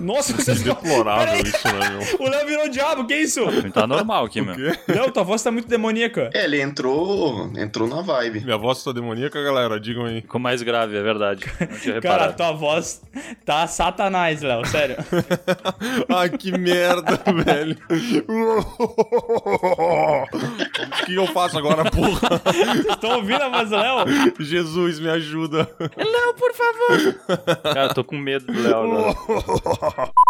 Nossa, vocês Deplorável isso, né, meu? O Léo virou diabo, que isso? Tá normal aqui, meu. Léo, tua voz tá muito demoníaca. É, ele entrou, entrou na vibe. Minha voz tá demoníaca, galera? Digam aí. Ficou mais grave, é verdade. Cara, tua voz tá satanás, Léo, sério. Ai, que merda, velho. O que eu faço agora, porra? Estão ouvindo a voz do Léo? Jesus, me ajuda. Léo, por favor. Cara, eu tô com medo do Léo agora.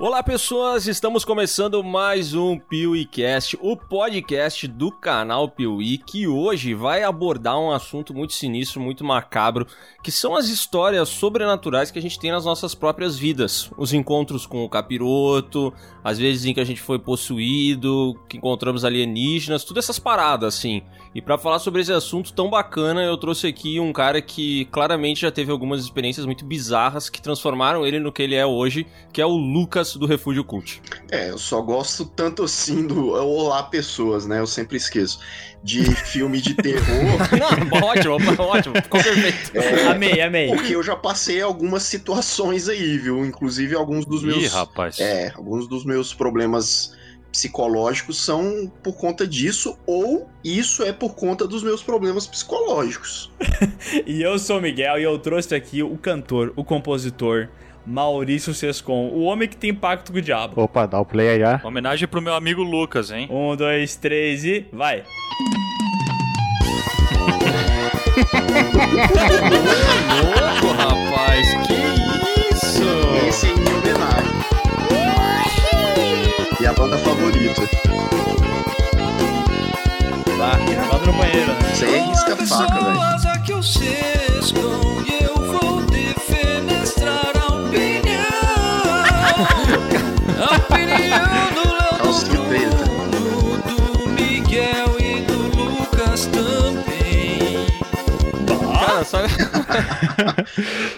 Olá pessoas, estamos começando mais um PeeWeeCast, o podcast do canal Piuí, que hoje vai abordar um assunto muito sinistro, muito macabro, que são as histórias sobrenaturais que a gente tem nas nossas próprias vidas. Os encontros com o capiroto, às vezes em que a gente foi possuído, que encontramos alienígenas, tudo essas paradas assim. E pra falar sobre esse assunto tão bacana, eu trouxe aqui um cara que claramente já teve algumas experiências muito bizarras que transformaram ele no que ele é hoje, que é o Lucas do Refúgio Cult. É, eu só gosto tanto assim do Olá Pessoas, né? Eu sempre esqueço. De filme de terror. Não, ótimo, ótimo, ficou perfeito. é, Amei, amei. porque eu já passei algumas situações aí, viu? Inclusive alguns dos meus. Ih, rapaz. É, alguns dos meus problemas psicológicos são por conta disso, ou isso é por conta dos meus problemas psicológicos. E eu sou o Miguel e eu trouxe aqui o cantor, o compositor, Maurício Sescon, o homem que tem pacto com o diabo. Opa, dá o play aí já. Homenagem pro meu amigo Lucas, hein? Um, dois, três e vai. Louco, banda favorita. Tá, gravado no banheiro, né? Aí é risca-faca, velho. aqui o Sescon eu vou defenestrar a opinião. A opinião do Léo, Calcinha preta. do, do Miguel e do Lucas também. Cara, sabe...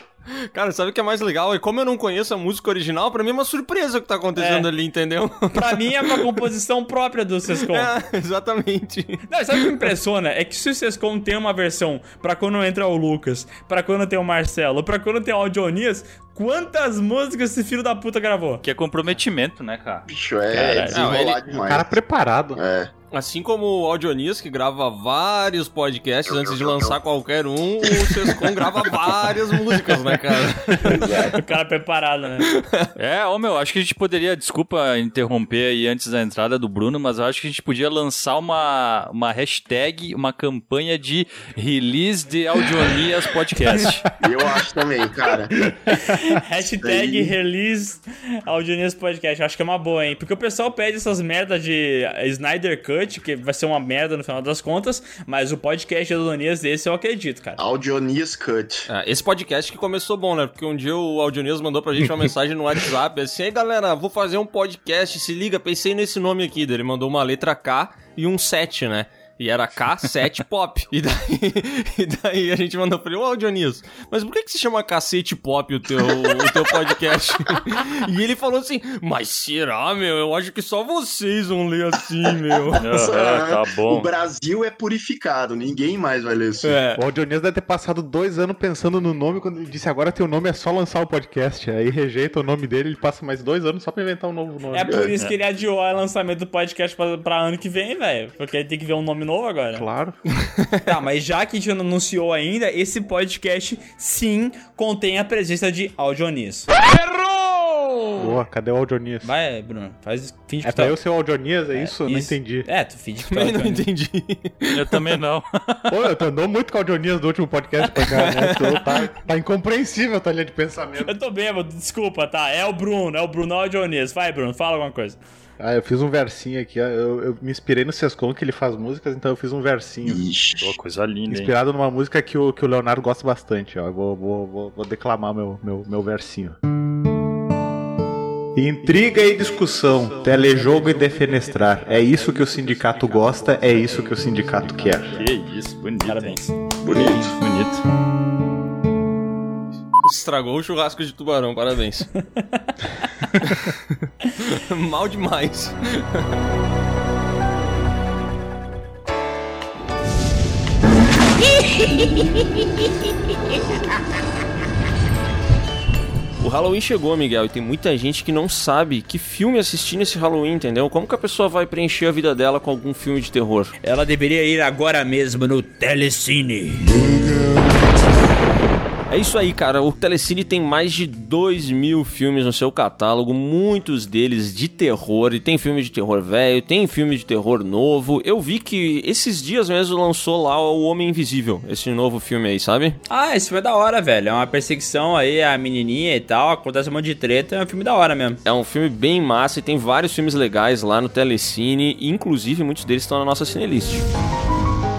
Cara, sabe o que é mais legal? E como eu não conheço a música original, pra mim é uma surpresa o que tá acontecendo É. ali, entendeu? Pra mim é uma composição própria do Sescon. É, exatamente. Não, sabe o que me impressiona? É que se o Sescon tem uma versão pra quando entra o Lucas, pra quando tem o Marcelo, pra quando tem o Audionias, quantas músicas esse filho da puta gravou? Que é comprometimento, né, cara? Bicho, é Caralho. desenrolar Não, ele- demais. Cara preparado. É. Assim como o Audionias, que grava vários podcasts antes de lançar qualquer um, o Sescon grava várias músicas, né, cara? O cara preparado, né? É, ô meu, acho que a gente poderia, desculpa interromper aí antes da entrada do Bruno, mas eu acho que a gente podia lançar uma, uma hashtag, uma campanha de release de Audionias Podcast. Eu acho também, cara. Hashtag daí. release Audionias Podcast. Acho que é uma boa, hein? Porque o pessoal pede essas merdas de Snyder Cut, que vai ser uma merda no final das contas, mas o podcast de Audionias desse eu acredito, cara. Audionias Cut. Ah, esse podcast que começou bom, né? Porque um dia o Audionias mandou pra gente uma mensagem no WhatsApp, assim, aí galera, vou fazer um podcast, se liga, pensei nesse nome aqui. Ele mandou uma letra K e um 7, né? E era K7 Pop. E daí, e daí a gente mandou pra ele, ô Audionias, mas por que, que se chama Cacete Pop o teu, o teu podcast? e ele falou assim, mas será, meu? Eu acho que só vocês vão ler assim, meu. Aham, tá O bom. Brasil é purificado, ninguém mais vai ler isso. É. O Audionias deve ter passado dois anos pensando no nome, quando ele disse agora teu nome é só lançar o podcast. Aí rejeita o nome dele, ele passa mais dois anos só pra inventar um novo nome. É por isso que ele adiou o lançamento do podcast pra, pra ano que vem, velho. Porque ele tem que ver um nome novo agora. Claro. Tá, mas já que a gente não anunciou ainda, esse podcast sim contém a presença de Audionias. Boa, cadê o Audionias? Vai, Bruno, faz finge É que pra tá- eu ser o Audionias, é isso? Eu não isso. entendi. É, tu finge que tá Também não Audionias. entendi. Eu também não. Pô, eu tô andando muito com o Audionias do último podcast pra cá, né? Tô- tá, tá incompreensível a tua linha de pensamento. Eu tô bêbado, desculpa, tá? É o Bruno, é o Bruno Audionias. Vai, Bruno, fala alguma coisa. Ah, eu fiz um versinho aqui. Eu, eu me inspirei no Sescon, que ele faz músicas, então eu fiz um versinho. Ixi. Pô, coisa linda, hein? Inspirado numa música que o, que o Leonardo gosta bastante, ó. Eu vou, vou, vou, vou declamar meu, meu, meu versinho. Intriga e discussão, telejogo e defenestrar. É isso que o sindicato gosta, é isso que o sindicato quer. Que isso, bonito, Parabéns. hein? Bonito. Bonito. Estragou o churrasco de tubarão, parabéns. Mal demais. O Halloween chegou, Miguel, e tem muita gente que não sabe que filme assistir nesse Halloween, entendeu? Como que a pessoa vai preencher a vida dela com algum filme de terror? Ela deveria ir agora mesmo no Telecine. É isso aí, cara. O Telecine tem mais de 2 mil filmes no seu catálogo, muitos deles de terror. E tem filme de terror velho, tem filme de terror novo. Eu vi que esses dias mesmo lançou lá O Homem Invisível, esse novo filme aí, sabe? Ah, esse filme é da hora, velho. É uma perseguição aí, a menininha e tal. Acontece um monte de treta. É um filme da hora mesmo. É um filme bem massa e tem vários filmes legais lá no Telecine. E, inclusive, muitos deles estão na nossa cinelist.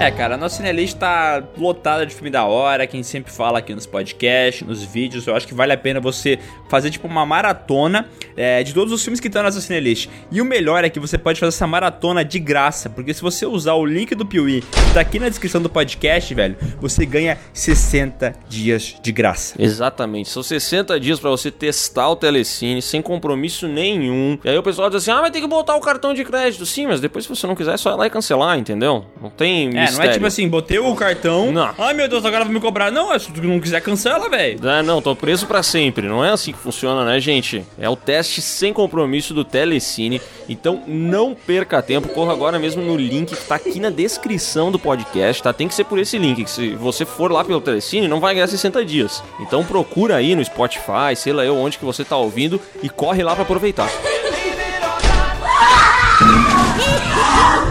É, cara, a nossa cinelist tá lotada de filme da hora, quem sempre fala aqui nos podcasts, nos vídeos. Eu acho que vale a pena você fazer tipo uma maratona é, de todos os filmes que estão na nossa cinelist. E o melhor é que você pode fazer essa maratona de graça, porque se você usar o link do Piuí, que tá aqui na descrição do podcast, velho, você ganha 60 dias de graça. Exatamente. São 60 dias pra você testar o Telecine sem compromisso nenhum. E aí o pessoal diz assim: ah, vai ter que botar o cartão de crédito. Sim, mas depois, se você não quiser, é só ir lá e cancelar, entendeu? Não tem É, não é tipo assim, botei o cartão. Não. Ai meu Deus, agora vai me cobrar. Não, se tu não quiser, cancela, velho. Ah, não, tô preso pra sempre. Não é assim que funciona, né, gente? É o teste sem compromisso do Telecine. Então não perca tempo, corra agora mesmo no link que tá aqui na descrição do podcast, tá? Tem que ser por esse link. Que se você for lá pelo Telecine, não vai ganhar 60 dias. Então procura aí no Spotify, sei lá eu onde que você tá ouvindo e corre lá pra aproveitar.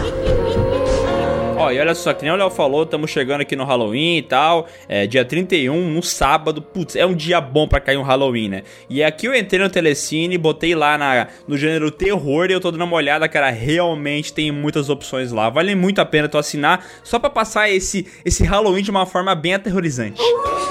Ó, e olha só, que nem o Léo falou, estamos chegando aqui no Halloween e tal. É dia 31, no sábado. Putz, é um dia bom pra cair um Halloween, né? E aqui eu entrei no Telecine, botei lá na, no gênero terror e eu tô dando uma olhada, cara. Realmente tem muitas opções lá. Vale muito a pena tu assinar só pra passar esse, esse Halloween de uma forma bem aterrorizante.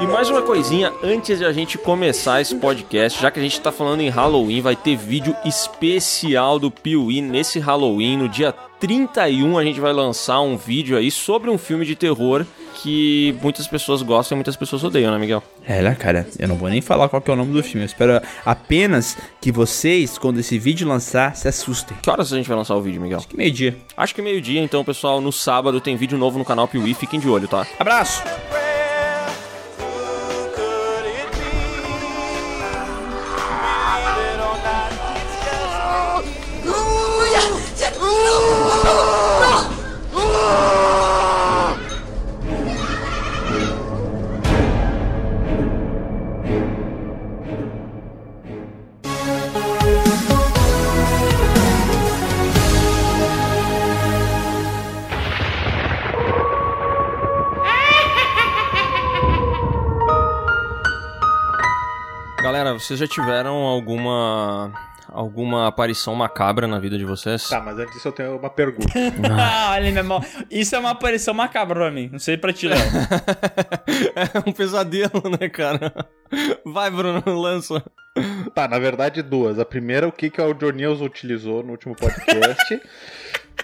E mais uma coisinha antes de a gente começar esse podcast, já que a gente tá falando em Halloween, vai ter vídeo especial do Piuí nesse Halloween, no dia 31 a gente vai lançar um vídeo aí sobre um filme de terror que muitas pessoas gostam e muitas pessoas odeiam, né, Miguel? É, né, cara? Eu não vou nem falar qual que é o nome do filme. Eu espero apenas que vocês, quando esse vídeo lançar, se assustem. Que horas a gente vai lançar o vídeo, Miguel? Que meio-dia. Acho que meio-dia, então, pessoal, no sábado tem vídeo novo no canal Piuí, fiquem de olho, tá? Abraço! Vocês já tiveram alguma alguma aparição macabra na vida de vocês? Tá, mas antes disso eu tenho uma pergunta. Ah, olha, meu irmão. Isso é uma aparição macabra pra mim. Não sei pra ti, Léo. é um pesadelo, né, cara? Vai, Bruno, lança. tá, na verdade duas. A primeira, o que, que o Audionius utilizou no último podcast.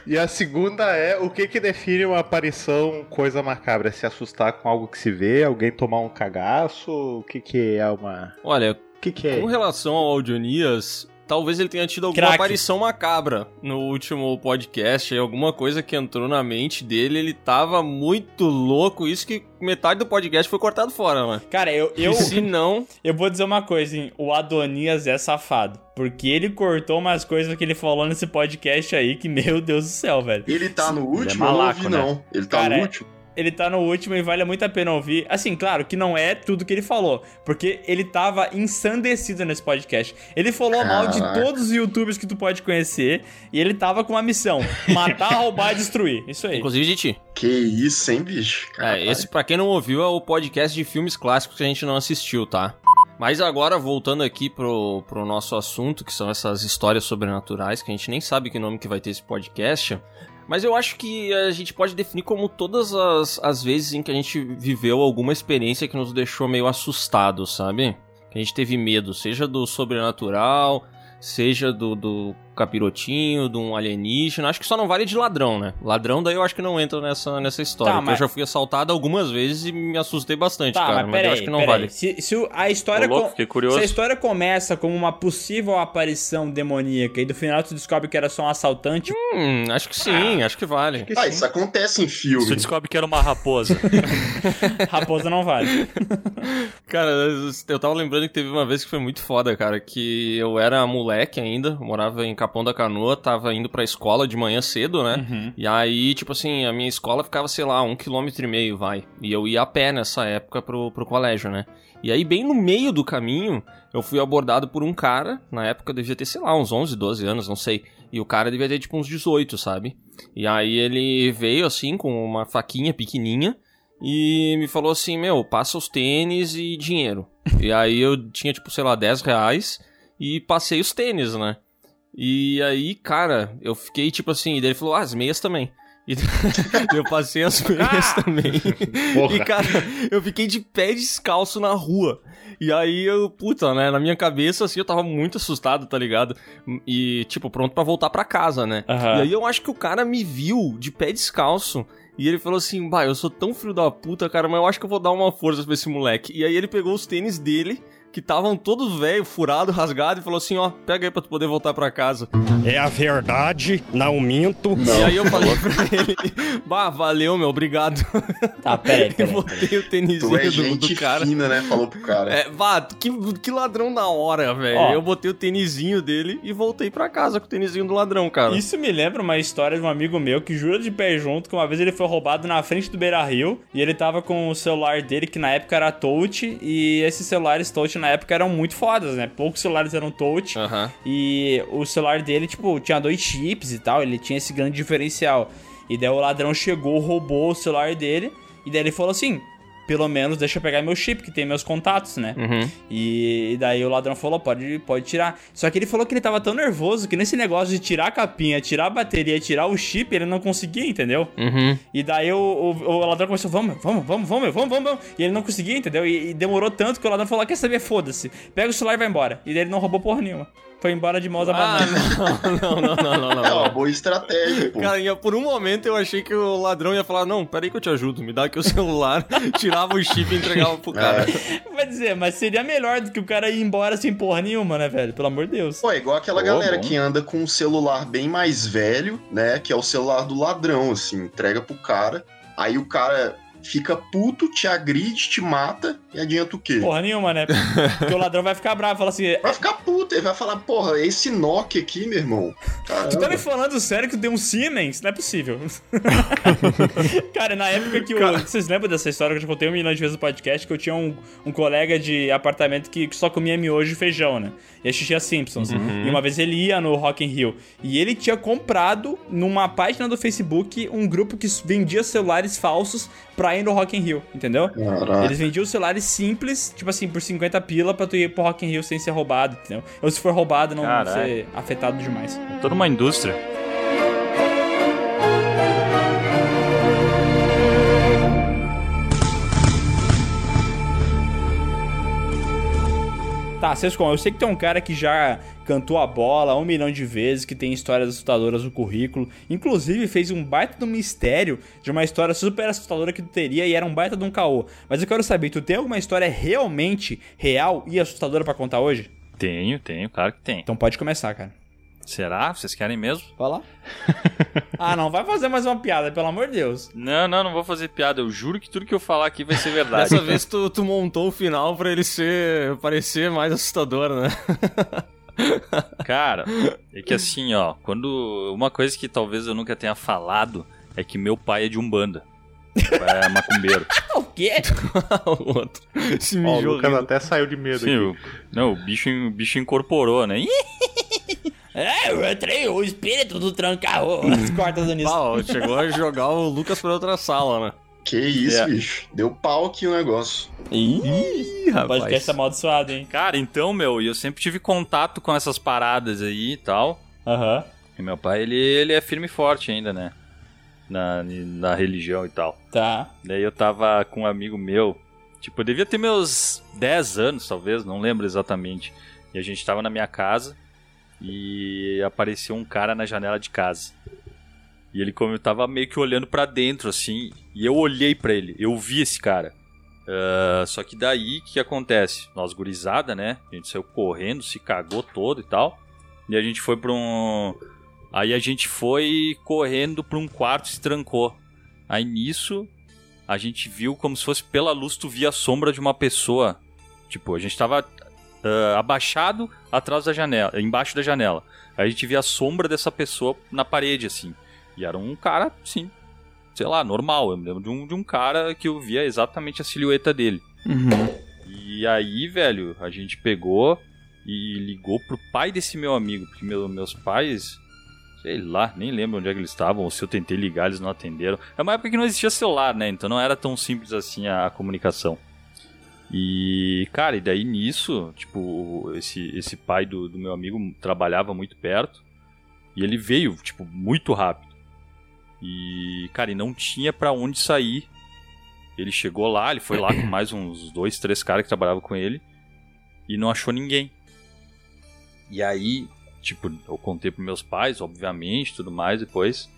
E a segunda é o que que define uma aparição coisa macabra? É se assustar com algo que se vê, alguém tomar um cagaço? O que que é uma... Olha, que que é? com relação ao Audionias, talvez ele tenha tido alguma Crack. aparição macabra no último podcast, aí alguma coisa que entrou na mente dele, ele tava muito louco, isso que metade do podcast foi cortado fora, mano. Cara, eu, eu, Se não, eu vou dizer uma coisa, hein? O Adonias é safado. Porque ele cortou umas coisas que ele falou nesse podcast aí que, meu Deus do céu, velho. Ele tá no Ele é último? eu não malaco, ouvi, né? não. Ele tá Cara, no é- último? Ele tá no último e vale muito a pena ouvir. Assim, claro que não é tudo que ele falou, porque ele tava ensandecido nesse podcast. Ele falou mal de todos os youtubers que tu pode conhecer e ele tava com uma missão: matar, roubar e destruir. Isso aí. inclusive de ti. Que isso, hein, bicho? É, esse, pra quem não ouviu, é o podcast de filmes clássicos que a gente não assistiu, tá? Mas agora, voltando aqui pro, pro nosso assunto, que são essas histórias sobrenaturais, que a gente nem sabe que nome que vai ter esse podcast. Mas eu acho que a gente pode definir como todas as, as vezes em que a gente viveu alguma experiência que nos deixou meio assustado, sabe? Que a gente teve medo, seja do sobrenatural, seja do, do capirotinho, de um alienígena. Acho que só não vale de ladrão, né? Ladrão daí eu acho que não entra nessa, nessa história. Tá, porque mas- Eu já fui assaltado algumas vezes e me assustei bastante, Tá, cara. mas Mas, peraí, eu acho que não vale. Se, se a história Ô, louco, com- se a história começa como uma possível aparição demoníaca e do final tu descobre que era só um assaltante, Hum, acho que sim, acho que vale. Ah, isso acontece em filme. Você descobre que era uma raposa. raposa não vale. Cara, eu tava lembrando que teve uma vez que foi muito foda, cara, que eu era moleque ainda, morava em Capão da Canoa, tava indo pra escola de manhã cedo, né? Uhum. E aí, tipo assim, a minha escola ficava, sei lá, um quilômetro e meio, vai. E eu ia a pé nessa época pro, pro colégio, né? E aí, bem no meio do caminho, eu fui abordado por um cara, na época eu devia ter, sei lá, uns 11, 12 anos, não sei. E o cara devia ter, tipo, uns 18, sabe? E aí ele veio, assim, com uma faquinha pequenininha, e me falou assim, meu, passa os tênis e dinheiro. e aí eu tinha, tipo, sei lá, 10 reais e passei os tênis, né? E aí, cara, eu fiquei tipo assim, e daí ele falou, ah, as meias também. E eu passei as meias também. Porra. E, cara, eu fiquei de pé descalço na rua. E aí eu, puta, né, na minha cabeça, assim, eu tava muito assustado, tá ligado? E, tipo, pronto pra voltar pra casa, né? Aham. E aí eu acho que o cara me viu de pé descalço. E ele falou assim, bah, eu sou tão filho da puta, cara, mas eu acho que eu vou dar uma força pra esse moleque. E aí ele pegou os tênis dele, que estavam todos velho, furado, rasgado, e falou assim, ó, pega aí pra tu poder voltar pra casa. É a verdade, não minto. E aí eu falei pra ele, bah, valeu, meu, obrigado. Tá, peraí, Eu botei o tênisinho é do, do cara. fina, né? Falou pro cara. É, vá, que, que ladrão da hora, velho. Eu botei o tênisinho dele e voltei pra casa com o tênisinho do ladrão, cara. Isso me lembra uma história de um amigo meu que jura de pé junto que uma vez ele foi roubado na frente do Beira Rio e ele tava com o celular dele, que na época era touch, e esses celulares touch na época eram muito fodas, né? Poucos celulares eram touch. Aham. E o celular dele, tipo, tinha dois chips e tal, ele tinha esse grande diferencial. E daí o ladrão chegou, roubou o celular dele, e daí ele falou assim: pelo menos deixa eu pegar meu chip, que tem meus contatos, né? Uhum. E, e daí o ladrão falou: pode, pode tirar. Só que ele falou que ele tava tão nervoso que nesse negócio de tirar a capinha, tirar a bateria, tirar o chip, ele não conseguia, entendeu? Uhum. E daí o, o, o ladrão começou, vamos, vamos, vamos, vamos, vamos, vamos, vamos. E ele não conseguia, entendeu? E, e demorou tanto que o ladrão falou, quer saber, foda-se. Pega o celular e vai embora. E daí ele não roubou porra nenhuma. Foi embora de mãos Ah, abanando. não, não, não, não, não, É uma boa estratégia, pô. Cara, por um momento eu achei que o ladrão ia falar, não, peraí que eu te ajudo, me dá aqui o celular, tirava o chip e entregava pro cara. Vai dizer, mas seria melhor do que o cara ir embora sem porra nenhuma, né, velho? Pelo amor de Deus. Pô, é igual aquela Pô, galera bom. que anda com um celular bem mais velho, né? Que é o celular do ladrão, assim, entrega pro cara. Aí o cara fica puto, te agride, te mata e adianta o quê? Porra nenhuma, né? Porque o ladrão vai ficar bravo, fala assim. Vai ficar puto, ele vai falar, porra, esse Nokia aqui, meu irmão. Tu tá me falando sério que tu deu um Siemens? Não é possível. cara, na época que o. Vocês lembram dessa história que eu já contei um milhão de vezes no podcast? Que eu tinha um, um colega de apartamento que só comia miojo e feijão, né? E assistia Simpsons. E uma vez ele ia no Rock in Rio. E ele tinha comprado numa página do Facebook um grupo que vendia celulares falsos pra ir no Rock in Rio, entendeu? Caraca. Eles vendiam celulares simples, tipo assim, por 50 pila pra tu ir pro Rock in Rio sem ser roubado, entendeu? Ou se for roubado, não Caralho. ser afetado demais. Toda uma indústria. Tá, Sescom, eu sei que tem um cara que já cantou a bola um milhão de vezes, que tem histórias assustadoras no currículo. Inclusive, fez um baita de um mistério de uma história super assustadora que tu teria e era um baita de um caô. Mas eu quero saber, tu tem alguma história realmente real e assustadora pra contar hoje? Tenho, tenho, claro que tem. Então pode começar, cara. Será? Vocês querem mesmo? Vai lá. ah, não vai fazer mais uma piada, pelo amor de Deus. Não, não, não vou fazer piada. Eu juro que tudo que eu falar aqui vai ser verdade. Dessa vez tu, tu montou o final pra ele ser parecer mais assustador, né? Cara, é que assim, ó, quando. Uma coisa que talvez eu nunca tenha falado é que meu pai é de Umbanda. Meu pai é macumbeiro. O quê? o outro se Ó, o mijou Lucas rindo. até saiu de medo Sim, aqui. o, não, o bicho, o bicho incorporou, né? Ih, É, eu entrei o espírito do tranca-rua. Corta do nisso. Ah, ó, chegou a jogar o Lucas pra outra sala, né? Que isso, É. bicho. Deu pau aqui o negócio. Ih, O podcast tá amaldiçoado, hein? Cara, então, meu, e eu sempre tive contato com essas paradas aí e tal. Aham. E meu pai, ele, ele é firme e forte ainda, né? Na, na religião e tal. Tá. Daí eu tava com um amigo meu, tipo, eu devia ter meus 10 anos, talvez, não lembro exatamente. E a gente tava na minha casa, e apareceu um cara na janela de casa. E ele como eu tava meio que olhando pra dentro assim, e eu olhei pra ele, eu vi esse cara. Ah, só que daí o que acontece? Nós gurizada, né? A gente saiu correndo, se cagou todo e tal. E a gente foi pra um Aí a gente foi correndo pra um quarto e se trancou. Aí nisso a gente viu como se fosse pela luz tu via a sombra de uma pessoa. Tipo, a gente tava ah, abaixado atrás da janela, embaixo da janela. Aí a gente via a sombra dessa pessoa na parede, assim. E era um cara, sim, sei lá, normal. Eu me lembro de um, de um cara que eu via exatamente a silhueta dele. E aí, velho, a gente pegou e ligou pro pai desse meu amigo, porque meu- meus pais, sei lá, nem lembro onde é que eles estavam, ou se eu tentei ligar, eles não atenderam. É uma época que não existia celular, né? Então não era tão simples assim a, a comunicação. E, cara, e daí nisso, tipo, esse, esse pai do, do meu amigo trabalhava muito perto. E ele veio, tipo, muito rápido. E, cara, e não tinha pra onde sair. Ele chegou lá, ele foi lá com mais uns dois, três caras que trabalhavam com ele. E não achou ninguém. E aí, tipo, eu contei pros meus pais, obviamente, tudo mais depois.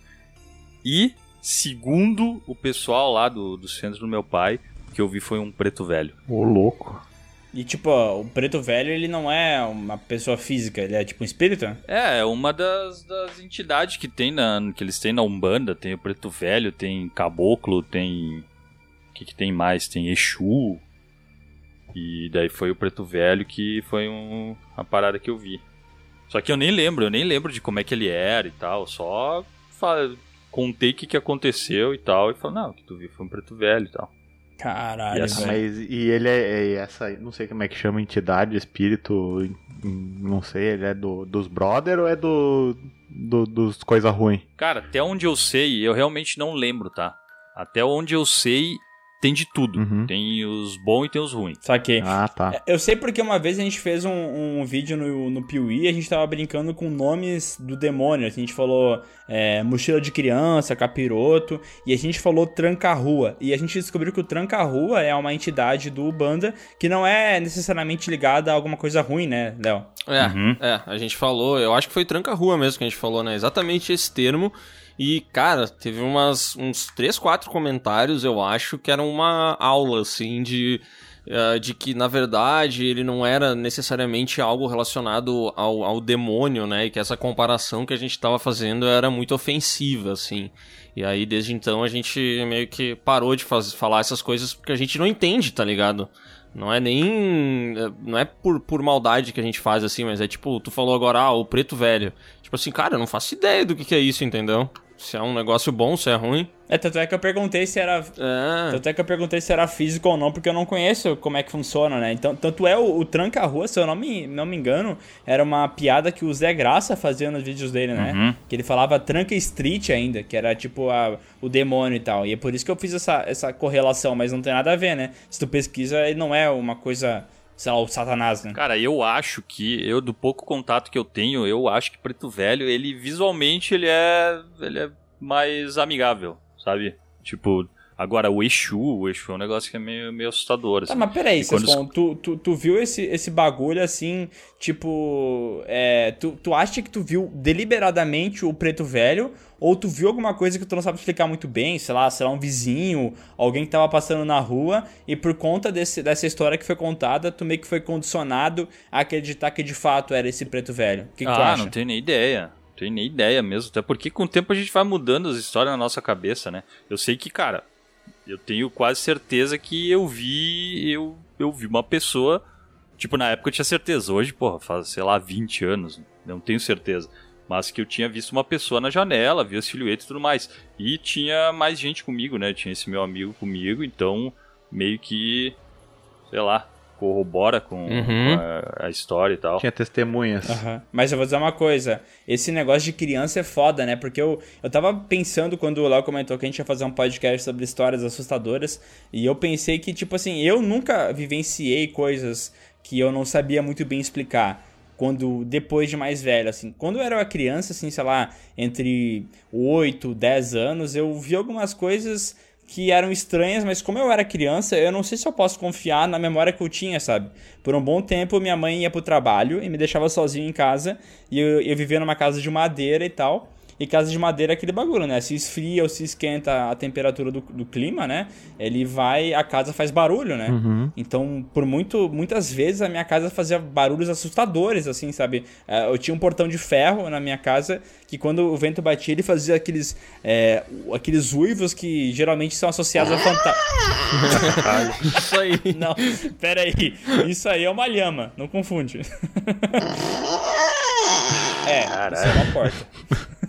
E, segundo o pessoal lá do, do centro do meu pai, que eu vi foi um preto velho. Ô, louco. E tipo, ó, o preto velho, ele não é uma pessoa física, ele é tipo um espírito? É, é uma das, das entidades que tem na, que eles têm na Umbanda. Tem o Preto Velho, tem Caboclo, tem. O que, que tem mais? Tem Exu. E daí foi o Preto Velho que foi um, uma parada que eu vi. Só que eu nem lembro, eu nem lembro de como é que ele era e tal. Só fa- contei o que, que aconteceu e tal. E falei, não, o que tu viu foi um Preto Velho e tal. Caralho, E assim, velho. Mas, e ele é, é essa, não sei como é que chama, entidade, espírito, não sei, ele é do, dos brother ou é do, do- dos coisa ruim? Cara, até onde eu sei, eu realmente não lembro, tá? Até onde eu sei, tem de tudo. Uhum. Tem os bons e tem os ruins. Saquei. Ah, tá. Eu sei porque uma vez a gente fez um, um vídeo no, no Piuí e a gente tava brincando com nomes do demônio. A gente falou é, mochila de criança, capiroto, e a gente falou tranca-rua. E a gente descobriu que o tranca-rua é uma entidade do Ubanda que não é necessariamente ligada a alguma coisa ruim, né, Léo? É, Uhum. é, a gente falou, eu acho que foi tranca-rua mesmo que a gente falou, né? Exatamente esse termo. E, cara, teve umas, uns três, quatro comentários, eu acho, que era uma aula, assim, de, eh, de que, na verdade, ele não era necessariamente algo relacionado ao, ao demônio, né? E que essa comparação que a gente tava fazendo era muito ofensiva, assim. E aí, desde então, a gente meio que parou de faz, falar essas coisas porque a gente não entende, tá ligado? Não é nem. Não é por, por maldade que a gente faz assim, mas é tipo, tu falou agora, ah, o preto velho. Tipo assim, cara, eu não faço ideia do que, que é isso, entendeu? Se é um negócio bom, se é ruim. É, tanto é que eu perguntei se era. É. Tanto é que eu perguntei se era físico ou não, porque eu não conheço como é que funciona, né? Então, tanto é o, o tranca-rua, se eu não me, não me engano, era uma piada que o Zé Graça fazia nos vídeos dele, né? Uhum. Que ele falava tranca street ainda, que era tipo a, o demônio e tal. E é por isso que eu fiz essa, essa correlação, mas não tem nada a ver, né? Se tu pesquisa, ele não é uma coisa, sei lá, o satanás, né? Cara, eu acho que, eu do pouco contato que eu tenho, eu acho que Preto Velho, ele visualmente ele é, ele é mais amigável, sabe? Tipo, agora o Exu, o Exu é um negócio que é meio, meio assustador, Tá, assim. mas peraí, Sescon, tu, tu, tu viu esse, esse bagulho assim, tipo. É, tu, tu acha que tu viu deliberadamente o preto velho? Ou tu viu alguma coisa que tu não sabe explicar muito bem, sei lá, sei lá, um vizinho, alguém que tava passando na rua, e por conta desse, dessa história que foi contada, tu meio que foi condicionado a acreditar que de fato era esse preto velho. O que, que tu ah, acha? não tenho nem ideia. Não tenho nem ideia mesmo. Até porque com o tempo a gente vai mudando as histórias na nossa cabeça, né? Eu sei que, cara, eu tenho quase certeza que eu vi. Eu, eu vi uma pessoa. Tipo, na época eu tinha certeza. Hoje, porra, faz, sei lá, 20 anos. Não tenho certeza. Mas que eu tinha visto uma pessoa na janela, vi a silhueta e tudo mais. E tinha mais gente comigo, né? Tinha esse meu amigo comigo, então meio que. Sei lá, corrobora com, Uhum. com a, a história e tal. Tinha testemunhas. Aham. Mas eu vou dizer uma coisa, esse negócio de criança é foda, né? Porque eu, eu tava pensando quando o Léo comentou que a gente ia fazer um podcast sobre histórias assustadoras, e eu pensei que, tipo assim, eu nunca vivenciei coisas que eu não sabia muito bem explicar. Quando, depois de mais velho, assim. Quando eu era uma criança, assim, sei lá, entre 8, 10 anos, eu vi algumas coisas que eram estranhas, mas como eu era criança, eu não sei se eu posso confiar na memória que eu tinha, sabe? Por um bom tempo, minha mãe ia pro trabalho e me deixava sozinho em casa, e eu, eu vivia numa casa de madeira e tal. E casa de madeira é aquele bagulho, né? Se esfria ou se esquenta a temperatura do, do clima, né? Ele vai. A casa faz barulho, né? Então, por muito, muitas vezes a minha casa fazia barulhos assustadores, assim, sabe? É, Eu tinha um portão de ferro na minha casa que quando o vento batia, ele fazia aqueles. é, aqueles uivos que geralmente são associados a fantasma. Isso aí. Não, pera aí. Isso aí é uma lhama, não confunde. É, isso é uma porta.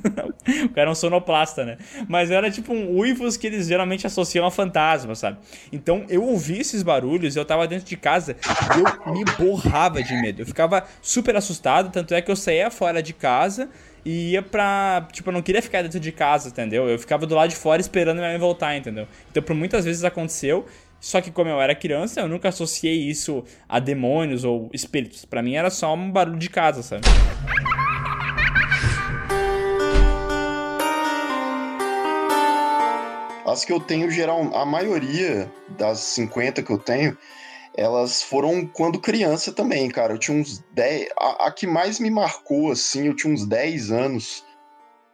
O cara é um sonoplasta, né? Mas era tipo um uivos que eles geralmente associam a fantasma, sabe? Então eu ouvi esses barulhos, eu tava dentro de casa e eu me borrava de medo. Eu ficava super assustado, tanto é que eu saía fora de casa e ia pra. Tipo, eu não queria ficar dentro de casa, entendeu? Eu ficava do lado de fora esperando minha mãe voltar, entendeu? Então por muitas vezes aconteceu. Só que como eu era criança, eu nunca associei isso a demônios ou espíritos. Pra mim era só um barulho de casa, sabe? As que eu tenho, geral, a maioria das 50 que eu tenho, elas foram quando criança também, cara. Eu tinha uns 10. A, a que mais me marcou, assim, eu tinha uns 10 anos.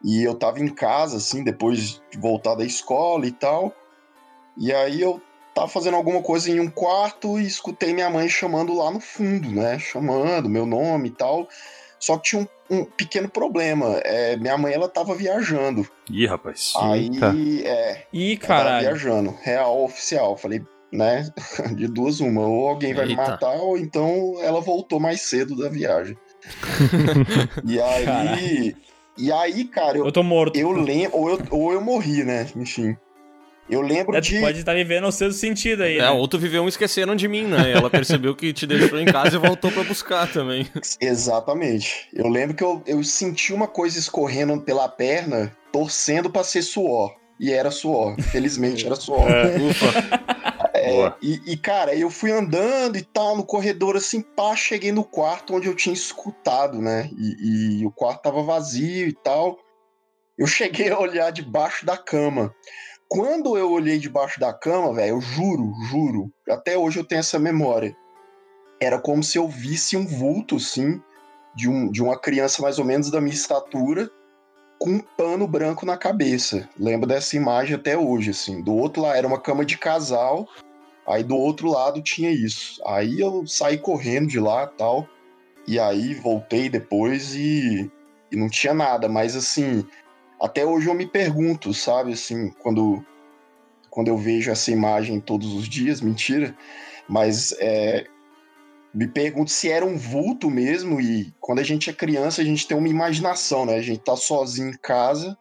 E eu tava em casa, assim, depois de voltar da escola e tal. E aí eu tava fazendo alguma coisa em um quarto e escutei minha mãe chamando lá no fundo, né? Chamando meu nome e tal. Só que tinha um, um pequeno problema. É, minha mãe, ela tava viajando. Ih, rapaz. Aí, Eita. é, Ih, ela tava caralho. viajando, real oficial. Falei, né? De duas, uma. Ou alguém vai me Eita. matar, ou então ela voltou mais cedo da viagem. e aí. Caralho. E aí, cara, eu, Eu tô morto. eu lembro. Ou eu, ou eu morri, né? Enfim. Eu lembro É, tu de. pode estar vivendo o seu sentido aí, É, né? ou tu viveu um esqueceram de mim, né? Ela percebeu que te deixou em casa e voltou pra buscar também. Exatamente. Eu lembro que eu, eu senti uma coisa escorrendo pela perna, torcendo pra ser suor. E era suor. Felizmente era suor. É, Boa. e, e, cara, eu fui andando e tal, no corredor, assim, pá, cheguei no quarto onde eu tinha escutado, né? E, e o quarto tava vazio e tal. Eu cheguei a olhar debaixo da cama. Quando eu olhei debaixo da cama, velho, eu juro, juro, até hoje eu tenho essa memória. Era como se eu visse um vulto, assim, de, um, de uma criança mais ou menos da minha estatura, com um pano branco na cabeça. Lembro dessa imagem até hoje, assim. Do outro lado era uma cama de casal, aí do outro lado tinha isso. Aí eu saí correndo de lá tal, e aí voltei depois e, e não tinha nada, mas assim, até hoje eu me pergunto, sabe, assim, quando, quando eu vejo essa imagem todos os dias, mentira, mas é, me pergunto se era um vulto mesmo, e quando a gente é criança, a gente tem uma imaginação, né? A gente tá sozinho em casa,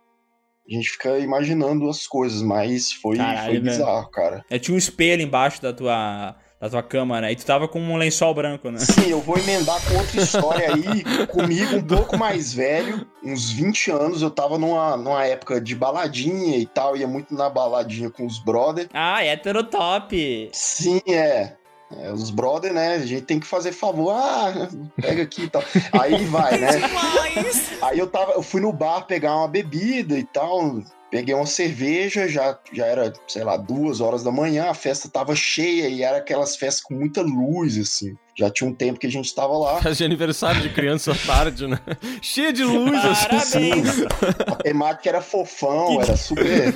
a gente fica imaginando as coisas, mas foi, Caralho, foi velho. bizarro, cara. É, tinha um espelho embaixo da tua, da tua cama, né? E tu tava com um lençol branco, né? Sim, eu vou emendar com outra história aí, comigo um pouco mais velho, uns 20 anos, eu tava numa, numa época de baladinha e tal, ia muito na baladinha com os brother. Ah, hétero top! Sim, é. É, os brother, né? A gente tem que fazer favor. Ah, pega aqui e tal. Aí vai, né? Aí eu tava, eu fui no bar pegar uma bebida e tal. Peguei uma cerveja, já, já era, sei lá, duas horas da manhã, a festa tava cheia e era aquelas festas com muita luz, assim. Já tinha um tempo que a gente tava lá. Faz de aniversário de criança à tarde, né? Cheia de luz, assim. Parabéns! A temática era fofão, era super.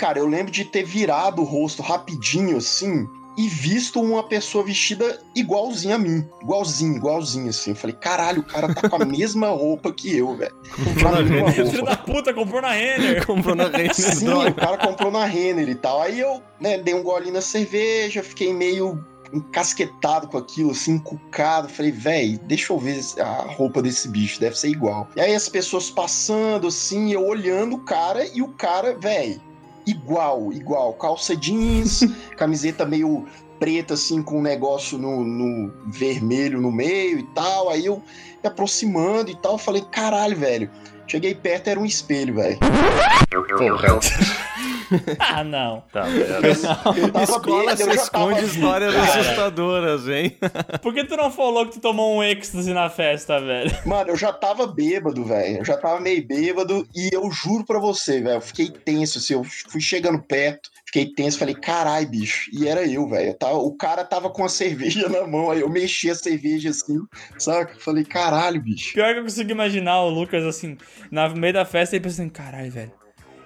Cara, eu lembro de ter virado o rosto rapidinho assim e visto uma pessoa vestida igualzinha a mim. Igualzinho, igualzinho assim. Eu falei, caralho, o cara tá com a mesma roupa que eu, velho. Com a mesma Filho da puta, comprou na Renner! Comprou na Renner, Sim, droga. o cara comprou na Renner e tal. Aí eu, né, dei um golinho na cerveja, fiquei meio encasquetado com aquilo, assim, encucado. Falei, véi, deixa eu ver a roupa desse bicho, deve ser igual. E aí as pessoas passando, assim, eu olhando o cara e o cara, véi, igual, igual. Calça jeans, camiseta meio preta, assim, com um negócio no, no vermelho no meio e tal. Aí eu me aproximando e tal, falei, caralho, velho. Cheguei perto, era um espelho, velho. Ah, não. Tá. Eu tava Escola bêbado, se esconde histórias Cara, assustadoras, hein? Por que tu não falou que tu tomou um êxtase na festa, velho? Mano, eu já tava bêbado, velho. Eu já tava meio bêbado e eu juro pra você, velho. Eu fiquei tenso, assim. Eu fui chegando perto, fiquei tenso. Falei, carai, bicho. E era eu, velho. Tava- O cara tava com a cerveja na mão. Aí eu mexi a cerveja assim, saca? Falei, caralho, bicho. Pior que eu consigo imaginar o Lucas assim, no meio da festa e pensando, caralho, velho.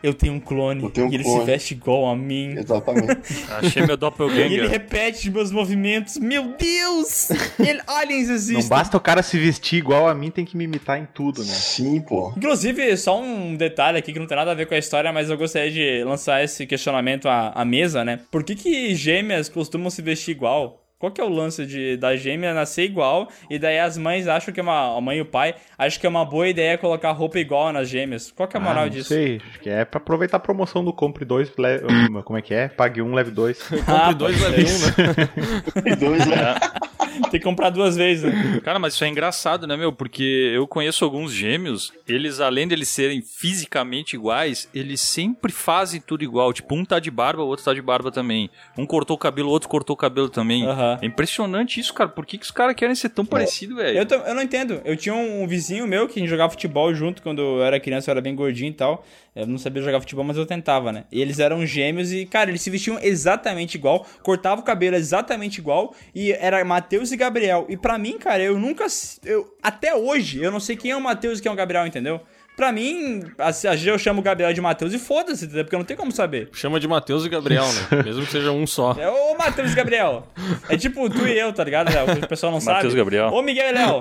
Eu tenho um clone tenho um e ele clone." se veste igual a mim. Exatamente. Achei meu E ele doppelganger. repete os meus movimentos. Meu Deus! Ele, aliens existem. Não basta o cara se vestir igual a mim, tem que me imitar em tudo, né? Sim, pô. Inclusive, só um detalhe aqui que não tem nada a ver com a história, mas eu gostaria de lançar esse questionamento à, à mesa, né? Por que, que gêmeas costumam se vestir igual? Qual que é o lance de da gêmea nascer igual e daí as mães acham que é uma. A mãe e o pai acham que é uma boa ideia colocar roupa igual nas gêmeas? Qual que é a moral ah, não disso? sei, acho que é pra aproveitar a promoção do compre dois, leve, como é que é? Pague um, leve dois. Ah, dois leve um, né? E dois, né? Tem que comprar duas vezes, né? Cara, mas isso é engraçado, né, meu? Porque eu conheço alguns gêmeos, eles, além de eles serem fisicamente iguais, eles sempre fazem tudo igual. Tipo, um tá de barba, o outro tá de barba também. Um cortou o cabelo, o outro cortou o cabelo também. Aham. É impressionante isso, cara. Por que, que os caras querem ser tão parecidos, velho? Eu, eu não entendo. Eu tinha um vizinho meu que a gente jogava futebol junto quando eu era criança, eu era bem gordinho e tal. Eu não sabia jogar futebol, mas eu tentava, né? E eles eram gêmeos e, cara, eles se vestiam exatamente igual, cortavam o cabelo exatamente igual e era Matheus e Gabriel. E pra mim, cara, eu nunca. Eu, até hoje, eu não sei quem é o Matheus e quem é o Gabriel, entendeu? Pra mim, às vezes eu chamo o Gabriel de Matheus e foda-se, entendeu? Porque eu não tenho como saber. Chama de Matheus e Gabriel, né? Mesmo que seja um só. É o Matheus e Gabriel. É tipo tu e eu, tá ligado, Léo? O pessoal não sabe. Matheus e Gabriel. Ô, Miguel e Léo.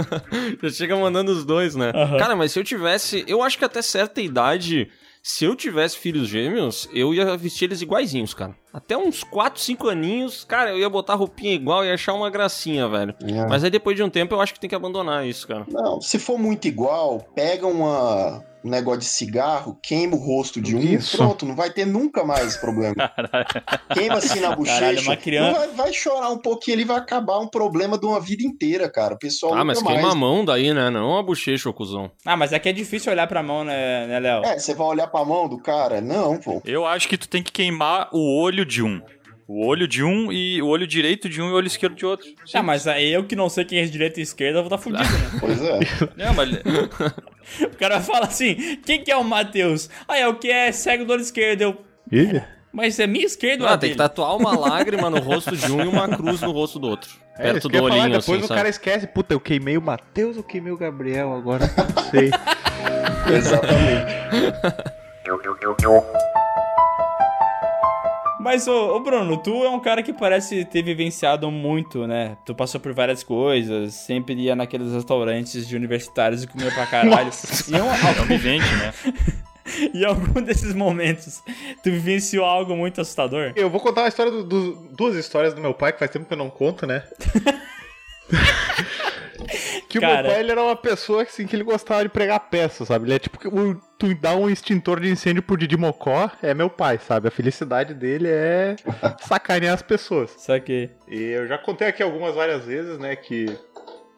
Já chega mandando os dois, né? Cara, mas se eu tivesse. Eu acho que até certa idade, se eu tivesse filhos gêmeos, eu ia vestir eles iguaizinhos, cara. Até uns 4, 5 aninhos, cara, eu ia botar roupinha igual e achar uma gracinha, velho. É. Mas aí depois de um tempo eu acho que tem que abandonar isso, cara. Não, se for muito igual, pega uma, um negócio de cigarro, queima o rosto de um, Isso. pronto, não vai ter nunca mais problema. Queima assim na bochecha. Caralho, uma criança- vai, vai chorar um pouquinho, ele vai acabar um problema de uma vida inteira, cara. O pessoal Ah, mas mais. queima a mão daí, né? Não a bochecha, ô cuzão. Ah, mas é que é difícil olhar pra mão, né, né Léo? É, você vai olhar pra mão do cara? Não, pô. Eu acho que tu tem que queimar o olho de um. O olho de um e o olho direito de um e o olho esquerdo de outro. Ah, mas aí eu que não sei quem é direita e esquerda, eu vou estar fudido, né? Pois é. Não, mas O cara fala assim, quem que é o Matheus? Ah, é o que é cego do olho esquerdo. Eu, Ih, mas é minha esquerda ou Ah, a tem que tatuar uma lágrima no rosto de um e uma cruz no rosto do outro. é, Perto do eu ia falar, olhinho, depois assim, o sabe? cara esquece, puta, eu queimei o Matheus ou queimei o Gabriel agora? Não sei. Exatamente. Mas, ô, ô, Bruno, tu é um cara que parece ter vivenciado muito, né? Tu passou por várias coisas, sempre ia naqueles restaurantes de universitários e comia pra caralho. E, é um vivente, né? um, e algum desses momentos, tu vivenciou algo muito assustador? Eu vou contar uma história do, do- duas histórias do meu pai, que faz tempo que eu não conto, né? que o Cara. meu pai ele era uma pessoa assim, que ele gostava de pregar peça, sabe? Ele é tipo que o- tu dá um extintor de incêndio pro Didi Mocó, é meu pai, sabe? A felicidade dele é sacanear as pessoas. Só que. E eu já contei aqui algumas várias vezes, né, que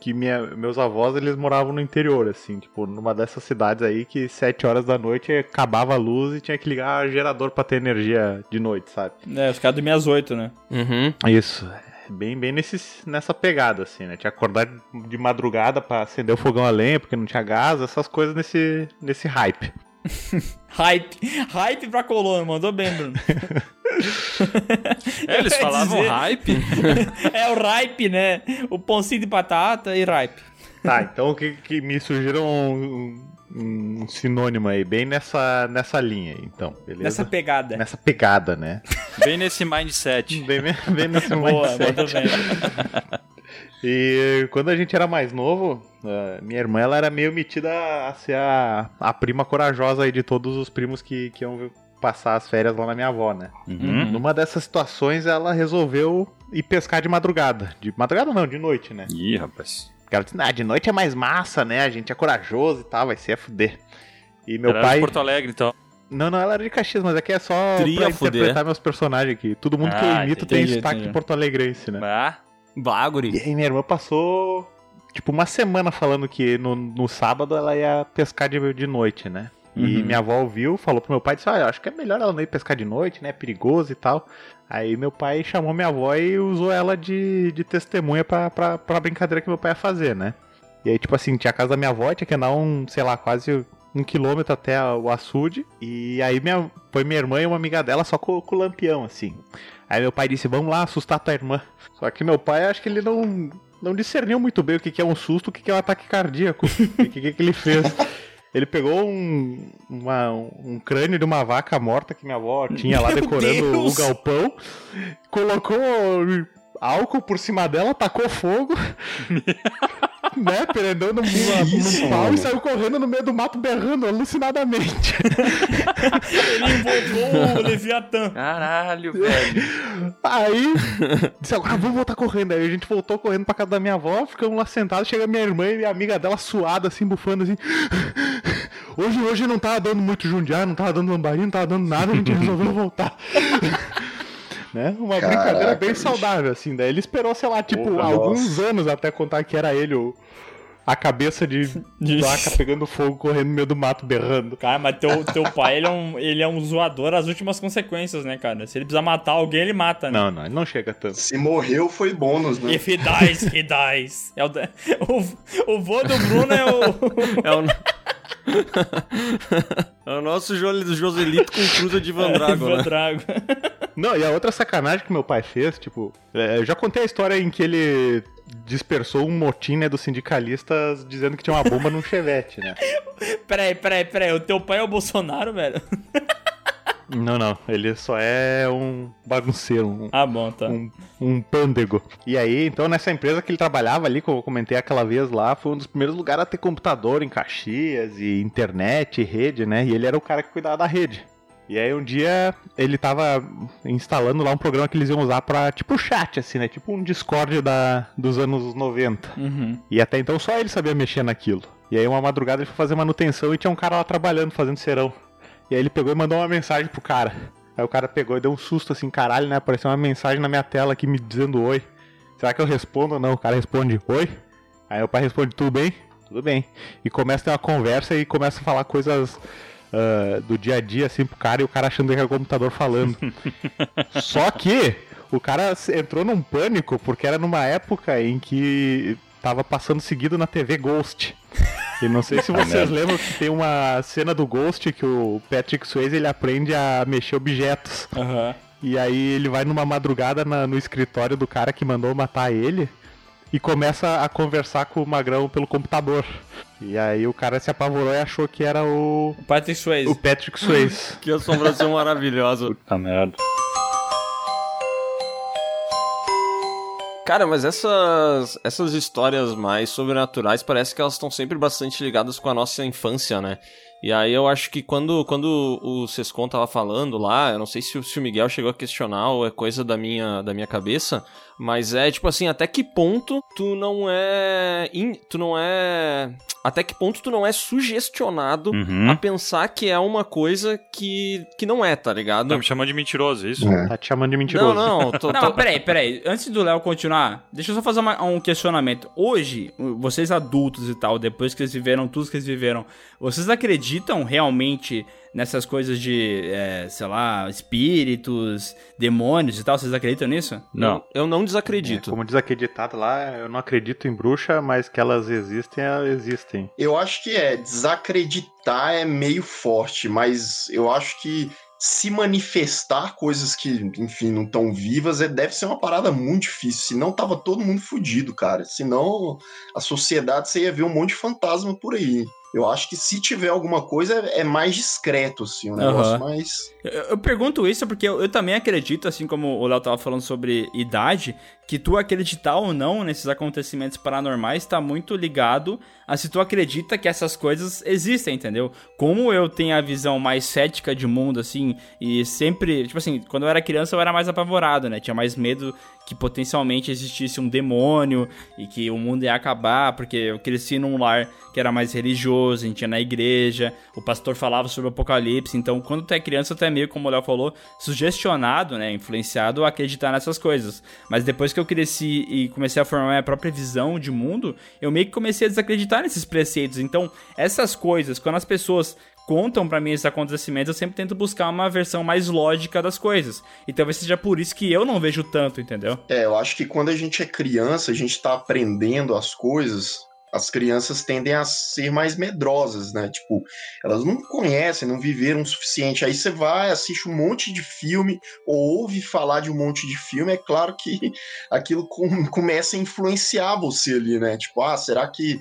que minha, meus avós eles moravam no interior, assim, tipo, numa dessas cidades aí que sete horas da noite acabava a luz e tinha que ligar gerador pra ter energia de noite, sabe? É, os caras dormiam às oito, né? Uhum. Isso. Bem, bem nesse, nessa pegada, assim, né? Tinha que acordar de madrugada pra acender o fogão a lenha, porque não tinha gás, essas coisas nesse, nesse hype. Hype. Hype pra coluna, mandou bem, Bruno. É, eles falavam dizer- hype. é o ripe, né? O pãozinho de batata e ripe. Tá, então o que, que me surgiram um, sinônimo aí, bem nessa, nessa linha, aí, então, beleza? Nessa pegada. Nessa pegada, né? Bem nesse mindset. Bem, bem nesse Boa, mindset. mandou bem. E quando a gente era mais novo, eh, minha irmã ela era meio metida a ser a, a prima corajosa aí de todos os primos que, que iam passar as férias lá na minha avó, né? Uhum. Numa dessas situações ela resolveu ir pescar de madrugada. De madrugada não, de noite, né? Ih, rapaz. Porque ela disse, ah, de noite é mais massa, né? A gente é corajoso e tal, vai ser a fuder. E meu Era pai. de Porto Alegre, então. Não, não, ela era de Caxias, mas aqui é só Tria pra fuder. interpretar meus personagens aqui. Todo mundo que eu Ah, imito entendi, tem sotaque entendi. porto alegrense, né? Ah, Baguri. E aí minha irmã passou, tipo, uma semana falando que no, no sábado ela ia pescar de, de noite, né? E Uhum. minha avó ouviu, falou pro meu pai, disse, olha, acho que é melhor ela não ir pescar de noite, né, é perigoso e tal. Aí meu pai chamou minha avó e usou ela de, de testemunha pra, pra, pra brincadeira que meu pai ia fazer, né. E aí, tipo assim, tinha a casa da minha avó, tinha que andar um, sei lá, quase um quilômetro até o açude. E aí minha, foi minha irmã e uma amiga dela só com, com o lampião, assim. Aí meu pai disse, vamos lá assustar tua irmã. Só que meu pai, acho que ele não, não discerniu muito bem o que, que é um susto, o que, que é um ataque cardíaco. o que, que, que ele fez. Ele pegou um, uma- um crânio de uma vaca morta que minha avó tinha lá Meu decorando Deus! o galpão, colocou álcool por cima dela, tacou fogo, né, isso, num pau e saiu correndo no meio do mato berrando alucinadamente. Ele invocou o Leviatã. Caralho, velho. Aí, disse, ah, vamos voltar correndo. Aí a gente voltou correndo pra casa da minha avó, ficamos lá sentados, chega minha irmã e minha amiga dela suada, assim, bufando, assim. Hoje, hoje não tava dando muito jundiar, não tava dando lambarinho, não tava dando nada, a gente resolveu voltar. né? Uma Caraca, brincadeira bem bicho. saudável, assim. Daí ele esperou, sei lá, tipo, Porra, alguns nossa. anos até contar que era ele o... A cabeça de vaca pegando fogo, correndo no meio do mato, berrando. Cara, mas teu, teu pai, ele é, um, ele é um zoador às últimas consequências, né, cara? Se ele precisar matar alguém, ele mata, né? Não, não, ele não chega tanto. Se morreu, foi bônus, né? If he dies, he dies. É o, o, o vô do Bruno é o... É o, é o nosso Jo- Joselito com cruza de Van Drago, Ivan né? Drago. Não, e a outra sacanagem que meu pai fez, tipo, é, eu já contei a história em que ele dispersou um motim, né, dos sindicalistas dizendo que tinha uma bomba num chevette, né? Peraí, peraí, peraí. O teu pai é o Bolsonaro, velho? Não, não, ele só é um bagunceiro, um, Ah, bom, tá. um, um pândego. E aí, então, nessa empresa que ele trabalhava ali, como eu comentei aquela vez lá, foi um dos primeiros lugares a ter computador em Caxias, e internet, e rede, né? E ele era o cara que cuidava da rede. E aí um dia ele tava instalando lá um programa que eles iam usar pra, tipo, chat, assim, né? Tipo um Discord da, dos anos 90. Uhum. E até então só ele sabia mexer naquilo. E aí uma madrugada ele foi fazer manutenção e tinha um cara lá trabalhando, fazendo serão. E aí ele pegou e mandou uma mensagem pro cara. Aí o cara pegou e deu um susto assim, caralho, né? Apareceu uma mensagem na minha tela aqui me dizendo oi. Será que eu respondo ou não? O cara responde oi. Aí o pai responde, tudo bem? Tudo bem. E começa a ter uma conversa e começa a falar coisas ah, do dia a dia, assim, pro cara, e o cara achando que é o computador falando. Só que o cara entrou num pânico, porque era numa época em que tava passando seguido na TV Ghost. E não sei se vocês lembram que tem uma cena do Ghost que o Patrick Swayze ele aprende a mexer objetos. Aham. E aí ele vai numa madrugada na- no escritório do cara que mandou matar ele e começa a conversar com o Magrão pelo computador. E aí o cara se apavorou e achou que era o, O Patrick Swayze. o Patrick Swayze. Que assombração maravilhosa. Puta merda. Cara, mas essas, essas histórias mais sobrenaturais parece que elas estão sempre bastante ligadas com a nossa infância, né? E aí eu acho que quando, quando o Sescon tava falando lá, eu não sei se, se o Miguel chegou a questionar ou é coisa da minha, da minha cabeça, mas é tipo assim, até que ponto tu não é. in- tu não é. Até que ponto tu não é sugestionado Uhum. a pensar que é uma coisa que, que não é, tá ligado? Tá me chamando de mentiroso, é isso? É. Tá te chamando de mentiroso. Não, não, tô, Não, tô- mas peraí, peraí. Antes do Léo continuar, deixa eu só fazer uma- um questionamento. Hoje, vocês adultos e tal, depois que eles viveram tudo que eles viveram, vocês acreditam realmente nessas coisas de, é, sei lá, espíritos, demônios e tal? Vocês acreditam nisso? Não. Eu não É, desacredito. como diz aquele ditado lá, eu não acredito em bruxa, mas que elas existem, elas existem. Eu acho que é, desacreditar é meio forte, mas eu acho que se manifestar coisas que, enfim, não estão vivas, é, deve ser uma parada muito difícil. Senão tava todo mundo fudido, cara. Senão a sociedade você ia ver um monte de fantasma por aí. Eu acho que se tiver alguma coisa é é mais discreto, assim, um negócio mais. Eu, eu pergunto isso porque eu, eu também acredito, assim como o Léo tava falando sobre idade, que tu acreditar ou não nesses acontecimentos paranormais tá muito ligado a se tu acredita que essas coisas existem, entendeu? Como eu tenho a visão mais cética de mundo, assim, e sempre, tipo assim, quando eu era criança eu era mais apavorado, né? Tinha mais medo que potencialmente existisse um demônio e que o mundo ia acabar, porque eu cresci num lar que era mais religioso, a gente ia na igreja, o pastor falava sobre o apocalipse, então quando tu é criança tu é meio, como o Léo falou, sugestionado, né, influenciado a acreditar nessas coisas. Mas depois que eu cresci e comecei a formar minha própria visão de mundo, eu meio que comecei a desacreditar nesses preceitos. Então, essas coisas, quando as pessoas contam pra mim esses acontecimentos, eu sempre tento buscar uma versão mais lógica das coisas. E talvez seja por isso que eu não vejo tanto, entendeu? É, eu acho que quando a gente é criança, a gente tá aprendendo as coisas, as crianças tendem a ser mais medrosas, né? Tipo, elas não conhecem, não viveram o suficiente. Aí você vai, assiste um monte de filme, ou ouve falar de um monte de filme, é claro que aquilo com- começa a influenciar você ali, né? Tipo, ah, será que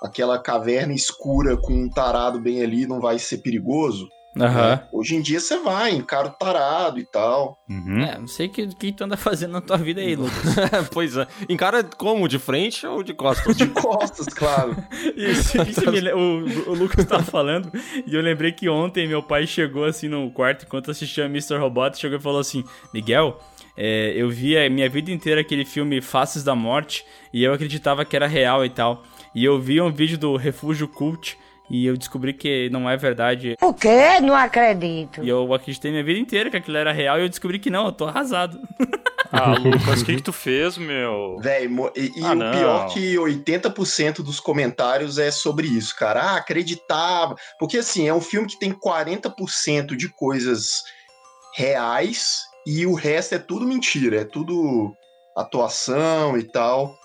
aquela caverna escura com um tarado bem ali não vai ser perigoso? Aham. Hoje em dia você vai, encara o tarado e tal. Uhum. É, não sei o que, que tu anda fazendo na tua vida aí, Lucas. pois é. Encara como? De frente ou de costas? De costas, claro. Isso, isso me o, o Lucas tava falando, e eu lembrei que ontem meu pai chegou assim no quarto enquanto assistia Mr. Robot, chegou e falou assim: Miguel, é, eu vi a minha vida inteira aquele filme Faces da Morte, e eu acreditava que era real e tal. E eu vi um vídeo do Refúgio Cult. E eu descobri que não é verdade. O quê? Não acredito. E eu acreditei minha vida inteira que aquilo era real e eu descobri que não, eu tô arrasado. Ah, Lucas, o que, que tu fez, meu? Véi, e, e Ah, o não. pior que 80% dos comentários é sobre isso, cara. Ah, acreditava. Porque assim, é um filme que tem 40% de coisas reais e o resto é tudo mentira, é tudo atuação e tal.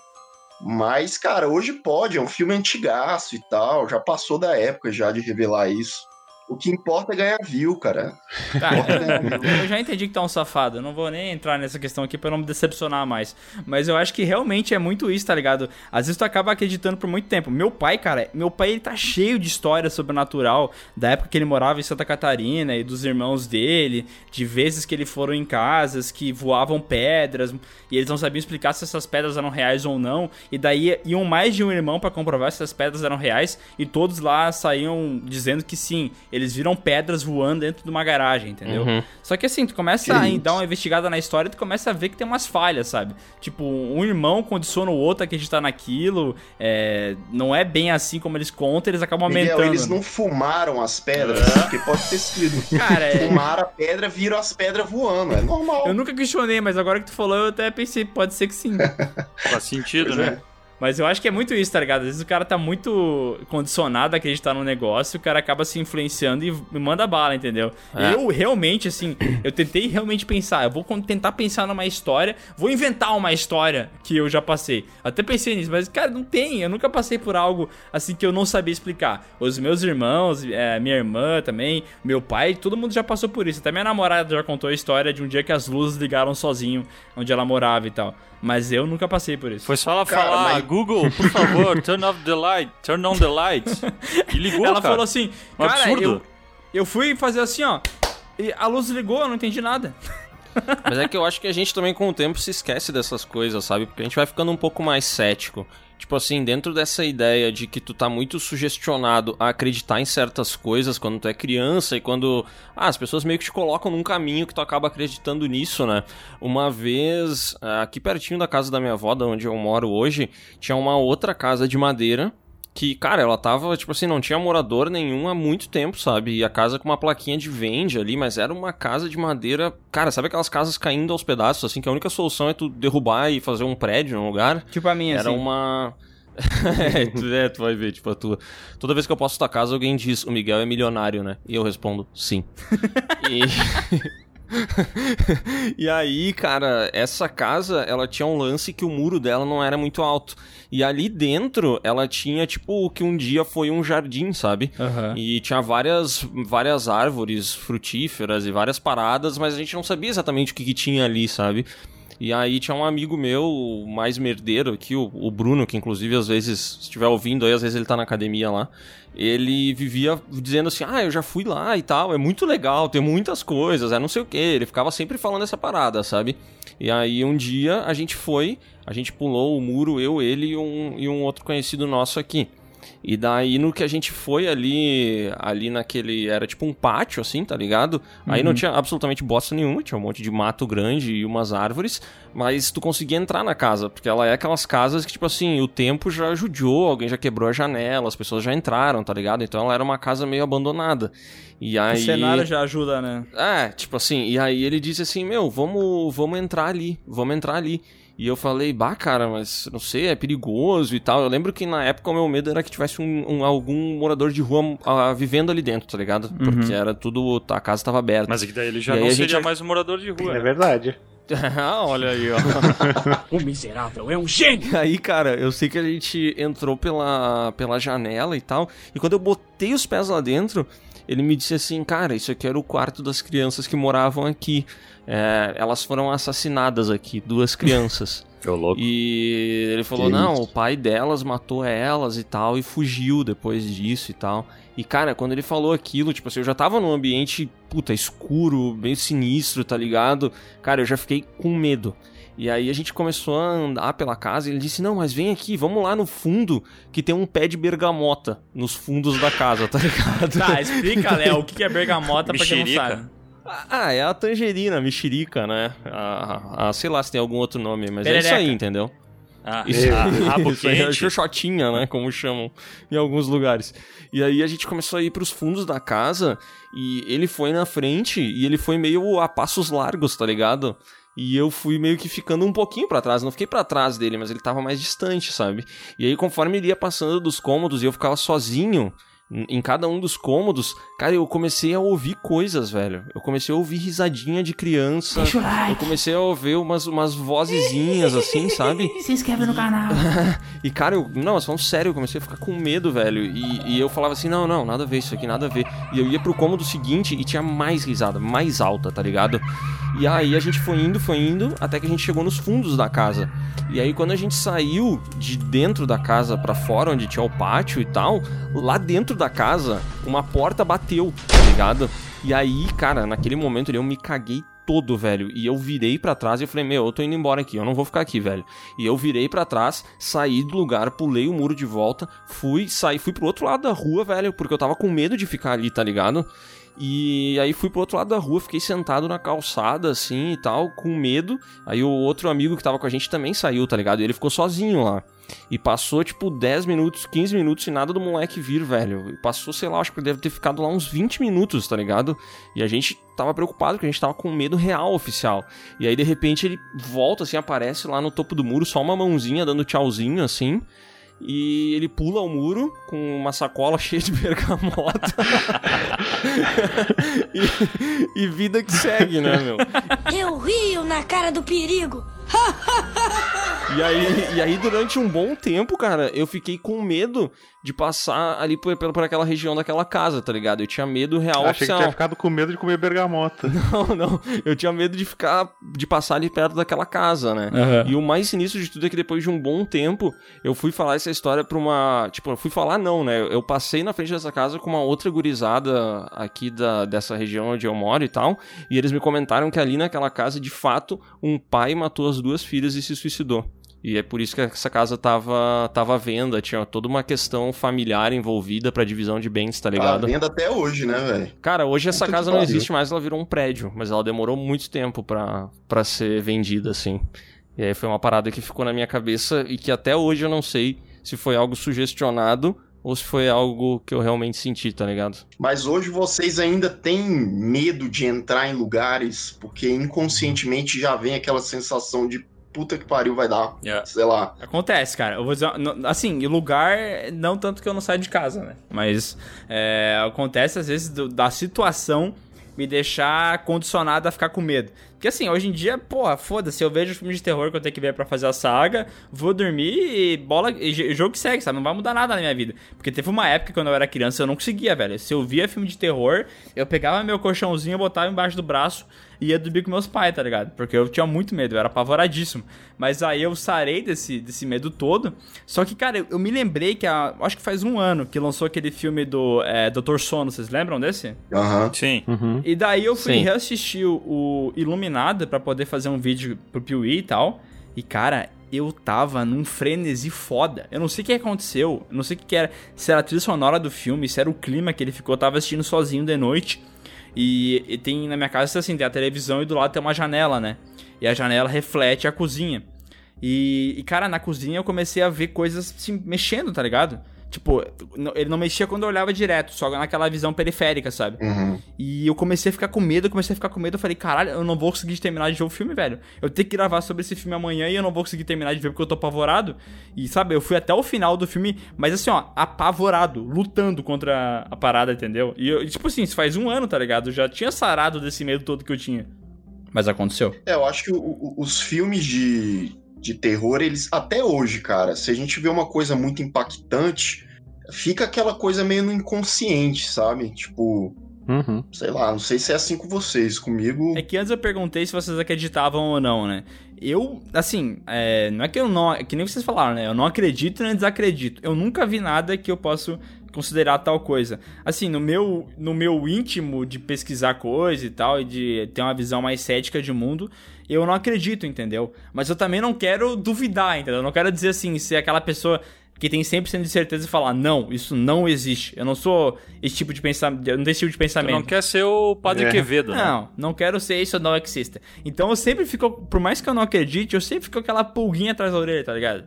Mas, cara, hoje pode, é um filme antigaço e tal, já passou da época já de revelar isso. O que importa é ganhar view, cara. Tá, Importa é view. eu já entendi que tá um safado. Eu não vou nem entrar nessa questão aqui pra não me decepcionar mais. Mas eu acho que realmente é muito isso, tá ligado? Às vezes tu acaba acreditando por muito tempo. Meu pai, cara, meu pai ele tá cheio de história sobrenatural da época que ele morava em Santa Catarina e dos irmãos dele, de vezes que ele foram em casas que voavam pedras e eles não sabiam explicar se essas pedras eram reais ou não. E daí iam mais de um irmão pra comprovar se essas pedras eram reais e todos lá saíam dizendo que sim, eles viram pedras voando dentro de uma garagem, entendeu? Uhum. Só que assim, tu começa Que a dar uma investigada na história e tu começa a ver que tem umas falhas, sabe? Tipo, um irmão condiciona o outro a acreditar naquilo, é, não é bem assim como eles contam, eles acabam Miguel, aumentando. eles não fumaram as pedras, porque pode ter sido. Cara, é- Fumaram a pedra, viram as pedras voando, é normal. Eu nunca questionei, mas agora que tu falou, eu até pensei, pode ser que sim. Faz sentido, Pois né? é. Mas eu acho que é muito isso, tá ligado? Às vezes o cara tá muito condicionado a acreditar no negócio, o cara acaba se influenciando e me manda bala, entendeu? É. Eu realmente, assim, eu tentei realmente pensar, eu vou tentar pensar numa história, vou inventar uma história que eu já passei. Até pensei nisso, mas, cara, não tem, eu nunca passei por algo assim que eu não sabia explicar. Os meus irmãos, é, minha irmã também, meu pai, todo mundo já passou por isso. Até minha namorada já contou a história de um dia que as luzes ligaram sozinho onde ela morava e tal. Mas eu nunca passei por isso. Foi só ela Cara, falar, mas- Google, por favor, turn off the light, turn on the light. E ligou, Ela cara. falou assim, Um cara, absurdo. eu, eu fui fazer assim, ó, e a luz ligou, eu não entendi nada. Mas é que eu acho que a gente também com o tempo se esquece dessas coisas, sabe? Porque a gente vai ficando um pouco mais cético. Tipo assim, dentro dessa ideia de que tu tá muito sugestionado a acreditar em certas coisas quando tu é criança e quando ah, as pessoas meio que te colocam num caminho que tu acaba acreditando nisso, né? Uma vez, ah, aqui pertinho da casa da minha avó, da onde eu moro hoje, tinha uma outra casa de madeira que, cara, ela tava, tipo assim, não tinha morador nenhum há muito tempo, sabe? E a casa com uma plaquinha de vende ali, mas era uma casa de madeira. Cara, sabe aquelas casas caindo aos pedaços, assim, que a única solução é tu derrubar e fazer um prédio no lugar? Tipo a minha, Era assim. uma. é, tu, é, tu vai ver, tipo, a tua. Toda vez que eu posso tua casa, alguém diz, o Miguel é milionário, né? E eu respondo, sim. e... e aí, cara, essa casa, ela tinha um lance que o muro dela não era muito alto. E ali dentro, ela tinha, tipo, o que um dia foi um jardim, sabe? Aham. E tinha várias, várias árvores frutíferas e várias paradas, mas a gente não sabia exatamente o que, que tinha ali, sabe? E aí tinha um amigo meu, mais merdeiro aqui, o, o Bruno, que inclusive às vezes, se estiver ouvindo aí, às vezes ele tá na academia lá. Ele vivia dizendo assim, ah, eu já fui lá e tal, é muito legal, tem muitas coisas, é não sei o que. Ele ficava sempre falando essa parada, sabe? E aí um dia a gente foi, a gente pulou o muro, eu, ele e um, e um outro conhecido nosso aqui. E daí no que a gente foi ali, ali naquele, era tipo um pátio assim, tá ligado? Aí não tinha absolutamente bosta nenhuma, tinha um monte de mato grande e umas árvores, mas tu conseguia entrar na casa, porque ela é aquelas casas que tipo assim, o tempo já judiou, alguém já quebrou a janela, as pessoas já entraram, tá ligado? Então ela era uma casa meio abandonada. E aí O cenário já ajuda, né? é, tipo assim, e aí ele disse assim, meu, vamos, vamos entrar ali, vamos entrar ali. E eu falei, bah, cara, mas não sei, é perigoso e tal. Eu lembro que na época o meu medo era que tivesse um, um- algum morador de rua ah, vivendo ali dentro, tá ligado? Porque era tudo. A casa tava aberta. Mas é que daí ele já E não gente seria ac- mais um morador de rua. É né? verdade. Olha aí, ó. O miserável é um gênio. Aí, cara, eu sei que a gente entrou pela, pela janela e tal. E quando eu botei os pés lá dentro, ele me disse assim: Cara, isso aqui era o quarto das crianças que moravam aqui. É, elas foram assassinadas aqui, duas crianças. E ele falou: Que Não, isso? o pai delas matou elas e tal, e fugiu depois disso e tal. E, cara, quando ele falou aquilo, tipo assim, eu já tava num ambiente, puta, escuro, bem sinistro, tá ligado? Cara, eu já fiquei com medo. E aí a gente começou a andar pela casa e ele disse: Não, mas vem aqui, vamos lá no fundo, que tem um pé de bergamota nos fundos da casa, tá ligado? Tá, explica, Léo, o que é bergamota pra quem não sabe. Ah, é a tangerina, a mexerica, né? A, a- sei lá se tem algum outro nome, mas é Perereca. isso aí, entendeu? Ah, Isso, ah, rabo isso aí é quente. xoxotinha, né? Como chamam em alguns lugares. E aí a gente começou a ir pros fundos da casa e ele foi na frente e ele foi meio a passos largos, tá ligado? E eu fui meio que ficando um pouquinho pra trás, não fiquei pra trás dele, mas ele tava mais distante, sabe? E aí conforme ele ia passando dos cômodos e eu ficava sozinho em cada um dos cômodos, cara, eu comecei a ouvir coisas, velho. Eu comecei a ouvir risadinha de criança. Deixa o like. Eu comecei a ouvir umas, umas vozezinhas assim, sabe? Se inscreve no canal. E, cara, eu, não, mas falando sério, eu comecei a ficar com medo, velho. E, e eu falava assim, não, não, nada a ver isso aqui, nada a ver. E eu ia pro cômodo seguinte e tinha mais risada, mais alta, tá ligado? E aí a gente foi indo, foi indo, até que a gente chegou nos fundos da casa. E aí quando a gente saiu de dentro da casa pra fora, onde tinha o pátio e tal, lá dentro da casa, uma porta bateu, tá ligado? E aí, cara, naquele momento eu me caguei todo, velho. E eu virei pra trás e falei, meu, eu tô indo embora aqui, eu não vou ficar aqui, velho. E eu virei pra trás, saí do lugar, pulei o muro de volta, fui, saí, fui pro outro lado da rua, velho, porque eu tava com medo de ficar ali, tá ligado? E aí fui pro outro lado da rua, fiquei sentado na calçada, assim e tal, com medo. Aí o outro amigo que tava com a gente também saiu, tá ligado? E ele ficou sozinho lá. E passou, tipo, 10 minutos, 15 minutos e nada do moleque vir, velho. E passou, sei lá, acho que deve ter ficado lá uns 20 minutos, tá ligado? E a gente tava preocupado, porque a gente tava com medo real oficial. E aí, de repente, ele volta, assim, aparece lá no topo do muro, só uma mãozinha dando tchauzinho, assim. E ele pula o muro com uma sacola cheia de bergamota. e, e vida que segue, né, meu? Eu rio na cara do perigo. E aí, e aí, durante um bom tempo, cara, eu fiquei com medo de passar ali por, por, aquela região daquela casa, tá ligado? Eu tinha medo real Achei que oficial. tinha ficado com medo de comer bergamota. Não, não. Eu tinha medo de ficar. de passar ali perto daquela casa, né? Aham. E o mais sinistro de tudo é que depois de um bom tempo, eu fui falar essa história pra uma. Tipo, eu fui falar não, né? Eu passei na frente dessa casa com uma outra gurizada aqui da, dessa região onde eu moro e tal. E eles me comentaram que ali naquela casa, de fato, um pai matou as duas filhas e se suicidou. E é por isso que essa casa tava, tava à venda, tinha toda uma questão familiar envolvida pra divisão de bens, tá Tá ligado? vendo até hoje, né, velho? Cara, hoje essa casa não existe mais, ela virou um prédio, mas ela demorou muito tempo pra, pra ser vendida, assim. E aí foi uma parada que ficou na minha cabeça e que até hoje eu não sei se foi algo sugestionado ou se foi algo que eu realmente senti, tá ligado? Mas hoje vocês ainda têm medo de entrar em lugares porque inconscientemente já vem aquela sensação de puta que pariu vai dar, Yeah. sei lá. Acontece, cara. Eu vou dizer, assim, em lugar, não tanto que eu não saio de casa, né? Mas é, acontece às vezes do- da situação me deixar condicionado a ficar com medo. Porque assim, hoje em dia, porra, foda-se, eu vejo filme de terror que eu tenho que ver pra fazer a saga, vou dormir e bola. E jogo que segue, sabe? Não vai mudar nada na minha vida. Porque teve uma época quando eu era criança eu não conseguia, velho. Se eu via filme de terror, eu pegava meu colchãozinho, botava embaixo do braço e ia dormir com meus pais, tá ligado? Porque eu tinha muito medo, eu era apavoradíssimo. Mas aí eu sarei desse, desse medo todo. Só que, cara, eu, eu me lembrei que há, acho que faz um ano que lançou aquele filme do é, Dr. Sono, vocês lembram desse? Aham. Sim. E daí eu fui Sim. reassistir o, o Iluminada pra poder fazer um vídeo pro Piuí e tal. E, cara, eu tava num frenesi foda. Eu não sei o que aconteceu, eu não sei o que era. Se era a trilha sonora do filme, se era o clima que ele ficou. Eu tava assistindo sozinho de noite. E, e tem na minha casa assim, tem a televisão e do lado tem uma janela, né? E a janela reflete a cozinha. E, e, cara, na cozinha eu comecei a ver coisas se mexendo, tá ligado? Tipo, ele não mexia quando eu olhava direto, só naquela visão periférica, sabe? Uhum. E eu comecei a ficar com medo, eu comecei a ficar com medo. Eu falei, caralho, eu não vou conseguir terminar de ver o filme, velho. Eu tenho que gravar sobre esse filme amanhã e eu não vou conseguir terminar de ver porque eu tô apavorado. E sabe, eu fui até o final do filme, mas assim, ó, apavorado, lutando contra a parada, entendeu? E eu, tipo assim, isso faz um ano, tá ligado? Eu já tinha sarado desse medo todo que eu tinha. Mas aconteceu. É, eu acho que o- o- os filmes de, de terror, eles. Até hoje, cara, se a gente vê uma coisa muito impactante, fica aquela coisa meio no inconsciente, sabe? Tipo, Uhum. sei lá, não sei se é assim com vocês. Comigo. É que antes eu perguntei se vocês acreditavam ou não, né? Eu, assim, é, não é que eu não. É que nem vocês falaram, né? Eu não acredito nem desacredito. Eu nunca vi nada que eu possa considerar tal coisa. Assim, no meu, no meu íntimo de pesquisar coisa e tal, e de ter uma visão mais cética de mundo, eu não acredito, entendeu? Mas eu também não quero duvidar, entendeu? Eu não quero dizer assim, ser aquela pessoa que tem 100% de certeza e falar, não, isso não existe. Eu não sou esse tipo de pensamento, eu não tenho esse tipo de Tu pensamento. não quer ser o Padre É. Quevedo, né? Não, não quero ser isso, não exista. Então eu sempre fico, por mais que eu não acredite, eu sempre fico aquela pulguinha atrás da orelha, tá ligado?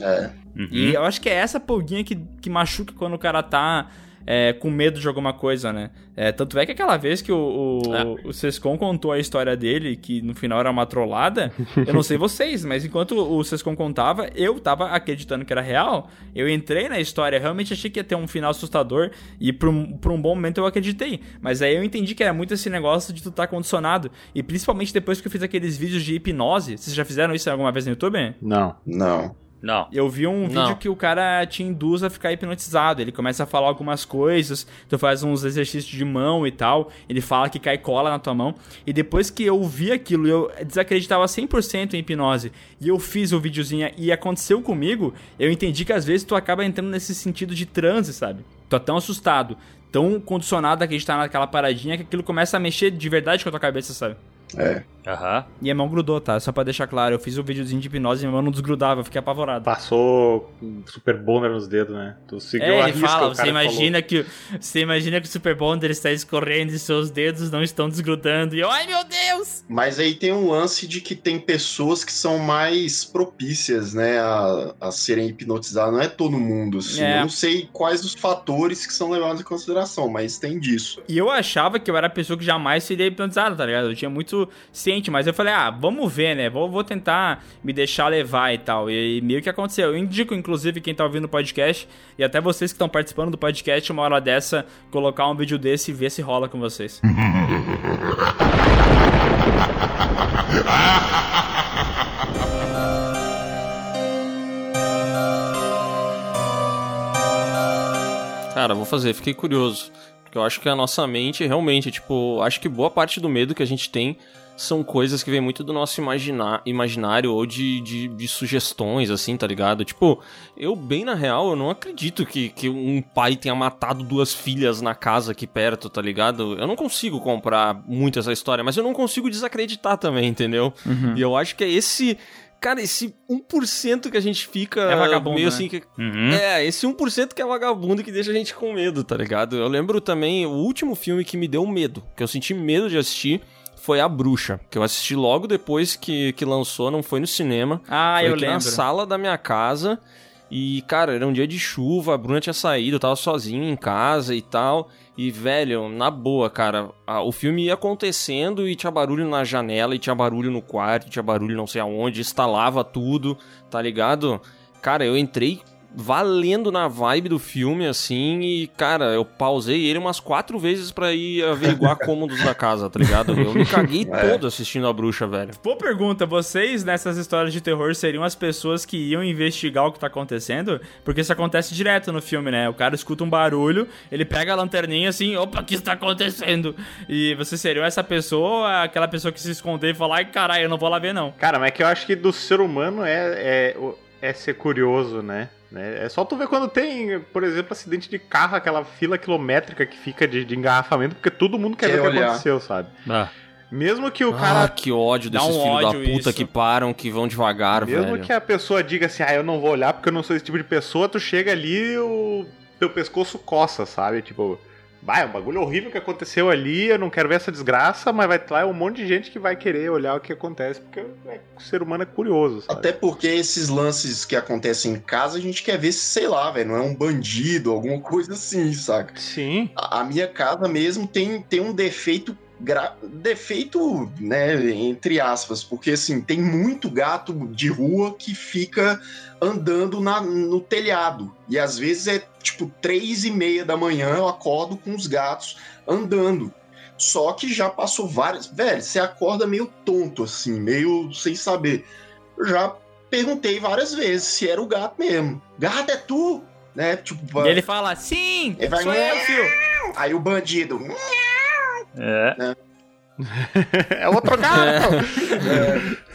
É. Uhum. E eu acho que é essa pulguinha que, que machuca quando o cara tá é, com medo de alguma coisa, né? É, tanto é que aquela vez que o, o, É. o Sescon contou a história dele, que no final era uma trollada, eu não sei vocês, mas enquanto o Sescon contava, eu tava acreditando que era real, eu entrei na história, realmente achei que ia ter um final assustador, e por um, por um bom momento eu acreditei. Mas aí eu entendi que era muito esse negócio de tu tá condicionado, e principalmente depois que eu fiz aqueles vídeos de hipnose, vocês já fizeram isso alguma vez no YouTube? Não. Não. Não. Eu vi um Não. vídeo que o cara te induz a ficar hipnotizado. Ele começa a falar algumas coisas, tu faz uns exercícios de mão e tal. Ele fala que cai cola na tua mão. E depois que eu vi aquilo, eu desacreditava 100% em hipnose. E eu fiz o videozinho e aconteceu comigo. Eu entendi que às vezes tu acaba entrando nesse sentido de transe, sabe? Tu é tão assustado, tão condicionado a acreditar naquela paradinha que aquilo começa a mexer de verdade com a tua cabeça, sabe? É. Aham. E a mão grudou, tá? Só pra deixar claro, eu fiz o videozinho de hipnose e a mão não desgrudava, eu fiquei apavorado. Passou um super bonder nos dedos, né? Tu seguiu É, a ele risca, fala, o você imagina que você imagina que o Super Bonder está escorrendo e seus dedos não estão desgrudando. E eu, ai meu Deus! Mas aí tem um lance de que tem pessoas que são mais propícias, né, a, a serem hipnotizadas. Não é todo mundo, assim. É. Eu não sei quais os fatores que são levados em consideração, mas tem disso. E eu achava que eu era a pessoa que jamais seria hipnotizada, tá ligado? Eu tinha muito mas eu falei, ah, vamos ver, né? Vou, vou tentar me deixar levar e tal. E, meio que aconteceu. Eu indico, inclusive, quem tá ouvindo o podcast, e até vocês que estão participando do podcast, uma hora dessa, colocar um vídeo desse e ver se rola com vocês. Cara, vou fazer, fiquei curioso. Porque eu acho que a nossa mente, realmente, tipo, acho que boa parte do medo que a gente tem são coisas que vem muito do nosso imagina imaginário ou de, de, de sugestões, assim, tá ligado? Tipo, eu, bem na real, eu não acredito que, que um pai tenha matado duas filhas na casa aqui perto, tá ligado? Eu não consigo comprar muito essa história, mas eu não consigo desacreditar também, entendeu? E eu acho que é esse. Cara, esse 1% que a gente fica É vagabundo, meio né? assim que Uhum. é, esse 1% que é vagabundo que deixa a gente com medo, tá ligado? Eu lembro também, o último filme que me deu medo, que eu senti medo de assistir, foi A Bruxa, que eu assisti logo depois que, que lançou, não foi no cinema. Ah, foi eu aqui na lembro. sala da minha casa. E, cara, era um dia de chuva, a Bruna tinha saído, eu tava sozinho em casa e tal. E, velho, na boa, cara, a- o filme ia acontecendo e tinha barulho na janela, e tinha barulho no quarto, tinha barulho não sei aonde, instalava tudo, tá ligado? Cara, eu entrei valendo na vibe do filme, assim, e, cara, eu pausei ele umas quatro vezes pra ir averiguar cômodos da casa, tá ligado? Eu me caguei É. todo assistindo a bruxa, velho. Boa pergunta, vocês nessas histórias de terror seriam as pessoas que iam investigar o que tá acontecendo? Porque isso acontece direto no filme, né? O cara escuta um barulho, ele pega a lanterninha assim, opa, o que está acontecendo? E vocês seriam essa pessoa ou aquela pessoa que se esconder e falar, ai caralho, eu não vou lá ver não. Cara, mas é que eu acho que do ser humano é, é, é ser curioso, né? Né? É só tu ver quando tem, por exemplo, acidente de carro, aquela fila quilométrica que fica de, de engarrafamento, porque todo mundo quer Quer ver o que aconteceu, sabe? Ah. Mesmo que o ah, cara. que ódio desses um filhos da puta isso. que param, que vão devagar, Mesmo velho. que a pessoa diga assim, ah, eu não vou olhar porque eu não sou esse tipo de pessoa, tu chega ali e o teu pescoço coça, sabe? Tipo, Vai, é um bagulho horrível que aconteceu ali, eu não quero ver essa desgraça, mas vai lá um monte de gente que vai querer olhar o que acontece, porque é, o ser humano é curioso, sabe? Até porque esses lances que acontecem em casa, a gente quer ver se, sei lá, velho, não é um bandido, alguma coisa assim, saca? Sim. A, a minha casa mesmo tem, tem um defeito. Gra- Defeito, né, entre aspas, porque assim, tem muito gato de rua que fica andando na, no telhado. E às vezes é tipo três e meia da manhã, eu acordo com os gatos andando. Só que já passou várias. Velho, você acorda meio tonto, assim, meio sem saber. Eu já perguntei várias vezes se era o gato mesmo. Gato é tu? Né? Tipo, E ele fala, sim, Ele vai- sou eu, filho. aí o bandido. É. É outro gato!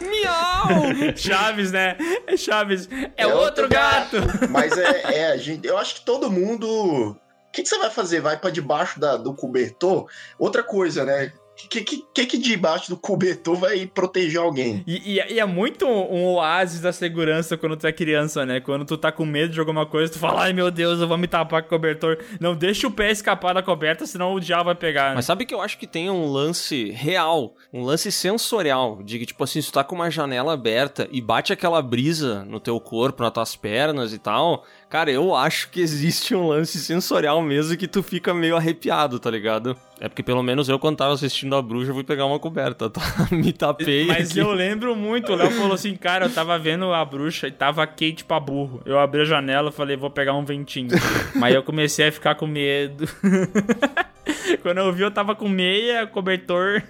Miau! Chaves, né? É Chaves. É, É outro, outro gato. Mas é, é, gente, eu acho que todo mundo. O que, que você vai fazer? Vai pra debaixo da- do cobertor? Outra coisa, né? O que, que, que, que debaixo do cobertor vai proteger alguém? E, e- e é muito um oásis da segurança quando tu é criança, né? Quando tu tá com medo de alguma coisa, tu fala, ai meu Deus, eu vou me tapar com o cobertor. Não deixa o pé escapar da coberta, senão o diabo vai pegar. né? Mas sabe que eu acho que tem um lance real, um lance sensorial, de que, tipo assim, se tu tá com uma janela aberta e bate aquela brisa no teu corpo, nas tuas pernas e tal, cara, eu acho que existe um lance sensorial mesmo que tu fica meio arrepiado, tá ligado? É porque pelo menos eu, quando tava assistindo a bruxa, fui pegar uma coberta, tá? Me tapei. Mas aqui. eu lembro muito, o Léo falou assim, cara, eu tava vendo a bruxa e tava quente pra burro. Eu abri a janela e falei, vou pegar um ventinho. Mas eu comecei a ficar com medo. Quando eu vi, eu tava com meia, cobertor.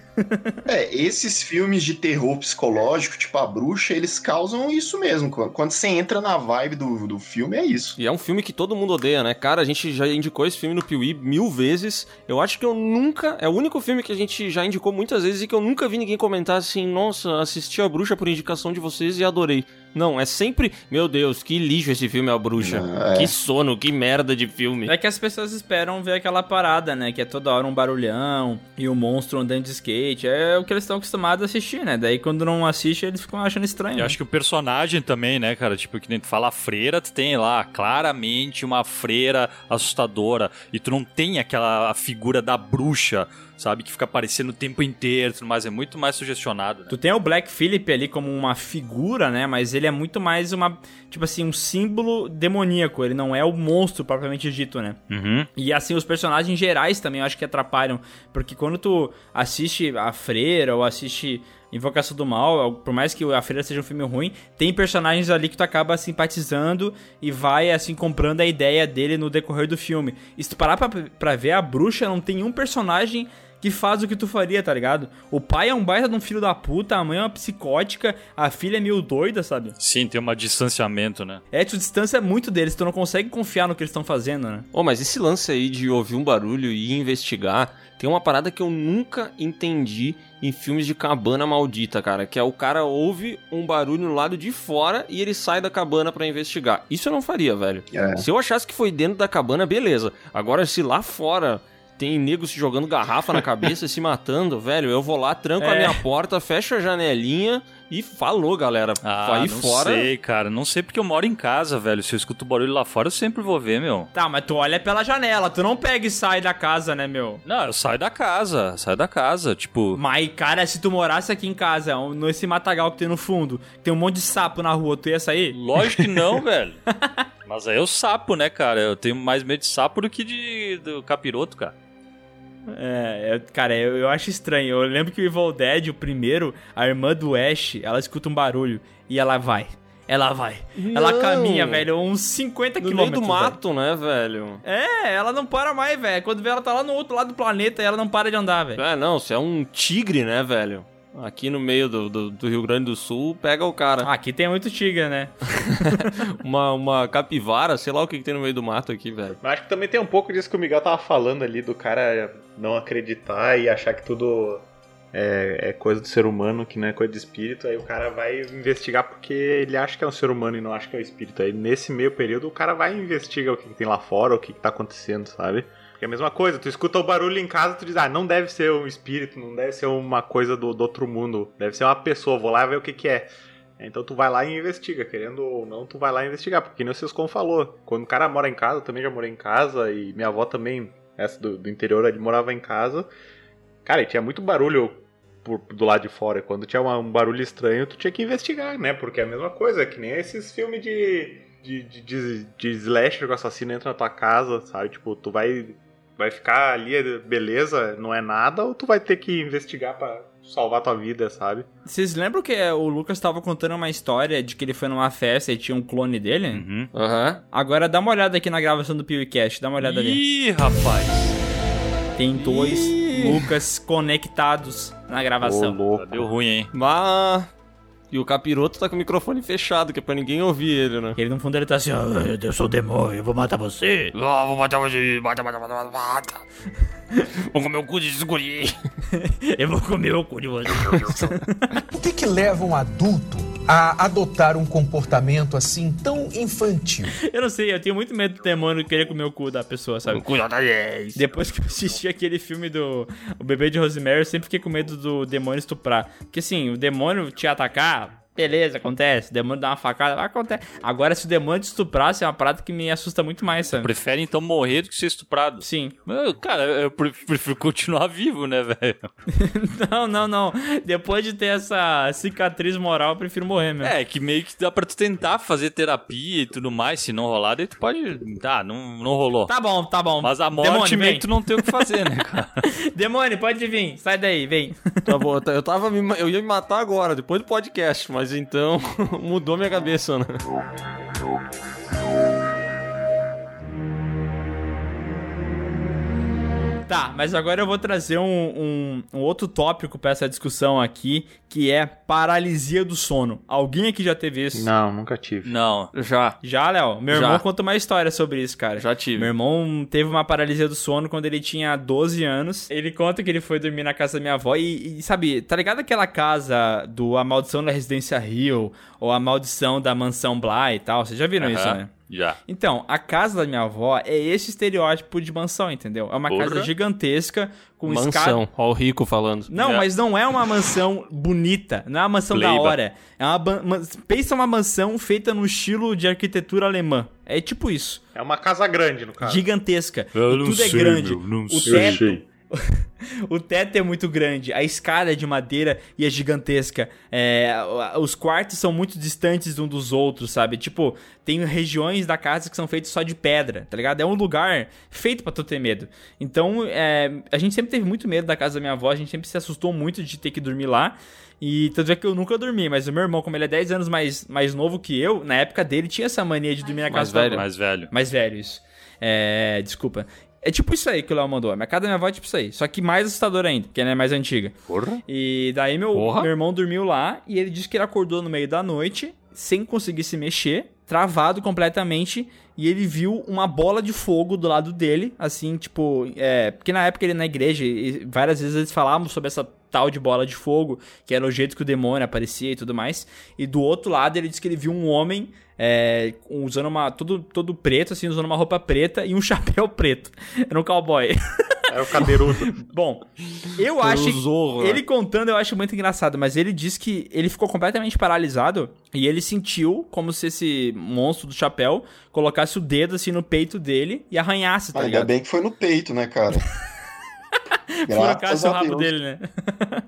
É, esses filmes de terror psicológico, tipo a bruxa, eles causam isso mesmo. Quando quando você entra na vibe do, do filme, é isso. E é um filme que todo mundo odeia, né? Cara, a gente já indicou esse filme no Piuí mil vezes. Eu acho que eu nunca. É o único filme que a gente já indicou muitas vezes e que eu nunca vi ninguém comentar assim: nossa, assisti a bruxa por indicação de vocês e adorei. Não, é sempre. Meu Deus, que lixo esse filme, a bruxa. Não, é. Que sono, que merda de filme. É que as pessoas esperam ver aquela parada, né? Que é toda hora um barulhão e um monstro andando de skate. É o que eles estão acostumados a assistir, né? Daí quando não assiste, eles ficam achando estranho. Eu acho que o personagem também, né, cara? Tipo, que nem tu fala a freira, tu tem lá claramente uma freira assustadora. E tu não tem aquela figura da bruxa, sabe? Que fica aparecendo o tempo inteiro, tudo mais. É muito mais sugestionado. Né? Tu tem o Black Phillip ali como uma figura, né? Mas ele é muito mais uma, tipo assim, um símbolo demoníaco. Ele não é o monstro propriamente dito, né? Uhum. E assim, os personagens gerais também eu acho que atrapalham. Porque quando tu assiste a Freira ou assiste Invocação do Mal, por mais que a Freira seja um filme ruim, tem personagens ali que tu acaba simpatizando e vai, assim, comprando a ideia dele no decorrer do filme. E se tu parar pra, pra ver, a bruxa não tem um personagem que faz o que tu faria, tá ligado? O pai é um baita de um filho da puta, a mãe é uma psicótica, a filha é meio doida, sabe? Sim, tem um distanciamento, né? É, tu distância muito deles, tu não consegue confiar no que eles estão fazendo, né? Ô, mas esse lance aí de ouvir um barulho e investigar, tem uma parada que eu nunca entendi em filmes de cabana maldita, cara, que é o cara ouve um barulho no lado de fora e ele sai da cabana pra investigar. Isso eu não faria, velho. É. Se eu achasse que foi dentro da cabana, beleza. Agora, se lá fora tem nego se jogando garrafa na cabeça e se matando, velho, eu vou lá, tranco a É. minha porta, fecho a janelinha e falou, galera. Ah, Aí não fora. sei, cara. Não sei porque eu moro em casa, velho. Se eu escuto barulho lá fora, eu sempre vou ver, meu. Tá, mas tu olha pela janela, tu não pega e sai da casa, né, meu? Não, eu saio da casa, saio da casa. Tipo, Mas, cara, se tu morasse aqui em casa, nesse matagal que tem no fundo, tem um monte de sapo na rua, tu ia sair? lógico que não, velho. Mas aí é o sapo, né, cara? Eu tenho mais medo de sapo do que de do capiroto, cara. É, eu- cara, eu, eu acho estranho. Eu lembro que o Evil Dead, o primeiro, a irmã do Ash, ela escuta um barulho e ela vai. Ela vai. Ela Não. caminha, velho, uns 50 No meio quilômetros. do velho. mato, né, velho? É, ela não para mais, velho. Quando vê ela tá lá no outro lado do planeta e ela não para de andar, velho. É, não, você é um tigre, né, velho? Aqui no meio do, do, do Rio Grande do Sul, pega o cara. Ah, aqui tem muito tigre, né? Uma, uma capivara, sei lá o que, que tem no meio do mato aqui, velho. Mas acho que também tem um pouco disso que o Miguel tava falando ali, do cara não acreditar e achar que tudo é, é coisa do ser humano, que não é coisa de espírito. Aí o cara vai investigar porque ele acha que é um ser humano e não acha que é um espírito. Aí nesse meio período o cara vai e investiga o que, que tem lá fora, o que, que tá acontecendo, sabe? Porque é a mesma coisa, tu escuta o barulho em casa, tu diz, ah, não deve ser um espírito, não deve ser uma coisa do, do outro mundo, deve ser uma pessoa, vou lá ver o que que é. Então tu vai lá e investiga, querendo ou não, tu vai lá investigar, porque nem o Sescon falou. Quando o cara mora em casa, eu também já morei em casa, e minha avó também essa do, do interior, ele morava em casa. Cara, e tinha muito barulho por- do lado de fora. Quando tinha uma- um barulho estranho, tu tinha que investigar, né? Porque é a mesma coisa, que nem esses filmes de, de, de, de, de slasher que o assassino entra na tua casa, sabe? Tipo, tu vai, vai ficar ali, beleza, não é nada, ou tu vai ter que investigar pra salvar tua vida, sabe? Vocês lembram que é, o Lucas tava contando uma história de que ele foi numa festa e tinha um clone dele? Uhum. Aham. Agora dá uma olhada aqui na gravação do PewCast, dá uma olhada ali. Ih, rapaz. Tem dois Lucas conectados na gravação. louco. Deu ruim, hein? Mas... E o capiroto tá com o microfone fechado, que é pra ninguém ouvir ele, né? Ele no fundo ele tá assim, ó, eu sou o demônio, eu vou matar você. Ah, vou matar você. Mata, mata, mata, mata, mata. Vou comer o cu de escuri. eu vou comer o cu de você. O que, que leva um adulto a adotar um comportamento assim tão infantil? eu não sei, eu tenho muito medo do demônio querer comer o cu da pessoa, sabe? Cuidado, yes. Depois que eu assisti aquele filme do O Bebê de Rosemary, eu sempre fiquei com medo do demônio estuprar. Porque assim, o demônio te atacar, beleza, acontece. O demônio dá uma facada, acontece. Agora, se o demônio te estuprasse, é uma parada que me assusta muito mais, sabe? Prefere então morrer do que ser estuprado. Sim. Eu, Cara, eu pre- prefiro continuar vivo, né, velho? Não, não, não. Depois de ter essa cicatriz moral, eu prefiro morrer mesmo. É, que meio que dá pra tu tentar fazer terapia e tudo mais. Se não rolar, daí tu pode. Tá, não, não rolou. Tá bom, tá bom. Mas a morte Demônio, meio vem. que tu não tem o que fazer, né, cara? Demônio, pode vir. Sai daí, vem. Tá bom, eu tava eu ia me matar agora, depois do podcast, mas então mudou minha cabeça, né? Tá, mas agora eu vou trazer um, um- um outro tópico pra essa discussão aqui, que é paralisia do sono. Alguém aqui já teve isso? Não, nunca tive. Não. Já, Já, Léo? Meu Já. irmão conta uma história sobre isso, cara. já tive. Meu irmão teve uma paralisia do sono quando ele tinha 12 anos. Ele conta que ele foi dormir na casa da minha avó e, e, sabe, tá ligado aquela casa do A Maldição da Residência Rio ou A Maldição da Mansão Bly e tal? Vocês já viram isso, Aham. né? Já. Então, a casa da minha avó é esse estereótipo de mansão, entendeu? É uma Porra. casa gigantesca com escada. Mansão, ó o rico falando. Não, É. mas não é uma mansão bonita, não é uma mansão da Pleiba. hora. É uma ban- pensa uma mansão feita no estilo de arquitetura alemã. É tipo isso, É uma casa grande, no caso. gigantesca. Eu não Tudo é sei, grande. meu, não o sei. teto o teto é muito grande, a escada é de madeira e é gigantesca. É, os quartos são muito distantes um dos outros, sabe? Tipo, tem regiões da casa que são feitas só de pedra, tá ligado? É um lugar feito pra tu ter medo. Então, é, a gente sempre teve muito medo da casa da minha avó, a gente sempre se assustou muito de ter que dormir lá. E tanto é que eu nunca dormi, mas o meu irmão, como ele é 10 anos mais, mais novo que eu, na época dele tinha essa mania de dormir na Mais casa da velho. avó. Mais velho. Mais velho, isso. É, desculpa. É tipo isso aí que o Léo mandou. A minha casa da minha avó é tipo isso aí. Só que mais assustador ainda, porque ela é mais antiga. Porra. E daí meu, Porra. meu irmão dormiu lá e ele disse que ele acordou no meio da noite, sem conseguir se mexer, travado completamente, e ele viu uma bola de fogo do lado dele, assim, tipo, é, porque na época ele na igreja, e várias vezes eles falavam sobre essa tal de bola de fogo, que era o jeito que o demônio aparecia e tudo mais. E do outro lado ele disse que ele viu um homem é, usando uma. Todo, todo preto, assim, usando uma roupa preta e um chapéu preto. Era um cowboy. Era o cadeirudo. Bom, eu acho. Zorro, né? ele contando eu acho muito engraçado, mas ele disse que ele ficou completamente paralisado e ele sentiu como se esse monstro do chapéu colocasse o dedo assim no peito dele e arranhasse, tá Ainda ligado? bem que foi no peito, né, cara? Graças Furacasse o rabo Deus. dele, né?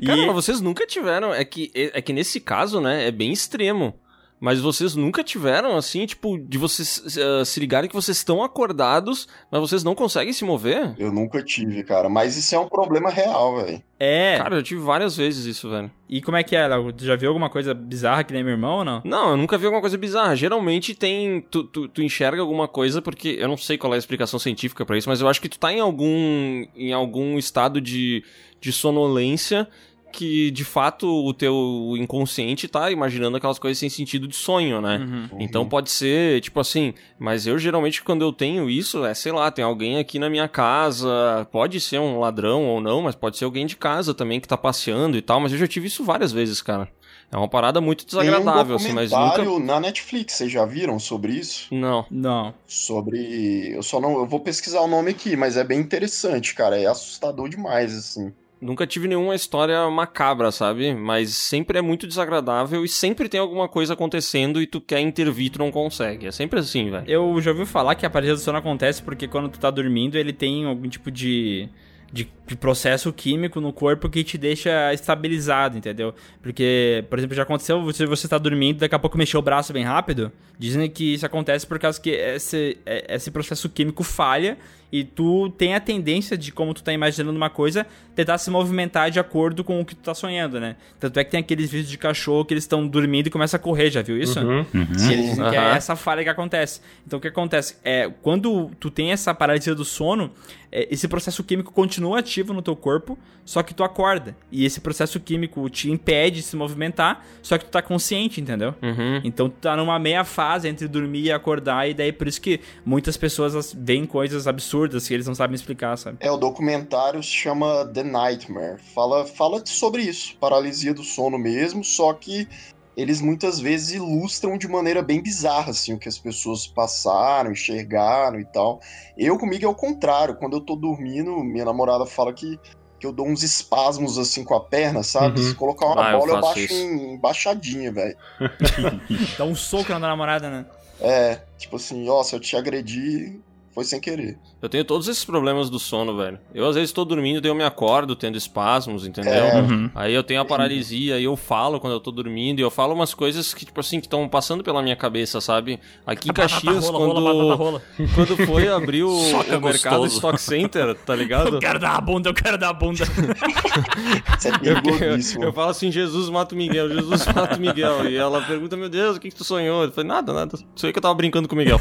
e Cara, mas vocês nunca tiveram. É que, é que nesse caso, né, é bem extremo. Mas vocês nunca tiveram, assim, tipo, de vocês eh, se ligarem que vocês estão acordados, mas vocês não conseguem se mover? Eu nunca tive, cara. Mas isso é um problema real, velho. é. Cara, eu tive várias vezes isso, velho. E como é que é, Léo? Tu já viu alguma coisa bizarra que nem meu irmão ou não? Não, eu nunca vi alguma coisa bizarra. Geralmente tem. Tu, tu, tu enxerga alguma coisa, porque eu não sei qual é a explicação científica pra isso, mas eu acho que tu tá em algum. em algum estado de, de sonolência que de fato o teu inconsciente tá imaginando aquelas coisas sem sentido de sonho, né? Uhum. Então pode ser, tipo assim, mas eu geralmente quando eu tenho isso, é, sei lá, tem alguém aqui na minha casa, pode ser um ladrão ou não, mas pode ser alguém de casa também que tá passeando e tal, mas eu já tive isso várias vezes, cara. É uma parada muito desagradável, assim, Tem um mas documentário nunca. na Netflix, vocês já viram sobre isso? Não. Não. Sobre. Eu só não. Eu vou pesquisar o nome aqui, mas é bem interessante, cara. É assustador demais, assim. Nunca tive nenhuma história macabra, sabe? Mas sempre é muito desagradável e sempre tem alguma coisa acontecendo e tu quer intervir, tu não consegue. É sempre assim, velho. Eu já ouvi falar que a paralisia do sono acontece porque quando tu tá dormindo, ele tem algum tipo de, de, de processo químico no corpo que te deixa estabilizado, entendeu? Porque, por exemplo, já aconteceu você, você tá dormindo, daqui a pouco mexeu o braço bem rápido. Dizem que isso acontece por causa que esse, é- esse processo químico falha e tu tem a tendência de, como tu tá imaginando uma coisa, tentar se movimentar de acordo com o que tu tá sonhando, né? Tanto é que tem aqueles vídeos de cachorro que eles estão dormindo e começam a correr, já viu isso? Uhum. E eles dizem que é essa falha que acontece. Então o que acontece? É, quando tu tem essa paralisia do sono, é, esse processo químico continua ativo no teu corpo, só que tu acorda. E esse processo químico te impede de se movimentar, só que tu tá consciente, entendeu? Uhum. Então tu tá numa meia fase entre dormir e acordar, e daí por isso que muitas pessoas veem coisas absurdas que eles não sabem explicar, sabe? É, o documentário se chama The Nightmare. Fala, fala sobre isso, paralisia do sono mesmo, só que eles muitas vezes ilustram de maneira bem bizarra, assim, o que as pessoas passaram, enxergaram e tal. Eu, comigo, é o contrário. Quando eu tô dormindo, minha namorada fala que, que eu dou uns espasmos, assim, com a perna, sabe? Uhum. Se colocar uma Ah, eu bola, eu, faço baixo isso. em baixadinha, velho. Dá um soco na namorada, né? É, tipo assim, ó, se eu te agredi, foi sem querer. Eu tenho todos esses problemas do sono, velho. Eu às vezes tô dormindo, daí eu me acordo tendo espasmos, entendeu? É. Uhum. Aí eu tenho a paralisia e eu falo quando eu tô dormindo, e eu falo umas coisas que, tipo assim, que estão passando pela minha cabeça, sabe? Aqui em Caxias, rola, rola, quando, batata rola. quando foi abrir o, o mercado. Stock Center, tá ligado? Eu quero dar a bunda, eu quero dar a bunda. Isso é Eu, perigosíssimo. eu falo assim, Jesus mata o Miguel, Jesus mata o Miguel. E ela pergunta, meu Deus, o que, que tu sonhou? Eu falei, nada, nada. Sei que eu tava brincando com o Miguel.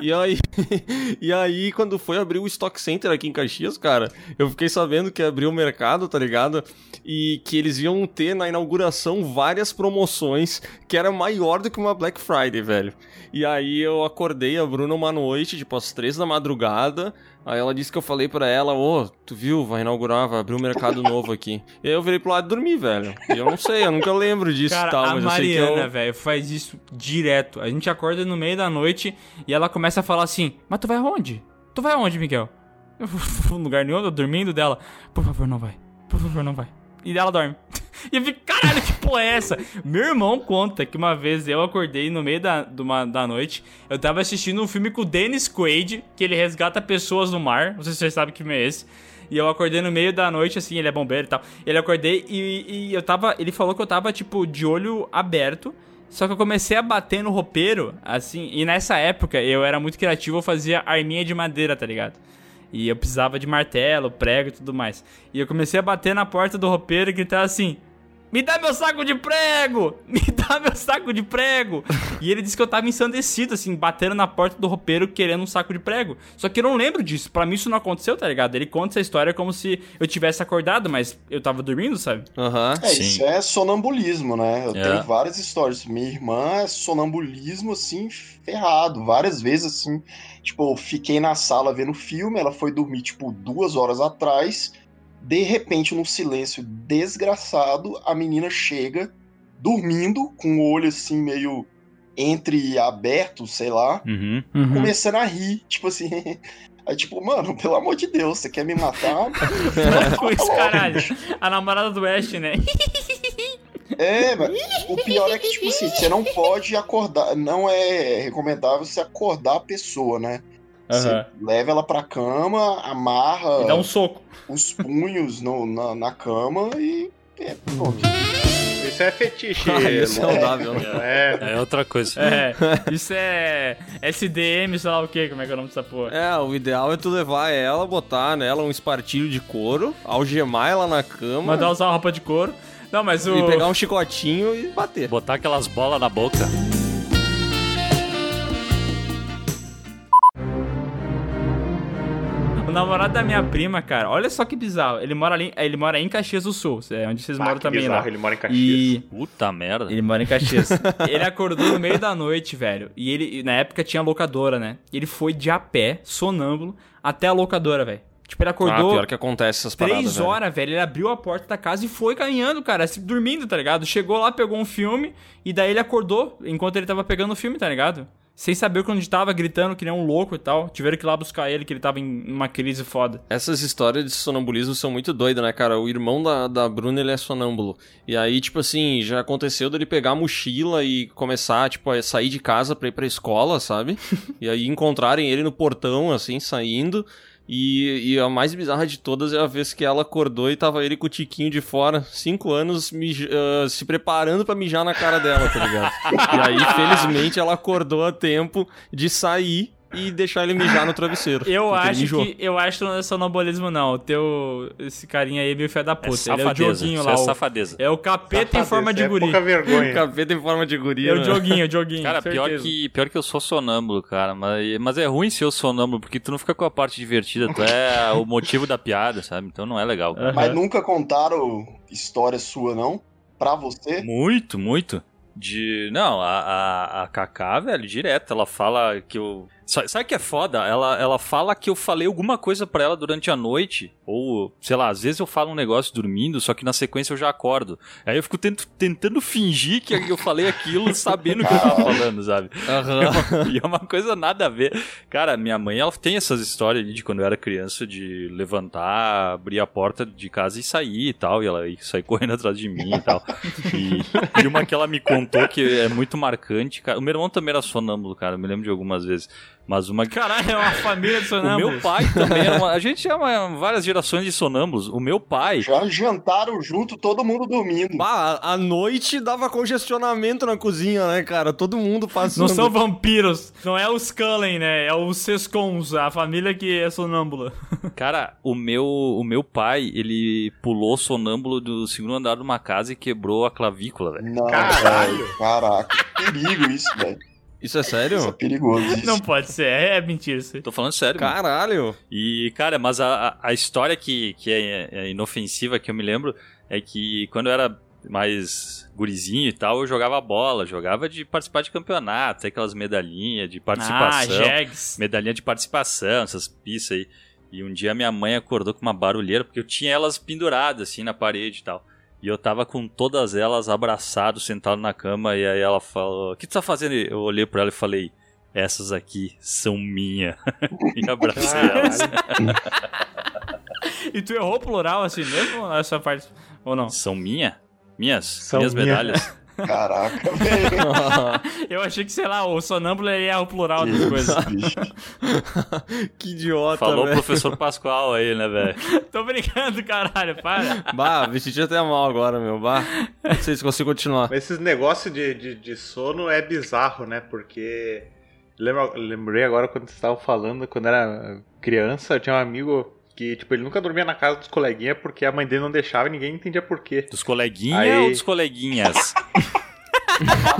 e aí, e aí, quando foi abrir o Stock Center aqui em Caxias, cara, eu fiquei sabendo que abriu o mercado, tá ligado? E que eles iam ter na inauguração várias promoções que era maior do que uma Black Friday, velho. E aí eu acordei a Bruna uma noite, tipo, às três da madrugada. Aí ela disse que eu falei pra ela, ô, tu viu, vai inaugurar, vai abrir um mercado novo aqui. E aí eu virei pro lado e dormi, velho. E eu não sei, eu nunca lembro disso Cara, e tal, a mas eu sei que Mariana, eu... velho, faz isso direto. A gente acorda no meio da noite e ela começa a falar assim: Mas tu vai aonde? Tu vai aonde, Miguel? Eu vou lugar nenhum, eu tô dormindo dela. Por favor, não vai. Por favor, não vai. E ela dorme. E eu fico, caralho, que porra é essa? Meu irmão conta que uma vez eu acordei no meio da, uma- da noite. Eu tava assistindo um filme com o Dennis Quaid, que ele resgata pessoas no mar. Não sei se vocês sabem que filme é esse. E eu acordei no meio da noite, assim, ele é bombeiro e tal. Ele acordei e, e eu tava. Ele falou que eu tava, tipo, de olho aberto. Só que eu comecei a bater no roupeiro, assim. E nessa época eu era muito criativo, eu fazia arminha de madeira, tá ligado? E eu precisava de martelo, prego e tudo mais. E eu comecei a bater na porta do roupeiro e gritar assim: Me dá meu saco de prego! Me dá meu saco de prego! e ele disse que eu tava ensandecido, assim, batendo na porta do roupeiro querendo um saco de prego. Só que eu não lembro disso. Pra mim isso não aconteceu, tá ligado? Ele conta essa história como se eu tivesse acordado, mas eu tava dormindo, sabe? Aham. É, isso é sonambulismo, né? Eu É. tenho várias histórias. Minha irmã é sonambulismo, assim, ferrado. Várias vezes, assim. Tipo, eu fiquei na sala vendo filme, ela foi dormir, tipo, duas horas atrás. De repente, num silêncio desgraçado, a menina chega, dormindo, com o olho, assim, meio entre aberto, sei lá, Uhum. começando a rir. Tipo assim. Aí, tipo, mano, pelo amor de Deus, você quer me matar? Com isso, caralho. A namorada do Ash, né? É, mas o pior é que, tipo assim, você não pode acordar. Não é recomendável você acordar a pessoa, né? Você leva ela pra cama, amarra E dá um soco. os punhos no- na, na cama e. É, pronto. Isso é fetiche. Ah, isso é saudável, né? é. É outra coisa. É, isso é SDM, sei lá o que, como é que é o nome dessa porra. É, o ideal é tu levar ela, botar nela um espartilho de couro, algemar ela na cama Mandar usar uma roupa de couro. Não, mas o. e pegar um chicotinho e bater. Botar aquelas bolas na boca. O namorado da minha prima, cara, olha só que bizarro. Ele mora ali, ele mora em Caxias do Sul, é onde vocês Ah, moram que também bizarro, lá. ele mora em Caxias. E Puta merda. ele mora em Caxias. ele acordou no meio da noite, velho. E ele, na época tinha locadora, né? Ele foi de a pé, sonâmbulo, até a locadora, velho. Tipo, ele Ah, acordou pior que acontece essas paradas, três velho. horas, velho. Ele abriu a porta da casa e foi caminhando, cara, assim, dormindo, tá ligado? Chegou lá, pegou um filme e daí ele acordou enquanto ele tava pegando o filme, tá ligado? Sem saber onde tava, gritando que nem um louco e tal. Tiveram que ir lá buscar ele, que ele tava em uma crise foda. Essas histórias de sonambulismo são muito doidas, né, cara? O irmão da, da Bruna, ele é sonâmbulo. E aí, tipo assim, já aconteceu dele pegar a mochila e começar, tipo, a sair de casa pra ir pra escola, sabe? e aí encontrarem ele no portão, assim, saindo. E, e a mais bizarra de todas é a vez que ela acordou e tava ele com o tiquinho de fora, cinco anos, ah, se preparando pra mijar na cara dela, tá ligado? e aí, felizmente, ela acordou a tempo de sair e deixar ele mijar no travesseiro. Eu acho que eu acho que não é sonambulismo, não. O teu. Esse carinha aí é meio fé da É puta. ele é o safadeza. Joguinho lá. é o- safadeza. É o capeta em Safadeza, forma de é guri. pouca vergonha. Capeta em forma de guria. É o né? joguinho, o joguinho. Cara, pior que, pior que eu sou sonâmbulo, cara. Mas, mas é ruim ser o sonâmbulo, porque tu não fica com a parte divertida, tu é o motivo da piada, sabe? Então não é legal. cara. Mas nunca contaram história sua, não? Pra você? Muito, muito. De. Não, a, a, a Kaká, velho, direto. Ela fala que eu. Sa- Sabe o que é foda? Ela, ela fala que eu falei alguma coisa pra ela durante a noite. Ou, sei lá, às vezes eu falo um negócio dormindo, só que na sequência eu já acordo. Aí eu fico tent- tentando fingir que eu falei aquilo sabendo o que eu tava falando, sabe? E é uma coisa nada a ver. Cara, minha mãe, ela tem essas histórias de quando eu era criança, de levantar, abrir a porta de casa e sair e tal. E ela sair correndo atrás de mim e tal. E, e uma que ela me contou que é muito marcante, cara. O meu irmão também era sonâmbulo, cara. Eu me lembro de algumas vezes. Mas uma. Caralho, é uma família de O sonâmbulos. meu pai também era uma. A gente é uma, várias gerações de sonâmbulos. O meu pai. Já jantaram junto, todo mundo dormindo. Bah, à noite dava congestionamento na cozinha, né, cara? Todo mundo passando. Não são vampiros. Não é os Cullen, né? É os Sescons, a família que é sonâmbula. Cara, o meu, o meu pai, ele pulou sonâmbulo do segundo andar de uma casa e quebrou a clavícula, velho. Não, Caralho. Caraca, que perigo isso, velho. Isso é sério? Isso é perigoso. Isso. Não pode ser, é, é mentira isso. Tô falando sério, mano. Caralho. E, cara, mas a, a- história que, que é, é inofensiva que eu me lembro é que quando eu era mais gurizinho e tal, eu jogava bola, jogava de participar de campeonato, aquelas medalhinhas de Ah, participação. Jags. medalhinha de participação, essas pistas aí. E um dia minha mãe acordou com uma barulheira, porque eu tinha elas penduradas assim na parede e tal. E eu tava com todas elas abraçado, sentado na cama, e aí ela falou: O que tu tá fazendo? Eu olhei pra ela e falei: Essas aqui são minha. e abracei elas. E tu errou plural assim mesmo? Essa parte. Ou não? São minha? Minhas? São minhas minha. medalhas? Caraca, velho. Eu achei que, sei lá, o sonâmbulo ele é o plural das coisas. que idiota, Falou o velho. professor Pascoal aí, né, velho? Tô brincando, caralho, para. Bah, me senti até mal agora, meu. Bah. Não sei se consigo continuar. Mas esses negócios de, de, de sono é bizarro, né? Porque. Lembra, lembrei agora quando vocês estavam falando, quando era criança, eu tinha um amigo que, tipo, ele nunca dormia na casa dos coleguinhas porque a mãe dele não deixava e ninguém entendia por quê. Dos coleguinhas Aí. ou dos coleguinhas?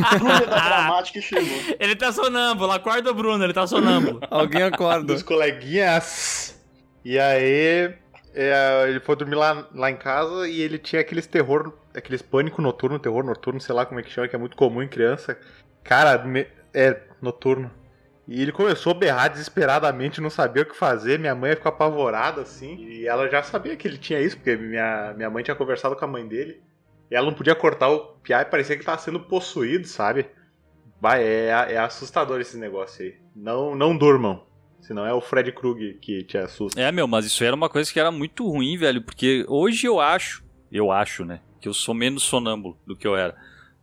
A Bruna da gramática chegou. Ele tá sonâmbulo, acorda o Bruno, ele tá sonâmbulo. Alguém acorda. Dos coleguinhas. E aí. é, ele foi dormir lá, lá em casa e ele tinha aqueles terror, aqueles pânico noturno, terror noturno, sei lá como é que chama, que é muito comum em criança. Cara, me- é noturno. E ele começou a berrar desesperadamente, não sabia o que fazer. Minha mãe ficou apavorada assim. E ela já sabia que ele tinha isso, porque minha, minha mãe tinha conversado com a mãe dele. E ela não podia cortar o piá e parecia que tava sendo possuído, sabe? Vai, é, é assustador esse negócio aí. Não, não durmam. Senão é o Fred Krug que te assusta. É, meu, mas isso era uma coisa que era muito ruim, velho, porque hoje eu acho, eu acho, né, que eu sou menos sonâmbulo do que eu era.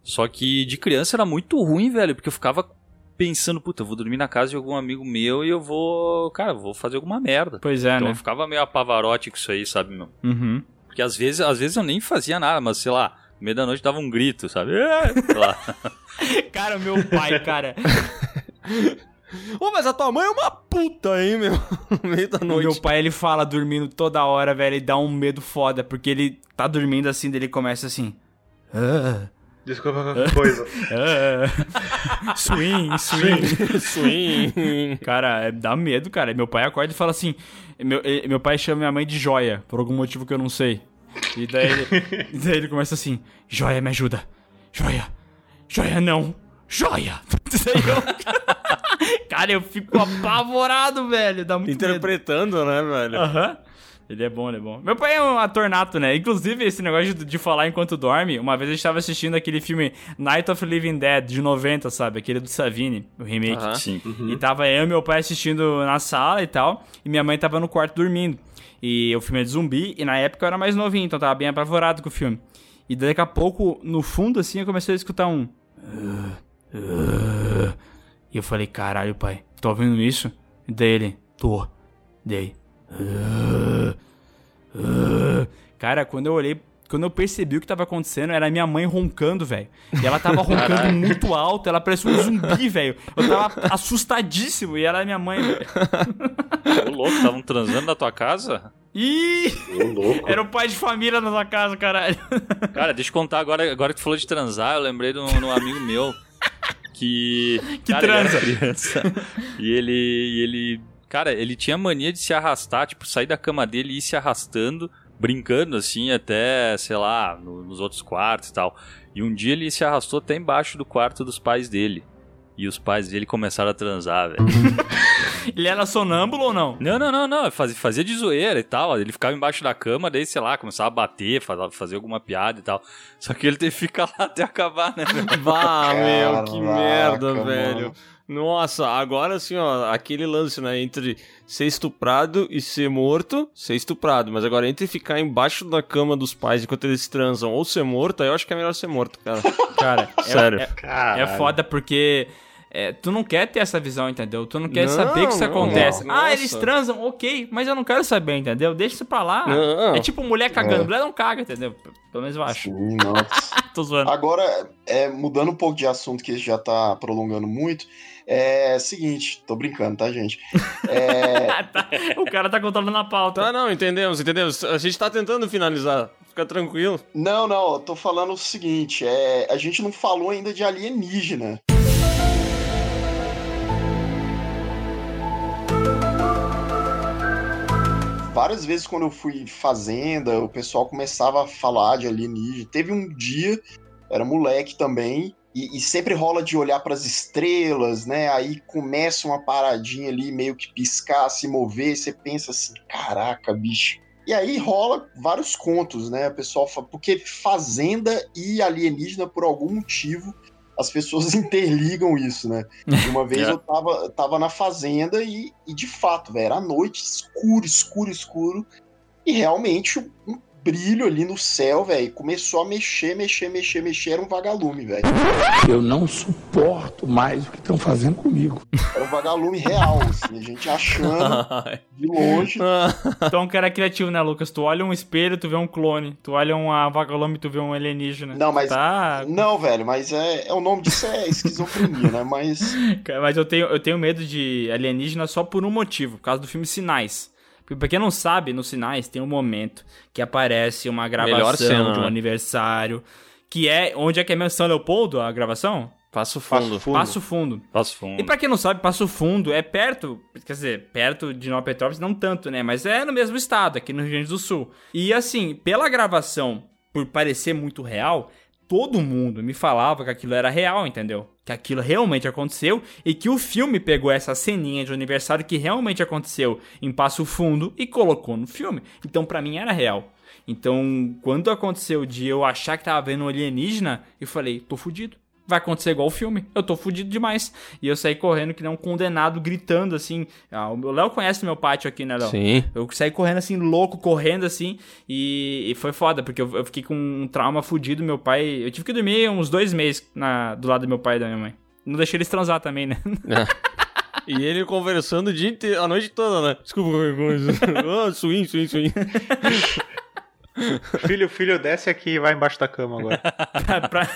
Só que de criança era muito ruim, velho, porque eu ficava pensando, puta, eu vou dormir na casa de algum amigo meu e eu vou, cara, eu vou fazer alguma merda. Pois é, Então né? eu ficava meio apavarote com isso aí, sabe, meu? Uhum. Porque às vezes, às vezes eu nem fazia nada, mas sei lá, no meio da noite dava um grito, sabe? É, sei lá. Cara, o meu pai, cara. Ô, mas a tua mãe é uma puta, hein, meu? No meio da O noite. meu pai, ele fala dormindo toda hora, velho, e dá um medo foda, porque ele tá dormindo assim, daí ele começa assim. Ah, Desculpa qualquer coisa. ah. swing, swing. Swing. Cara, é- dá medo, cara. Meu pai acorda e fala assim. Meu, meu pai chama minha mãe de joia, por algum motivo que eu não sei. E daí ele, e daí ele começa assim: Joia, me ajuda. Joia, joia não, joia. Cara, eu fico apavorado, velho. Dá muito medo. Interpretando, né, velho? Aham. Ele é bom, ele é bom. Meu pai é um ator nato, né? Inclusive, esse negócio de, de falar enquanto dorme, uma vez a gente tava assistindo aquele filme Night of Living Dead, de 90, sabe? Aquele do Savini, o remake. Aham. Sim. E tava eu e meu pai assistindo na sala e tal, e minha mãe tava no quarto dormindo. E o filme é de zumbi, e na época eu era mais novinho, então tava bem apavorado com o filme. E daqui a pouco, no fundo, assim, eu comecei a escutar um... E eu falei, caralho, pai, tô ouvindo isso? E daí ele, tô. Daí... Cara, quando eu olhei, quando eu percebi o que tava acontecendo, era minha mãe roncando, velho. E ela tava roncando muito alto, ela parecia um zumbi, velho. Eu tava assustadíssimo e ela é minha mãe, velho. Ô, louco, estavam transando na tua casa? Ih! Era o pai de família na sua casa, caralho. Cara, deixa eu contar agora, agora que tu falou de transar, eu lembrei de um, de um amigo meu que. Que cara, ele era transa. criança. e ele. E ele. Cara, ele tinha mania de se arrastar, tipo, sair da cama dele e ir se arrastando, brincando assim, até, sei lá, no- nos outros quartos e tal. E um dia ele se arrastou até embaixo do quarto dos pais dele. E os pais dele começaram a transar, velho. Ele era sonâmbulo ou não? Não, não, não, não. Fazia, fazia de zoeira e tal. Ele ficava embaixo da cama, daí, sei lá, começava a bater, fa- fazer alguma piada e tal. Só que ele teve que ficar lá até acabar, né? Vá, meu, que Caraca, merda, mano. velho. Nossa, agora assim, ó, aquele lance, né, entre ser estuprado e ser morto, ser estuprado. Mas agora, entre ficar embaixo da cama dos pais enquanto eles transam ou ser morto, aí eu acho que é melhor ser morto, cara. Cara, é- Sério. É, é foda porque é, tu não quer ter essa visão, entendeu? Tu não quer Não, saber que isso não, acontece. não. Ah, Nossa. eles transam, ok, mas eu não quero saber, entendeu? Deixa isso pra lá. Não. É tipo mulher cagando. É. Mulher não caga, entendeu? Pelo menos eu acho. Sim, nossa. Tô zoando. Agora, é, mudando um pouco de assunto, que já tá prolongando muito, é seguinte, tô brincando, tá, gente? É, Tá, o cara tá controlando a pauta. Tá, não, entendemos, entendemos. A gente tá tentando finalizar. Fica tranquilo. não, não, eu tô falando o seguinte, é, a gente não falou ainda de alienígena. Várias vezes quando eu fui fazenda, o pessoal começava a falar de alienígena. Teve um dia, era moleque também, e, e sempre rola de olhar para as estrelas, né? Aí começa uma paradinha ali, meio que piscar, se mover, você pensa assim, caraca, bicho. E aí rola vários contos, né? O pessoal fala, porque fazenda e alienígena, por algum motivo, as pessoas interligam isso, né? E uma vez É. eu tava, tava na fazenda e, e de fato, velho, era noite, escuro, escuro, escuro. E realmente um brilho ali no céu, velho, começou a mexer, mexer, mexer, mexer, era um vagalume, velho. Eu não suporto mais o que estão fazendo comigo. Era um vagalume real, assim, a gente achando de longe. Então, um cara criativo, né, Lucas? Tu olha um espelho, tu vê um clone. Tu olha uma vagalume, tu vê um alienígena. Não, mas. Tá. Não, velho, mas é, é o nome disso é esquizofrenia, né? Mas. Cara, Mas eu tenho, eu tenho medo de alienígena só por um motivo, por causa do filme Sinais. Porque pra quem não sabe, nos Sinais tem um momento que aparece uma gravação cena, de um né? aniversário, que é... Onde é que é mesmo? São Leopoldo, a gravação? Passo fundo. Passo Fundo. Passo fundo. E pra quem não sabe, Passo Fundo é perto, quer dizer, perto de Nova Petrópolis, não tanto, né? Mas é no mesmo estado, aqui no Rio Grande do Sul. E assim, pela gravação, por parecer muito real, todo mundo me falava que aquilo era real, entendeu? Que aquilo realmente aconteceu e que o filme pegou essa ceninha de aniversário que realmente aconteceu em Passo Fundo e colocou no filme. Então pra mim era real. Então, quando aconteceu de eu achar que tava vendo um alienígena, eu falei, tô fudido. Vai acontecer igual o filme. Eu tô fudido demais. E eu saí correndo que nem um condenado, gritando assim. Ah, o Léo conhece meu pátio aqui, né, Léo? Sim. Eu saí correndo assim, louco, correndo assim. E, e foi foda, porque eu, eu fiquei com um trauma fudido. Meu pai. Eu tive que dormir uns dois meses na, do lado do meu pai e da minha mãe. Não deixei eles transar também, né? E ele conversando o dia inteiro, a noite toda, né? Desculpa qualquer coisa. Ah, swing, swing, swing. Filho, filho, desce aqui e vai embaixo da cama agora. pra,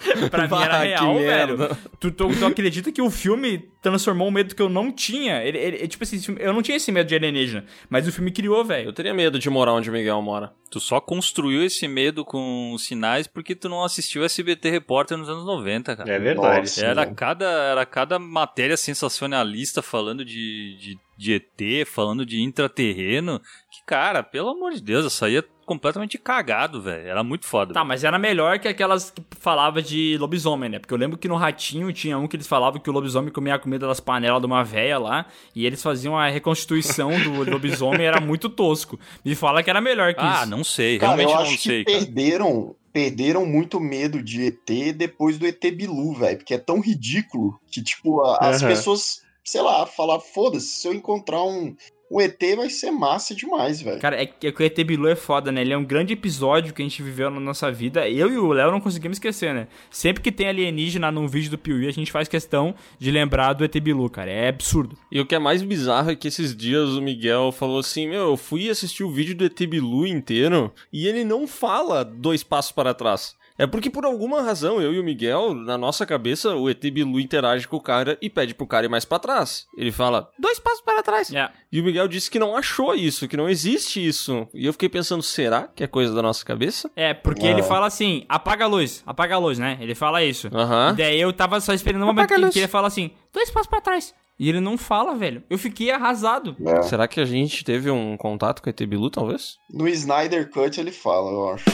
pra- mim era real, velho. Tu, tu, tu acredita que o filme transformou um medo que eu não tinha? Ele, ele- tipo assim, esse filme- eu não tinha esse medo de alienígena, mas o filme criou, Eu velho. teria medo de morar onde o Miguel mora. Tu só construiu esse medo com os sinais porque tu não assistiu SBT Repórter nos anos 90, cara. É verdade. Nossa. Era cada, era cada matéria sensacionalista falando de, de, de ET, falando de intraterreno. Que, cara, pelo amor de Deus, eu saía completamente cagado, velho. Era muito foda. Tá, mas era melhor que aquelas que falava de lobisomem, né? Porque eu lembro que no Ratinho tinha um que eles falavam que o lobisomem comia a comida das panelas de uma véia lá, e eles faziam a reconstituição do lobisomem, era muito tosco. Me fala que era melhor que Ah, isso. não sei. Cara, Realmente eu não acho sei, que cara. perderam, perderam muito medo de ET depois do ET Bilu, velho. Porque é tão ridículo que, tipo, a- as Aham. pessoas, sei lá, falar, foda-se, se eu encontrar um, um ET vai ser massa demais, velho. Cara, é que é que o ET Bilu é foda, né? Ele é um grande episódio que a gente viveu na nossa vida. Eu e o Léo não conseguimos esquecer, né? Sempre que tem alienígena num vídeo do Piuí, a gente faz questão de lembrar do ET Bilu, cara. É absurdo. E o que é mais bizarro é que esses dias o Miguel falou assim: Meu, eu fui assistir o vídeo do ET Bilu inteiro e ele não fala dois passos para trás. É porque por alguma razão, eu e o Miguel, na nossa cabeça, o ET Bilu interage com o cara e pede pro cara ir mais pra trás. Ele fala, dois passos para trás. É. E o Miguel disse que não achou isso, que não existe isso. E eu fiquei pensando, será que é coisa da nossa cabeça? É, porque ele fala assim, apaga a luz, apaga a luz, né? Ele fala isso. Aham. E daí eu tava só esperando um momento que, que ele fala assim, dois passos pra trás. E ele não fala, velho. Eu fiquei arrasado. É. Será que a gente teve um contato com o ET Bilu, talvez? No Snyder Cut ele fala, eu acho.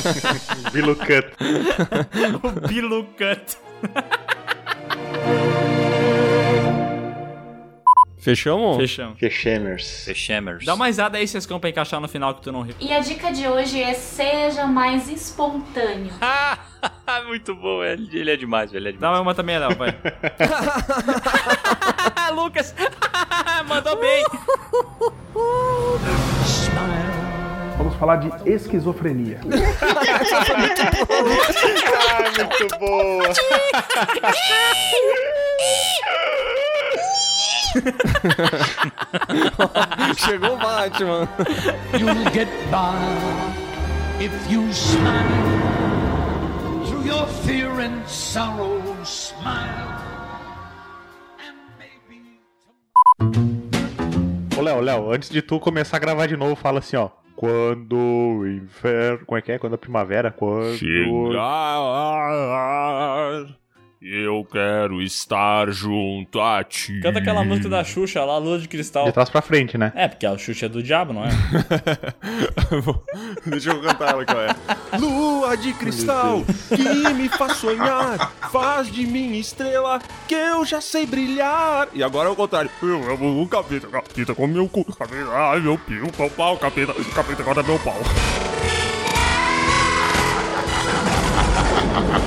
Bilu Cut. o Bilu Cut. Fechamos? Fechamos. Fechemers. Fechemers. Dá uma risada aí, Sescão, pra encaixar no final que tu não riu. E a dica de hoje é seja mais espontâneo. Ah, muito bom. Ele, ele é demais, velho. Ele é demais. Dá uma também, Léo, vai. Lucas! Mandou bem! Vamos falar de esquizofrenia. ah, muito boa. Chegou o Batman. You'll get by if you smile through your fear and sorrow. Smile. Ô, Léo, Léo, antes de tu começar a gravar de novo, fala assim, ó. Quando o inverno. Como é que é? Quando a primavera? Quando. Chegar, eu quero estar junto a ti. Canta aquela música da Xuxa lá, Lua de Cristal. De trás pra frente, né? É, porque a Xuxa é do diabo, não é? Deixa eu cantar ela, qual é? Lua de cristal que me faz sonhar, faz de mim estrela que eu já sei brilhar. E agora é o contrário. Eu amo o capeta, capeta com meu cu, capeta, ai meu pio, pau, pau, capeta, capeta corta meu pau.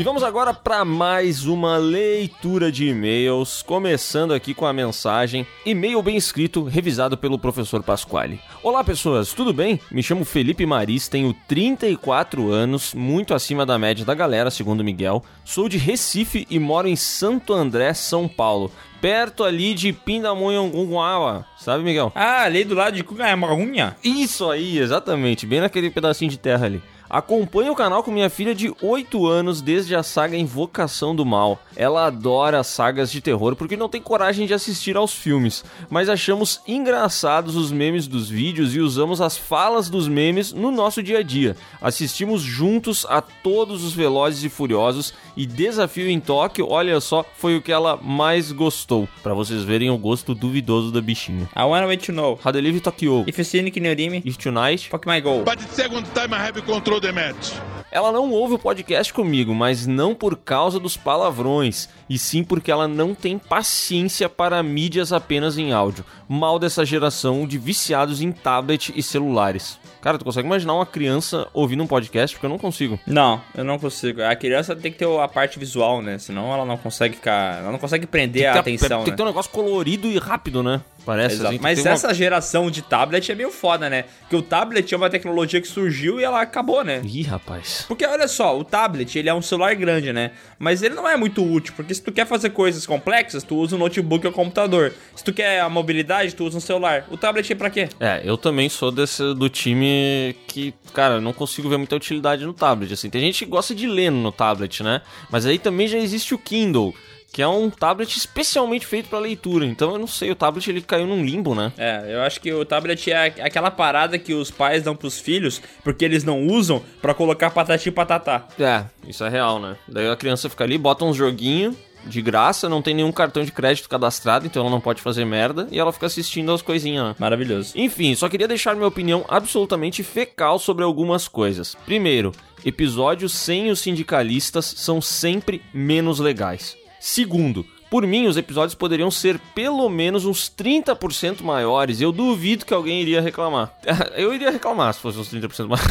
E vamos agora para mais uma leitura de e-mails, começando aqui com a mensagem e-mail bem escrito, revisado pelo professor Pasquale. Olá pessoas, tudo bem? Me chamo Felipe Maris, tenho 34 anos, muito acima da média da galera, segundo Miguel. Sou de Recife e moro em Santo André, São Paulo, perto ali de Pindamonhangaba, sabe Miguel? Ah, ali do lado de Cucamonha. Isso aí, exatamente, bem naquele pedacinho de terra ali. Acompanho o canal com minha filha de 8 anos desde a saga Invocação do Mal. Ela adora sagas de terror porque não tem coragem de assistir aos filmes, mas achamos engraçados os memes dos vídeos e usamos as falas dos memes no nosso dia a dia. Assistimos juntos a todos os Velozes e Furiosos e Desafio em Tóquio, olha só, foi o que ela mais gostou. Pra vocês verem o gosto duvidoso da bichinha. I wanna let you know. How Live Tokyo. If you see Nick Norimi, If tonight. fuck my goal. But the second time I have control match. Ela não ouve o podcast comigo, mas não por causa dos palavrões, e sim porque ela não tem paciência para mídias apenas em áudio. Mal dessa geração de viciados em tablet e celulares. Cara, tu consegue imaginar uma criança ouvindo um podcast? Porque eu não consigo. Não, eu não consigo. A criança tem que ter a parte visual, né? Senão ela não consegue ficar. Ela não consegue prender a que ter- atenção. Tem que né? ter um negócio colorido e rápido, né? Parece Exato. assim, que Mas tem uma- essa geração de tablet é meio foda, né? Porque o tablet é uma tecnologia que surgiu e ela acabou, né? Ih, rapaz. Porque olha só, o tablet, ele é um celular grande, né? Mas ele não é muito útil, porque se tu quer fazer coisas complexas, tu usa um notebook ou computador. Se tu quer a mobilidade, tu usa um celular. O tablet é pra quê? É, eu também sou desse do time que, cara, não consigo ver muita utilidade no tablet. Assim, tem gente que gosta de ler no tablet, né? Mas aí também já existe o Kindle, que é um tablet especialmente feito pra leitura. Então eu não sei, o tablet ele caiu num limbo, né? É, eu acho que o tablet é aquela parada que os pais dão pros filhos porque eles não usam pra colocar patati e patatá. É, isso é real, né? Daí a criança fica ali, bota uns joguinhos de graça, não tem nenhum cartão de crédito cadastrado, então ela não pode fazer merda, e ela fica assistindo as coisinhas, né? Maravilhoso. Enfim, só queria deixar minha opinião absolutamente fecal sobre algumas coisas. Primeiro, episódios sem os sindicalistas são sempre menos legais. Segundo, por mim, os episódios poderiam ser pelo menos uns 30% maiores. Eu duvido que alguém iria reclamar. Eu iria reclamar se fosse uns 30% mais.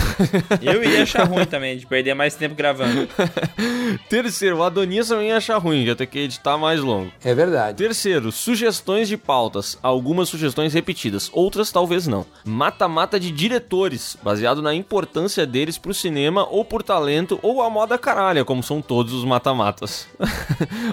Eu iria achar ruim também, de perder mais tempo gravando. Terceiro, o Adonias também ia achar ruim, ia ter que editar mais longo. É verdade. Terceiro, sugestões de pautas. Algumas sugestões repetidas, outras talvez não. Mata-mata de diretores, baseado na importância deles pro cinema ou por talento ou a moda caralha, como são todos os mata-matas.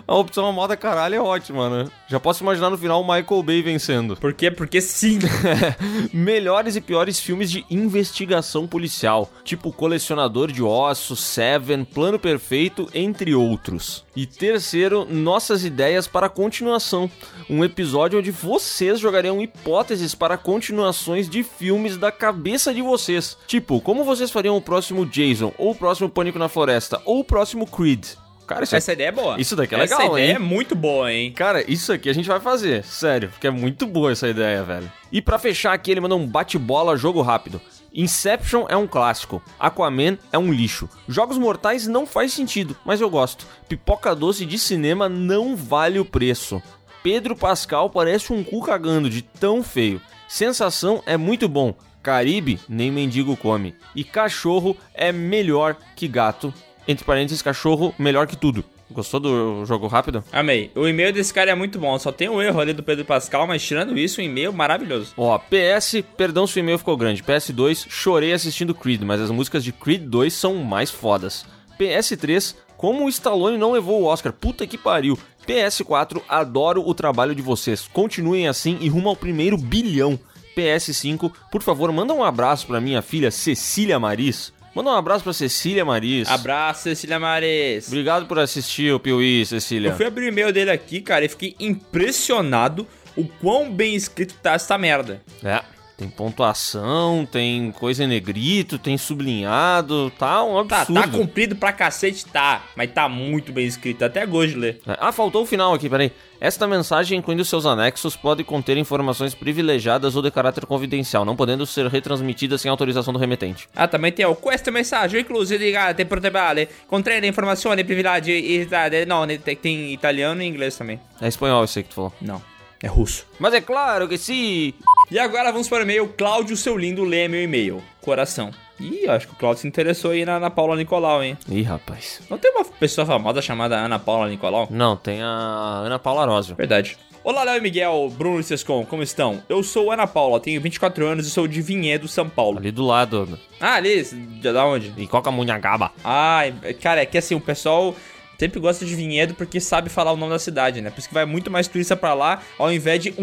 a opção a moda caralho é ótima, né? Já posso imaginar no final o Michael Bay vencendo. Por quê? Porque sim. Melhores e piores filmes de investigação policial, tipo Colecionador de Ossos, Seven, Plano Perfeito, entre outros. E terceiro, nossas ideias para a continuação. Um episódio onde vocês jogariam hipóteses para continuações de filmes da cabeça de vocês. Tipo, como vocês fariam o próximo Jason, ou o próximo Pânico na Floresta, ou o próximo Creed. Cara, isso Essa ideia é boa. Isso daqui é Essa legal, ideia hein? é muito boa, hein? Cara, isso aqui a gente vai fazer, sério, porque é muito boa essa ideia, velho. E pra fechar aqui, ele manda um bate-bola jogo rápido. Inception é um clássico, Aquaman é um lixo. Jogos Mortais não faz sentido, mas eu gosto. Pipoca doce de cinema não vale o preço. Pedro Pascal parece um cu cagando de tão feio. Sensação é muito bom. Caribe, nem mendigo come. E cachorro é melhor que gato. Entre parênteses, cachorro melhor que tudo. Gostou do jogo rápido? Amei. O e-mail desse cara é muito bom. Só tem um erro ali do Pedro Pascal, mas tirando isso, o e-mail maravilhoso. Ó, PS, perdão se o e-mail ficou grande. PS2, chorei assistindo Creed, mas as músicas de Creed 2 são mais fodas. PS3, como o Stallone não levou o Oscar, puta que pariu. PS4, adoro o trabalho de vocês. Continuem assim e rumo ao primeiro bilhão. PS5, por favor, manda um abraço pra minha filha Cecília Maris. Manda um abraço pra Cecília Maris. Abraço, Cecília Mares. Obrigado por assistir o Piuí, Cecília. Eu fui abrir o e-mail dele aqui, cara, e fiquei impressionado o quão bem escrito tá essa merda. É, tem pontuação, tem coisa em negrito, tem sublinhado, tá um Tá, absurdo. tá comprido pra cacete, tá. Mas tá muito bem escrito, até gosto de ler. Ah, faltou o final aqui, peraí. Esta mensagem, incluindo seus anexos, pode conter informações privilegiadas ou de caráter confidencial, não podendo ser retransmitidas sem autorização do remetente. Ah, também tem o questo messaggio incluso di te portable contiene informazioni privilegi não, tem, italiano e inglês também. É espanhol isso aí que tu falou. Não, é russo. Mas é claro que sim! E agora vamos para o e-mail. Cláudio, seu lindo, lê meu e-mail. Coração. Ih, acho que o Cláudio se interessou aí na Ana Paula Nicolau, hein? Ih, rapaz. Não tem uma pessoa famosa chamada Ana Paula Nicolau? Não, tem a Ana Paula Arósio. Verdade. Olá, Léo e Miguel, Bruno e Sescon, como estão? Eu sou Ana Paula, tenho 24 anos e sou de Vinhedo, São Paulo. Ali do lado. Ah, ali? Já da onde? Em Cocamunhangaba. Ah, cara, é que assim, o pessoal sempre gosta de Vinhedo porque sabe falar o nome da cidade, né? Por isso que vai muito mais turista pra lá, ao invés de.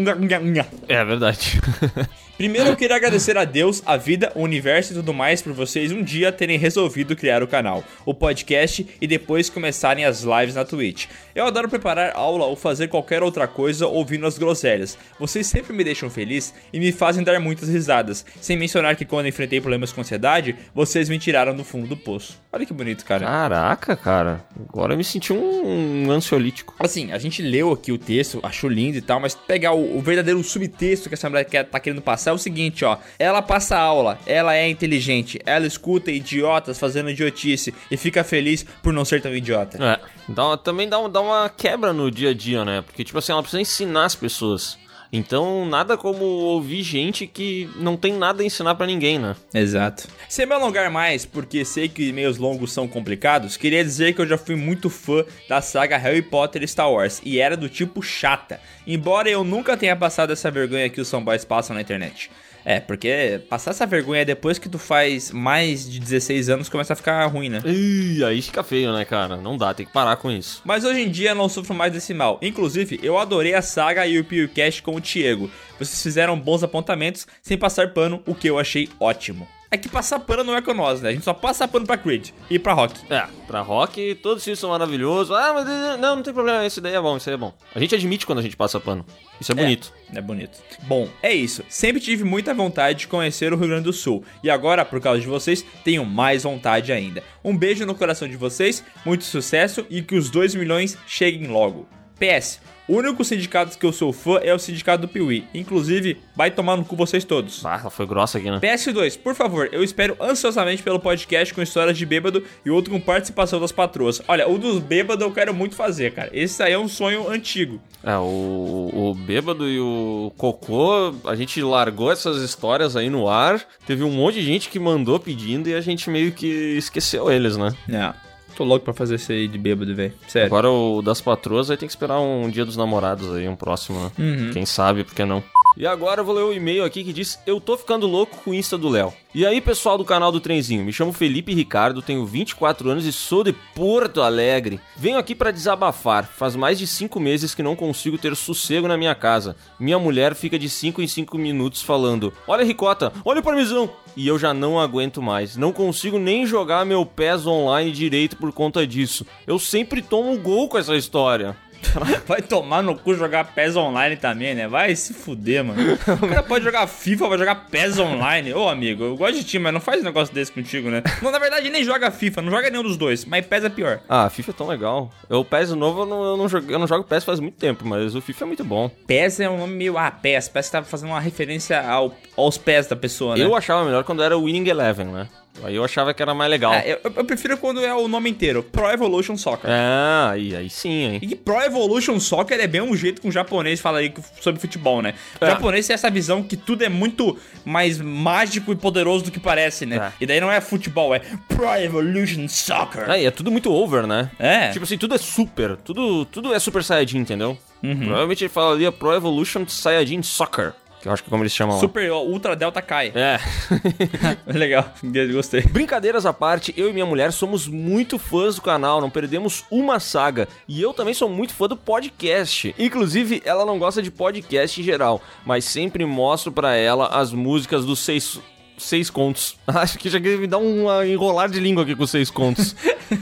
É verdade. Primeiro eu queria agradecer a Deus, a vida, o universo e tudo mais por vocês um dia terem resolvido criar o canal, o podcast e depois começarem as lives na Twitch. Eu adoro preparar aula ou fazer qualquer outra coisa ouvindo as groselhas. Vocês sempre me deixam feliz e me fazem dar muitas risadas, sem mencionar que quando enfrentei problemas com ansiedade, vocês me tiraram do fundo do poço. Olha que bonito, cara. Caraca, cara. Agora eu me senti um, um ansiolítico. Assim, a gente leu aqui o texto, achou lindo e tal, mas pegar o, o verdadeiro subtexto que essa mulher quer, tá querendo passar é o seguinte, ó. Ela passa aula, ela é inteligente, ela escuta idiotas fazendo idiotice e fica feliz por não ser tão idiota. É. Dá também dá, dá uma quebra no dia a dia, né? Porque, tipo assim, ela precisa ensinar as pessoas. Então, nada como ouvir gente que não tem nada a ensinar pra ninguém, né? Exato. Sem me alongar mais, porque sei que e-mails longos são complicados, queria dizer que eu já fui muito fã da saga Harry Potter e Star Wars, e era do tipo chata, embora eu nunca tenha passado essa vergonha que os fanboys passam na internet. É, porque passar essa vergonha depois que tu faz mais de 16 anos começa a ficar ruim, né? Ih, aí fica feio, né, cara? Não dá, tem que parar com isso. Mas hoje em dia eu não sofro mais desse mal. Inclusive, eu adorei a saga e o PewCast com o Diego. Vocês fizeram bons apontamentos sem passar pano, o que eu achei ótimo. É que passar pano não é com nós, né? A gente só passa pano pra Creed e pra Rock. É, pra rock, todos os filmes são maravilhosos. Ah, mas não, não tem problema, esse daí é bom, esse aí é bom. A gente admite quando a gente passa pano. Isso é bonito. É bonito. Bom, é isso. Sempre tive muita vontade de conhecer o Rio Grande do Sul. E agora, por causa de vocês, tenho mais vontade ainda. Um beijo no coração de vocês, muito sucesso e que os 2 milhões cheguem logo. PS. O único sindicato que eu sou fã é o sindicato do Piuí. Inclusive, vai tomar no cu vocês todos. Ah, foi grossa aqui, né? PS2, por favor, eu espero ansiosamente pelo podcast com histórias de bêbado e outro com participação das patroas. Olha, o dos bêbados eu quero muito fazer, cara. Esse aí é um sonho antigo. É, o, o bêbado e o cocô, a gente largou essas histórias aí no ar. Teve um monte de gente que mandou pedindo e a gente meio que esqueceu eles, né? É. Tô louco pra fazer esse aí de bêbado, velho. Sério. Agora o das patroas aí tem que esperar um dia dos namorados aí, um próximo, né? Uhum. Quem sabe, por que não? E agora eu vou ler o e-mail aqui que diz: Eu tô ficando louco com o Insta do Léo. E aí, pessoal do canal do Trenzinho, me chamo Felipe Ricardo, tenho 24 anos e sou de Porto Alegre. Venho aqui pra desabafar. Faz mais de 5 meses que não consigo ter sossego na minha casa. Minha mulher fica de 5 em 5 minutos falando: Olha, Ricota, olha o parmesão. E eu já não aguento mais. Não consigo nem jogar meu PES online direito por conta disso. Eu sempre tomo gol com essa história. Vai tomar no cu jogar PES online também, né? Vai se fuder, mano. O cara pode jogar FIFA, vai jogar PES online. Ô, amigo, eu gosto de ti, mas não faz um negócio desse contigo, né? Não, na verdade, nem joga FIFA, não joga nenhum dos dois, mas PES é pior. Ah, FIFA é tão legal. Eu, PES novo eu não, eu, não jogo, eu não jogo PES faz muito tempo, mas o FIFA é muito bom. PES é um nome meio. Ah, PES. PES tava fazendo uma referência ao, aos pés da pessoa, né? Eu achava melhor quando era o Winning Eleven, né? Aí eu achava que era mais legal. É, eu, eu prefiro quando é o nome inteiro: Pro Evolution Soccer. Ah, aí, aí sim, hein? E Pro Evolution Soccer é bem um jeito que um japonês fala aí sobre futebol, né? O É. japonês tem essa visão que tudo é muito mais mágico e poderoso do que parece, né? É. E daí não é futebol, é Pro Evolution Soccer. É, e é tudo muito over, né? É. Tipo assim, tudo é super. Tudo, tudo é Super Saiyajin, entendeu? Uhum. Provavelmente ele falaria Pro Evolution Saiyajin Soccer. Que eu acho que é como eles chamam. Super Ultra Delta Kai. É. Legal, gostei. Brincadeiras à parte, eu e minha mulher somos muito fãs do canal, não perdemos uma saga. E eu também sou muito fã do podcast. Inclusive, ela não gosta de podcast em geral, mas sempre mostro pra ela as músicas dos seis. Seis contos. Acho que já queria me dar uma enrolar de língua aqui com seis contos.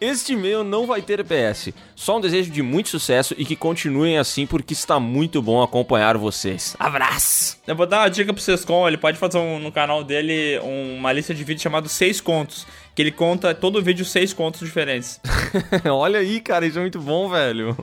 este e-mail não vai ter PS. Só um desejo de muito sucesso e que continuem assim, porque está muito bom acompanhar vocês. Abraço! Eu vou dar uma dica pro Sescom, ele pode fazer um- no canal dele uma lista de vídeos chamado Seis Contos. Que ele conta todo vídeo seis contos diferentes. Olha aí, cara, isso é muito bom, velho.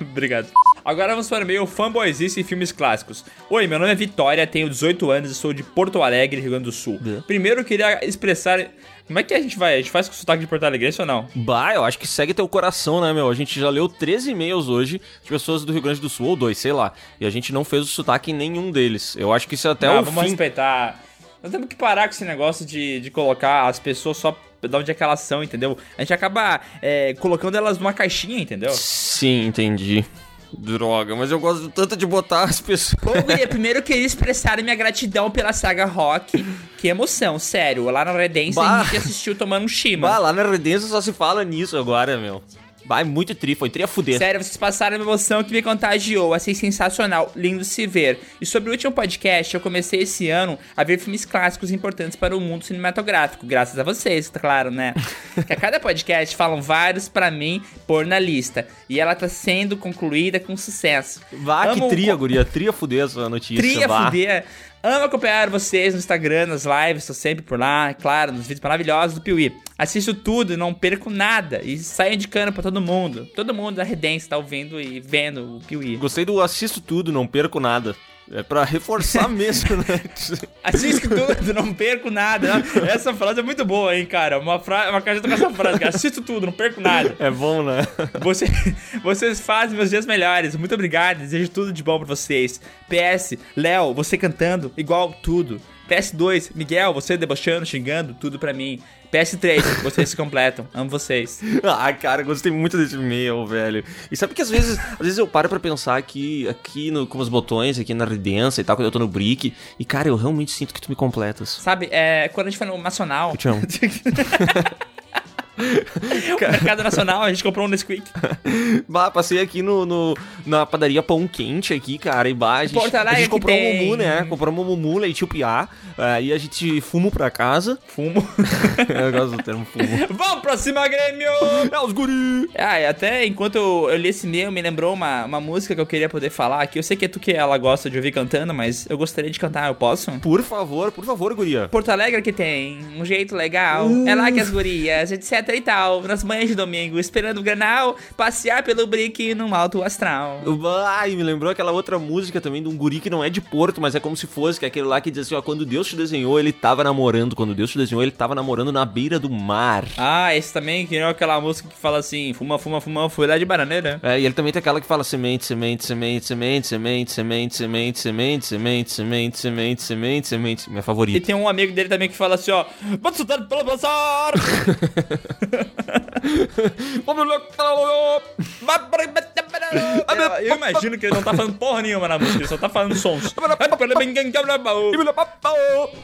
Obrigado. Agora vamos para o e-mail fanboyzice e filmes clássicos. Oi, meu nome é Vitória, tenho 18 anos e sou de Porto Alegre, Rio Grande do Sul. Primeiro eu queria expressar... Como é que a gente vai? A gente faz com sotaque de Porto Alegre ou não? Bah, eu acho que segue teu coração, né, meu? A gente já leu 13 e-mails hoje de pessoas do Rio Grande do Sul, ou dois, sei lá. E a gente não fez o sotaque em nenhum deles. Eu acho que isso é até não, o vamos fim. respeitar. Nós temos que parar com esse negócio de, de colocar as pessoas só de onde é que elas são, entendeu? A gente acaba é, colocando elas numa caixinha, entendeu? Sim, entendi. Droga, mas eu gosto tanto de botar as pessoas. Ô, guria, primeiro eu queria expressar minha gratidão pela saga Rock. Que emoção, sério. Lá na Bah. a gente assistiu tomando um shima. Bah, lá na Redença só se fala nisso agora, meu. É muito tri, foi tri a fuder. Sério, vocês passaram uma emoção que me contagiou. Achei sensacional, lindo de se ver. E sobre o último podcast, eu comecei esse ano a ver filmes clássicos importantes para o mundo cinematográfico. Graças a vocês, tá claro, né? que a cada podcast falam vários pra mim pôr na lista. E ela tá sendo concluída com sucesso. Vá, que Amo- tria, guria. Tria fuder essa notícia. Tria vá. fuder. Amo acompanhar vocês no Instagram, nas lives, tô sempre por lá, claro, nos vídeos maravilhosos do Piuí. Assisto tudo, não perco nada e saio indicando pra todo mundo. Todo mundo da Redência tá ouvindo e vendo o Piuí. Gostei do assisto tudo, não perco nada. É pra reforçar mesmo, né? Assiste tudo, não perco nada. Essa frase é muito boa, hein, cara. Uma, fra... uma cajeta com essa frase, cara. Assisto tudo, não perco nada. É bom, né? Você... Vocês fazem meus dias melhores. Muito obrigado. Desejo tudo de bom pra vocês. PS, Léo, você cantando igual tudo. PS2, Miguel, você debochando, xingando, tudo pra mim. PS3, vocês se completam. Amo vocês. Ah, cara, gostei muito desse e-mail, velho. E sabe que às vezes, às vezes eu paro pra pensar aqui, aqui no, com os botões, aqui na Redença e tal, quando eu tô no Brick, e cara, eu realmente sinto que tu me completas. Sabe, é, quando a gente foi no Nacional. Eu te amo. Mercado Nacional, a gente comprou um Nesquik. Bah, passei aqui no, no- na padaria Pão Quente aqui, cara, e bah, a gente, Porto a Alegre gente comprou que um mumu, tem. né? Compramos um mumu, leite piá, aí a gente fumo pra casa. Fumo. eu gosto do termo fumo. Vamos pra cima, Grêmio! É os guri! Ah, e até enquanto eu, eu li esse e-mail, me lembrou uma, uma música que eu queria poder falar aqui. Eu sei que é tu que ela gosta de ouvir cantando, mas eu gostaria de cantar, eu posso? Por favor, por favor, guria. Porto Alegre que tem um jeito legal, é lá que as gurias, etc e tal, nas manhãs de domingo, esperando o granal, passear pelo brick num alto astral. Ai, me lembrou aquela outra música também de um guri que não é de Porto, mas é como se fosse, que é aquele lá que diz assim, ó, quando Deus te desenhou, ele tava namorando, quando Deus te desenhou, ele tava namorando na beira do mar. Ah, esse também, que nem aquela música que fala assim, fuma, fuma, fuma, fui lá de bananeira. É, e ele também tem aquela que fala semente, semente, semente, semente, semente, semente, semente, semente, semente, semente, semente, semente, semente, minha E favorita. tem um amigo dele também que fala assim, ó, soltar pelo passar! Eu, imagino que ele não tá falando porra nenhuma na música, ele só tá falando sons.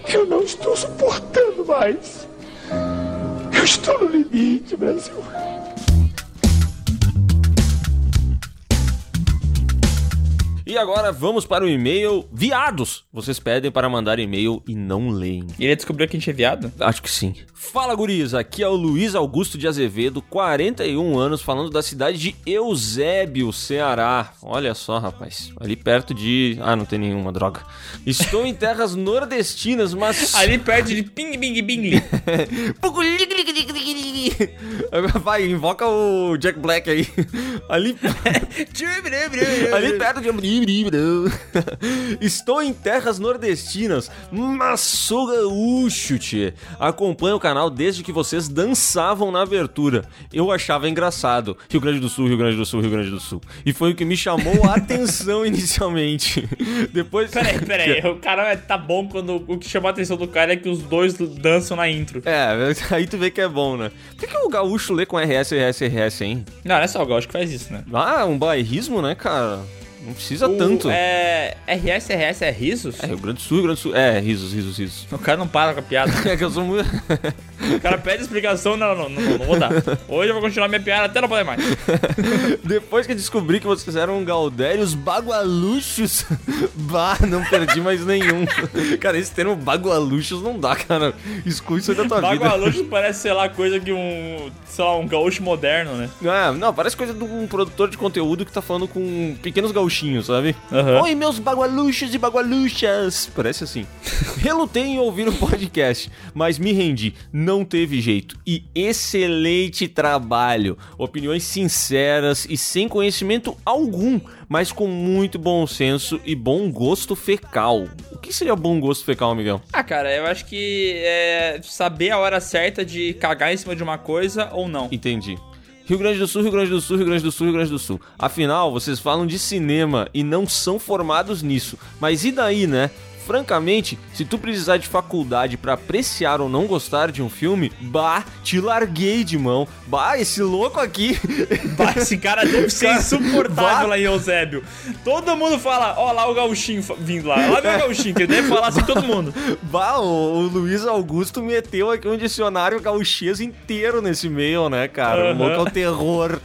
Eu não estou suportando mais. Eu estou no limite, Brasil. E agora vamos para o e-mail viados. Vocês pedem para mandar e-mail e não leem. Ele descobriu que a gente é viado? Acho que sim. Fala, guris. Aqui é o Luiz Augusto de Azevedo, 41 anos, falando da cidade de Eusébio, Ceará. Olha só, rapaz. Ali perto de... Ah, não tem nenhuma, droga. Estou em terras nordestinas, mas... Ali perto de Ping Bing Bing. Vai, invoca o Jack Black aí. Ali... Ali perto de... Estou em terras nordestinas, mas sou gaúcho, tchê. Acompanho o canal desde que vocês dançavam na abertura. Eu achava engraçado. Rio Grande do Sul, Rio Grande do Sul, Rio Grande do Sul. E foi o que me chamou a atenção inicialmente. Depois... Peraí, peraí, o cara tá bom quando o que chamou a atenção do cara é que os dois dançam na intro. É, aí tu vê que é bom, né? Por que, que o gaúcho lê com RS, RS, RS, hein? Não, não é só o gaúcho que faz isso, né? Ah, um bairrismo, né, cara? Não precisa O- tanto. É. RS, RS é risos? É, Rio Grande do Sul, Rio Grande do Sul. É, risos, risos, risos. O cara não para com a piada. É que eu sou muito. O cara pede explicação, não, não, não, não, vou dar. Hoje eu vou continuar minha piada até não poder mais. Depois que descobri que vocês eram gaudérios bagualuchos, bah, não perdi mais nenhum. Cara, esse termo bagualuchos não dá, cara. Exclui isso aí da tua vida. Bagualucho parece, sei lá, coisa que um. Sei lá, um gaúcho moderno, né? Ah, não, parece coisa de um produtor de conteúdo que tá falando com pequenos sabe? Aham. Oi, meus bagualuchos e bagualuchas. Parece assim. Relutei em ouvir o podcast, mas me rendi. Não teve jeito. E excelente trabalho. Opiniões sinceras e sem conhecimento algum, mas com muito bom senso e bom gosto fecal. O que seria bom gosto fecal, Miguel? Ah, cara, eu acho que é saber a hora certa de cagar em cima de uma coisa ou não. Entendi. Rio Grande do Sul, Rio Grande do Sul, Rio Grande do Sul, Rio Grande do Sul. Afinal, vocês falam de cinema e não são formados nisso. Mas e daí, né? Francamente, se tu precisar de faculdade pra apreciar ou não gostar de um filme, bah, te larguei de mão. Bah, esse louco aqui. Bah, esse cara deve ser insuportável bah. lá em Eusébio. Todo mundo fala, ó lá o gauchinho vindo lá. Lá vem o gauchinho, que ele deve falar assim todo mundo. Bah, o, o Luiz Augusto meteu aqui um dicionário gauchês inteiro nesse e-mail, né, cara? O Aham. louco é o terror.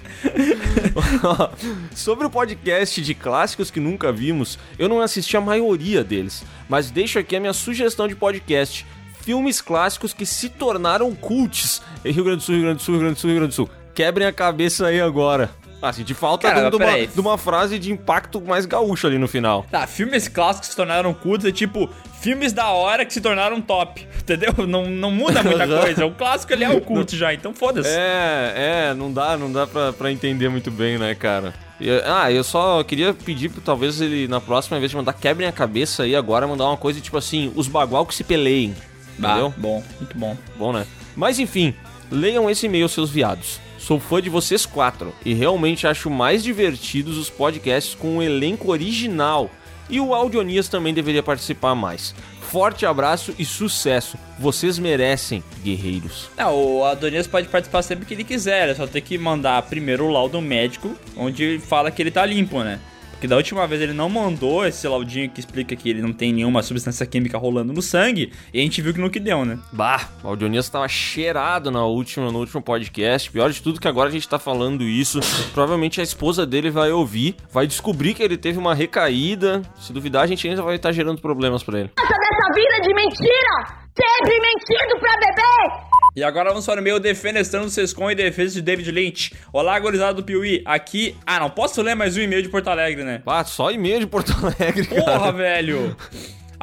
Sobre o podcast de clássicos que nunca vimos, eu não assisti a maioria deles, mas deixo aqui a minha sugestão de podcast. Filmes clássicos que se tornaram cults em Rio Grande do Sul, Rio Grande do Sul, Rio Grande do Sul, Rio Grande do Sul. Quebrem a cabeça aí agora. Ah, senti falta Cara, de, de uma, de uma frase de impacto mais gaúcho ali no final. Tá, filmes clássicos que se tornaram cultos é tipo filmes da hora que se tornaram top. Entendeu? Não, não muda muita coisa. O clássico ele é o cult já, então foda-se. É, é, não dá, não dá pra, pra entender muito bem, né, cara? E, Ah, eu só queria pedir pro talvez ele, na próxima vez de mandar quebrem a cabeça aí agora, mandar uma coisa tipo assim, os bagual que se peleiem. Entendeu? Ah, bom, muito bom. Bom, né? Mas enfim, leiam esse e-mail, seus viados. Sou fã de vocês quatro e realmente acho mais divertidos os podcasts com o elenco original. E o Audionias também deveria participar mais. Forte abraço e sucesso. Vocês merecem, guerreiros. Não, o Adonias pode participar sempre que ele quiser, é só ter que mandar primeiro o laudo médico, onde fala que ele tá limpo, né? Porque da última vez ele não mandou esse laudinho que explica que ele não tem nenhuma substância química rolando no sangue, e a gente viu que no que deu, né? Bah, o Audionias tava cheirado na última, no último podcast. Pior de tudo que agora a gente tá falando isso. Provavelmente a esposa dele vai ouvir, vai descobrir que ele teve uma recaída. Se duvidar, a gente ainda vai estar gerando problemas pra ele. Essa dessa vida de mentira! Sempre mentindo pra bebê! E agora vamos para o meu defenestrando o Sescon e defesa de David Lynch. Olá, gorizada do Piuí. Aqui. Ah, não posso ler mais um e-mail de Porto Alegre, né? Ah, só e-mail de Porto Alegre, cara. Porra, velho.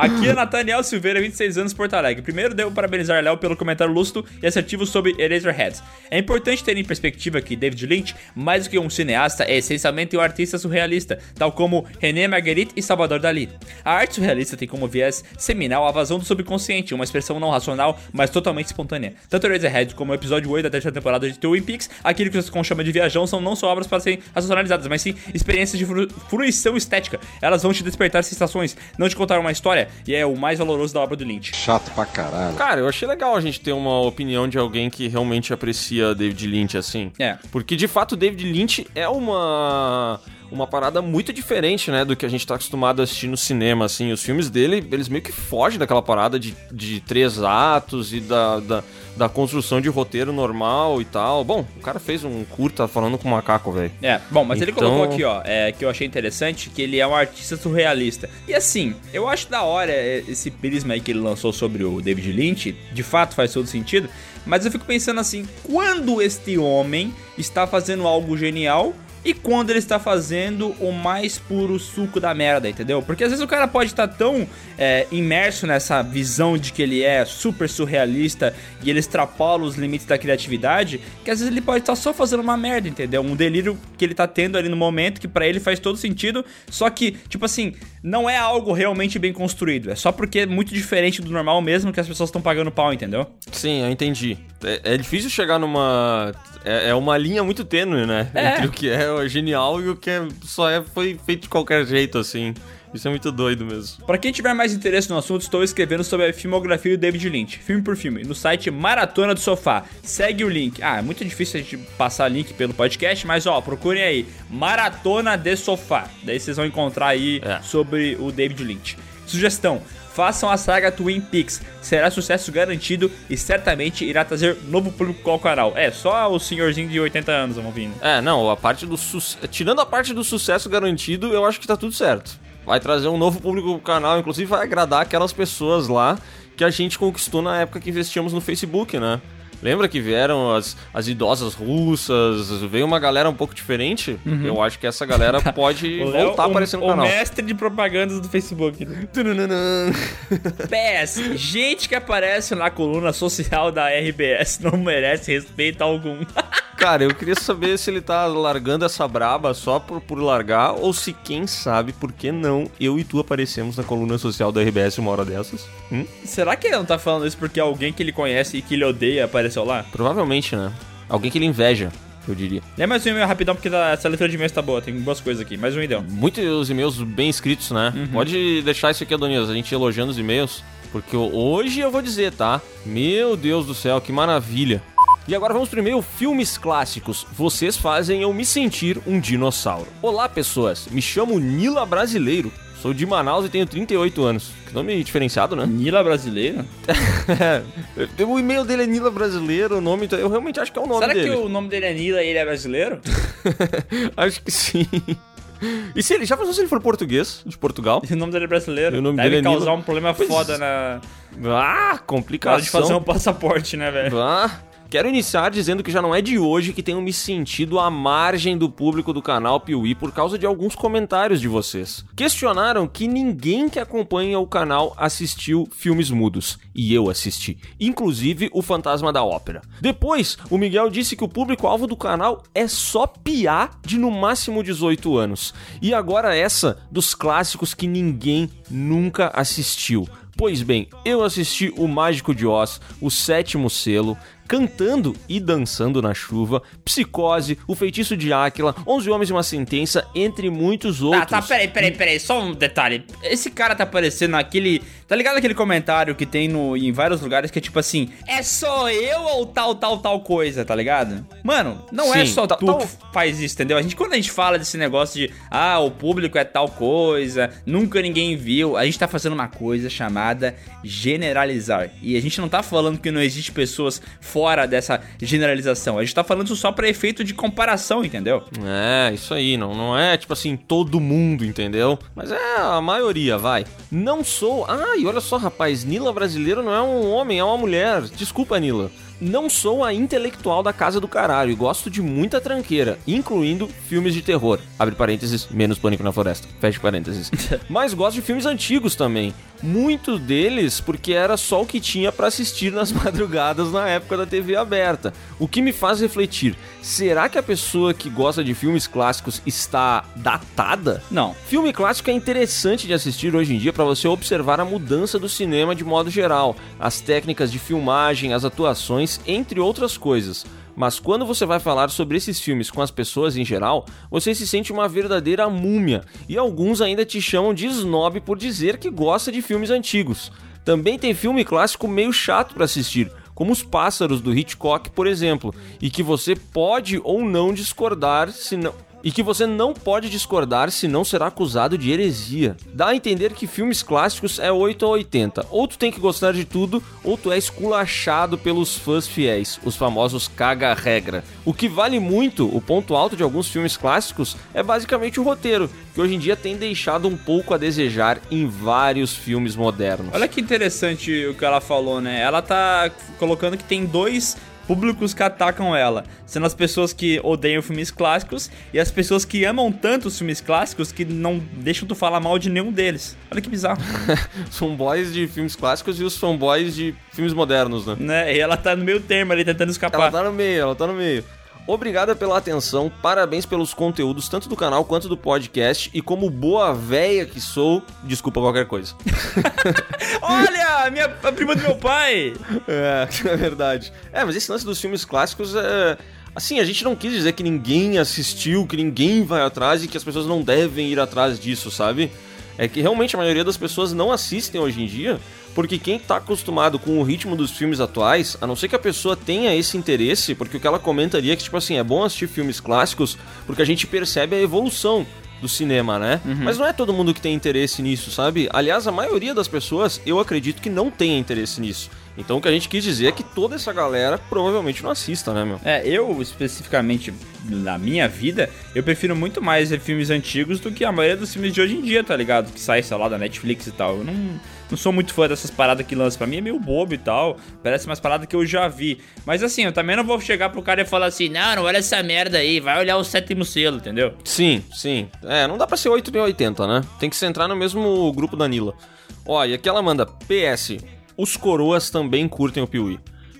Aqui é Nathaniel Silveira, 26 anos, Porto Alegre. Primeiro, devo parabenizar Léo pelo comentário lúcido e assertivo sobre Eraserheads. É importante ter em perspectiva que David Lynch, mais do que um cineasta, é essencialmente um artista surrealista, tal como René Marguerite e Salvador Dali. A arte surrealista tem como viés seminal a vazão do subconsciente, uma expressão não racional, mas totalmente espontânea. Tanto Eraserhead como o episódio 8 da terceira temporada de Twin Peaks, aquilo que o Sescon chama de viajão, são não só obras para serem racionalizadas, mas sim experiências de fru- fruição estética. Elas vão te despertar sensações, não te contar uma história, e é o mais valoroso da obra do Lynch. Chato pra caralho. Cara, eu achei legal a gente ter uma opinião de alguém que realmente aprecia David Lynch assim. É. Porque de fato David Lynch é uma uma parada muito diferente, né, do que a gente tá acostumado a assistir no cinema, assim. Os filmes dele, eles meio que fogem daquela parada de, de três atos e da, da, da construção de roteiro normal e tal. Bom, o cara fez um curta falando com um macaco, velho. É, bom, mas ele Então- colocou aqui, ó, é, que eu achei interessante, que ele é um artista surrealista. E assim, eu acho da hora é, esse prisma aí que ele lançou sobre o David Lynch, de fato faz todo sentido, mas eu fico pensando assim, quando este homem está fazendo algo genial e quando ele está fazendo o mais puro suco da merda, entendeu? Porque às vezes o cara pode estar tão é, imerso nessa visão de que ele é super surrealista e ele extrapola os limites da criatividade, que às vezes ele pode estar só fazendo uma merda, entendeu? Um delírio que ele tá tendo ali no momento, que pra ele faz todo sentido, só que, tipo assim, não é algo realmente bem construído, é só porque é muito diferente do normal mesmo que as pessoas estão pagando pau, entendeu? Sim, eu entendi. É, é difícil chegar numa. É, é uma linha muito tênue, né? É. Entre o que é genial e o que é, só é, foi feito de qualquer jeito, assim. Isso é muito doido mesmo. Pra quem tiver mais interesse no assunto, estou escrevendo sobre a filmografia do David Lynch, filme por filme, no site Maratona do Sofá. Segue o link. Ah, é muito difícil a gente passar link pelo podcast, mas ó, procurem aí Maratona de Sofá. Daí vocês vão encontrar aí sobre o David Lynch. Sugestão: façam a saga Twin Peaks. Será sucesso garantido e certamente irá trazer novo público ao canal. É, só o senhorzinho de 80 anos vão vindo. É, não, a parte do tirando a parte do sucesso garantido, eu acho que tá tudo certo. Vai trazer um novo público pro canal, inclusive vai agradar aquelas pessoas lá que a gente conquistou na época que investíamos no Facebook, né? Lembra que vieram as, as idosas russas, veio uma galera um pouco diferente? Uhum. Eu acho que essa galera pode O voltar a o- aparecer no o canal. mestre de propagandas do Facebook. né? PS, gente que aparece na coluna social da RBS não merece respeito algum. Cara, eu queria saber se ele tá largando essa braba só por, por largar, ou se quem sabe, por que não, eu e tu aparecemos na coluna social da RBS uma hora dessas. Hum? Será que ele não tá falando isso porque alguém que ele conhece e que ele odeia apareceu lá? Provavelmente, né? Alguém que ele inveja, eu diria. Lê mais um e-mail rapidão porque tá- essa leitura de e-mails tá boa, tem boas coisas aqui. Mais um então. Muitos e-mails bem escritos, né? Pode deixar isso aqui, Adonias, a gente elogiando os e-mails. Porque hoje eu vou dizer, tá? Meu Deus do céu, que maravilha. E agora vamos pro Filmes Clássicos. Vocês fazem eu me sentir um dinossauro. Olá, pessoas. Me chamo Nila Brasileiro. Sou de Manaus e tenho 38 anos. Que nome diferenciado, né? Nila Brasileiro? é. O e-mail dele é Nila Brasileiro, o nome. Eu realmente acho que é o nome Será dele. que o nome dele é Nila e ele é brasileiro? Acho que sim. E se ele já pensou se ele for português, de Portugal? o nome dele é brasileiro. E o nome Deve dele é causar um problema Pois- foda na. Ah, complicação. hora de fazer um passaporte, né, velho? Ah, Quero iniciar dizendo que já não é de hoje que tenho me sentido à margem do público do canal Piuí por causa de alguns comentários de vocês. Questionaram que ninguém que acompanha o canal assistiu filmes mudos. E eu assisti. Inclusive o Fantasma da Ópera. Depois, o Miguel disse que o público-alvo do canal é só piá de no máximo 18 anos. E agora essa dos clássicos que ninguém nunca assistiu. Pois bem, eu assisti O Mágico de Oz, O Sétimo Selo, Cantando e Dançando na Chuva, Psicose, O Feitiço de Áquila, Onze Homens e uma Sentença, entre muitos Tá, outros. tá, peraí, peraí, peraí, só um detalhe. Esse cara tá aparecendo naquele. Tá ligado aquele comentário que tem no, em vários lugares que é tipo assim: é só eu ou tal, tal, tal coisa, tá ligado? Mano, não é Sim, só tá- tu tá- que faz isso, entendeu? A gente, quando a gente fala desse negócio de ah, o público é tal coisa, nunca ninguém viu, a gente tá fazendo uma coisa chamada generalizar. E a gente não tá falando que não existe pessoas fora dessa generalização. A gente tá falando isso só pra efeito de comparação, entendeu? É, isso aí, não, não é tipo assim, todo mundo, entendeu? Mas é a maioria, vai. Não sou. E olha só, rapaz, Nila brasileiro não é um homem, é uma mulher. Desculpa, Nila. Não sou a intelectual da casa do caralho e gosto de muita tranqueira, incluindo filmes de terror. Abre parênteses, menos Pânico na Floresta. Fecha parênteses. Mas gosto de filmes antigos também. Muitos deles porque era só o que tinha pra assistir nas madrugadas na época da TV aberta. O que me faz refletir: será que a pessoa que gosta de filmes clássicos está datada? Não. Filme clássico é interessante de assistir hoje em dia para você observar a mudança do cinema de modo geral, as técnicas de filmagem, as atuações, entre outras coisas. Mas quando você vai falar sobre esses filmes com as pessoas em geral, você se sente uma verdadeira múmia, e alguns ainda te chamam de snob por dizer que gosta de filmes antigos. Também tem filme clássico meio chato para assistir, como Os Pássaros do Hitchcock, por exemplo, e que você pode ou não discordar se não e que você não pode discordar senão será acusado de heresia. Dá a entender que filmes clássicos é 8 ou 80. Ou tu tem que gostar de tudo, ou tu é esculachado pelos fãs fiéis, os famosos caga-regra. O que vale muito, o ponto alto de alguns filmes clássicos, é basicamente o roteiro, que hoje em dia tem deixado um pouco a desejar em vários filmes modernos. Olha que interessante o que ela falou, né? Ela tá colocando que tem dois públicos que atacam ela, sendo as pessoas que odeiam filmes clássicos e as pessoas que amam tanto os filmes clássicos que não deixam tu falar mal de nenhum deles. Olha que bizarro. fanboys de filmes clássicos e os fanboys de filmes modernos, né? né? E ela tá no meio termo ali tentando escapar. Ela tá no meio, ela tá no meio. Obrigada pela atenção, parabéns pelos conteúdos, tanto do canal quanto do podcast. E como boa véia que sou, desculpa qualquer coisa. Olha, minha, a prima do meu pai! É, é verdade. É, mas esse lance dos filmes clássicos é. Assim, a gente não quis dizer que ninguém assistiu, que ninguém vai atrás e que as pessoas não devem ir atrás disso, sabe? É que realmente a maioria das pessoas não assistem hoje em dia, porque quem tá acostumado com o ritmo dos filmes atuais, a não ser que a pessoa tenha esse interesse, porque o que ela comentaria é que, tipo assim, é bom assistir filmes clássicos porque a gente percebe a evolução do cinema, né? Mas não é todo mundo que tem interesse nisso, sabe? Aliás, a maioria das pessoas, eu acredito que não tenha interesse nisso. Então o que a gente quis dizer é que toda essa galera provavelmente não assista, né, meu? É, eu especificamente na minha vida, eu prefiro muito mais ver filmes antigos do que a maioria dos filmes de hoje em dia, tá ligado? Que sai, sei lá, da Netflix e tal. Eu não, não sou muito fã dessas paradas que lançam. Pra mim é meio bobo e tal. Parece umas paradas que eu já vi. Mas assim, eu também não vou chegar pro cara e falar assim: não, não olha essa merda aí, vai olhar o sétimo selo, entendeu? Sim, sim. É, não dá pra ser 8 nem 80, né? Tem que se entrar no mesmo grupo da Nila. E aqui ela manda: PS, os coroas também curtem o Piuí.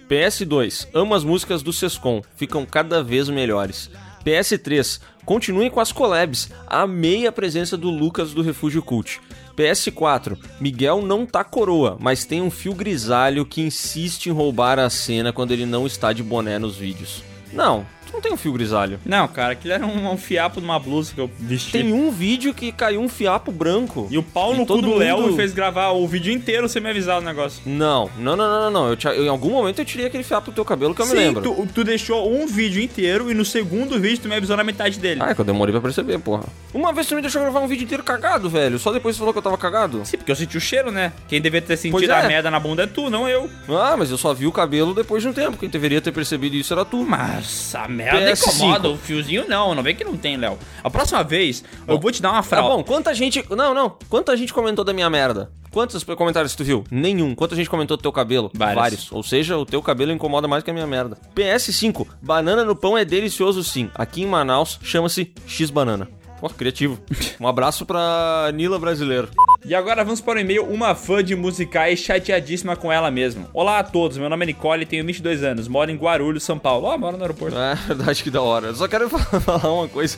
PS2, amo as músicas do Sescom, ficam cada vez melhores. PS3, continuem com as collabs, amei a presença do Lucas do Refúgio Cult. PS4, Miguel não tá coroa, mas tem um fio grisalho que insiste em roubar a cena quando ele não está de boné nos vídeos. Não, não tem um fio grisalho. Não, cara, aquilo era um, um fiapo numa blusa que eu vesti. Tem um vídeo que caiu um fiapo branco. E o pau no cu do Léo me fez gravar o vídeo inteiro sem me avisar o negócio. Não, não, não, não, não, não. Eu, te- eu- em algum momento eu tirei aquele fiapo do teu cabelo que eu Sim, me lembro. Tu, tu deixou um vídeo inteiro e no segundo vídeo tu me avisou na metade dele. Ah, é que eu demorei pra perceber, porra. Uma vez tu me deixou gravar um vídeo inteiro cagado, velho. Só depois você falou que eu tava cagado. Sim, porque eu senti o cheiro, né? Quem devia ter sentido é. a merda na bunda é tu, não eu. Ah, mas eu só vi o cabelo depois de um tempo. Quem deveria ter percebido isso era tu. Mas Nossa, a merda PS5. incomoda. O fiozinho não, não vem que não tem, Léo. A próxima vez, eu vou te dar uma Tá fralda. bom, quanta gente. Não, não. Quanta gente comentou da minha merda? Quantos comentários tu viu? Nenhum. Quanta gente comentou do teu cabelo? Vários. Ou seja, o teu cabelo incomoda mais que a minha merda. PS5. Banana no pão é delicioso sim. Aqui em Manaus chama-se X-Banana. Pô, criativo. Um abraço pra Nila Brasileiro. E agora vamos para o e-mail Uma fã de musicais chateadíssima com ela mesma. Olá a todos, meu nome é Nicole, tenho 22 anos, moro em Guarulhos, São Paulo. Ó, moro no aeroporto. É verdade que da hora. Eu só quero falar uma coisa: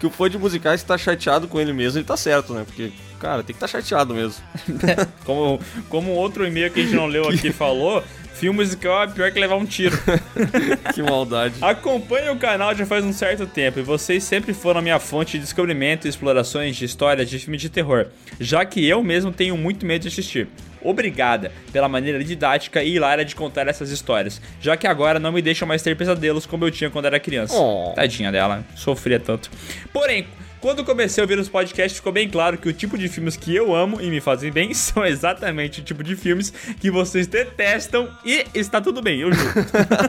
que o fã de musicais tá chateado com ele mesmo, ele tá certo, né? Porque, cara, tem que tá chateado mesmo. Como, como outro e-mail que a gente não leu aqui falou, filme musical é pior que levar um tiro. que maldade. Acompanho o canal já faz um certo tempo e vocês sempre foram a minha fonte de descobrimento e explorações de histórias de filmes de terror, já que eu mesmo tenho muito medo de assistir. Obrigada pela maneira didática e hilária de contar essas histórias, já que agora não me deixam mais ter pesadelos como eu tinha quando era criança. Oh. Tadinha dela, sofria tanto. Porém, quando comecei a ouvir os podcasts, ficou bem claro que o tipo de filmes que eu amo e me fazem bem são exatamente o tipo de filmes que vocês detestam e está tudo bem, eu juro.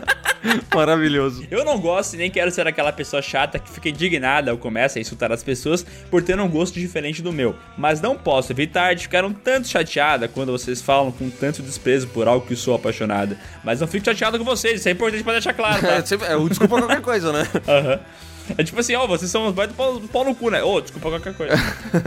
Maravilhoso. Eu não gosto e nem quero ser aquela pessoa chata que fica indignada ou começa a insultar as pessoas por ter um gosto diferente do meu. Mas não posso evitar de ficar um tanto chateada quando vocês falam com tanto desprezo por algo que sou apaixonada. Mas não fico chateado com vocês, isso é importante pra deixar claro, tá? É, é o desculpa qualquer coisa, né? Aham. É tipo assim, ó, vocês são uns baita pau, pau no cu, né? Ô, desculpa qualquer coisa.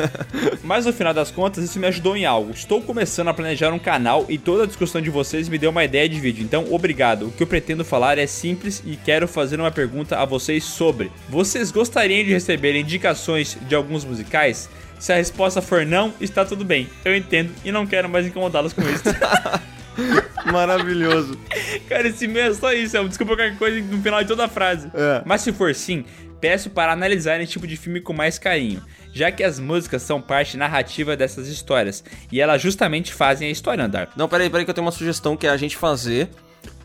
Mas no final das contas, isso me ajudou em algo. Estou começando a planejar um canal e toda a discussão de vocês me deu uma ideia de vídeo. Então, obrigado. O que eu pretendo falar é simples e quero fazer uma pergunta a vocês sobre: Vocês gostariam de receber indicações de alguns musicais? Se a resposta for não, está tudo bem. Eu entendo e não quero mais incomodá-los com isso. Maravilhoso. Cara, esse e-mail é só isso, é um desculpa qualquer coisa no final de toda a frase. É. Mas se for sim, peço para analisar esse tipo de filme com mais carinho, já que as músicas são parte narrativa dessas histórias e elas justamente fazem a história andar. Não, peraí, peraí, que eu tenho uma sugestão que é a gente fazer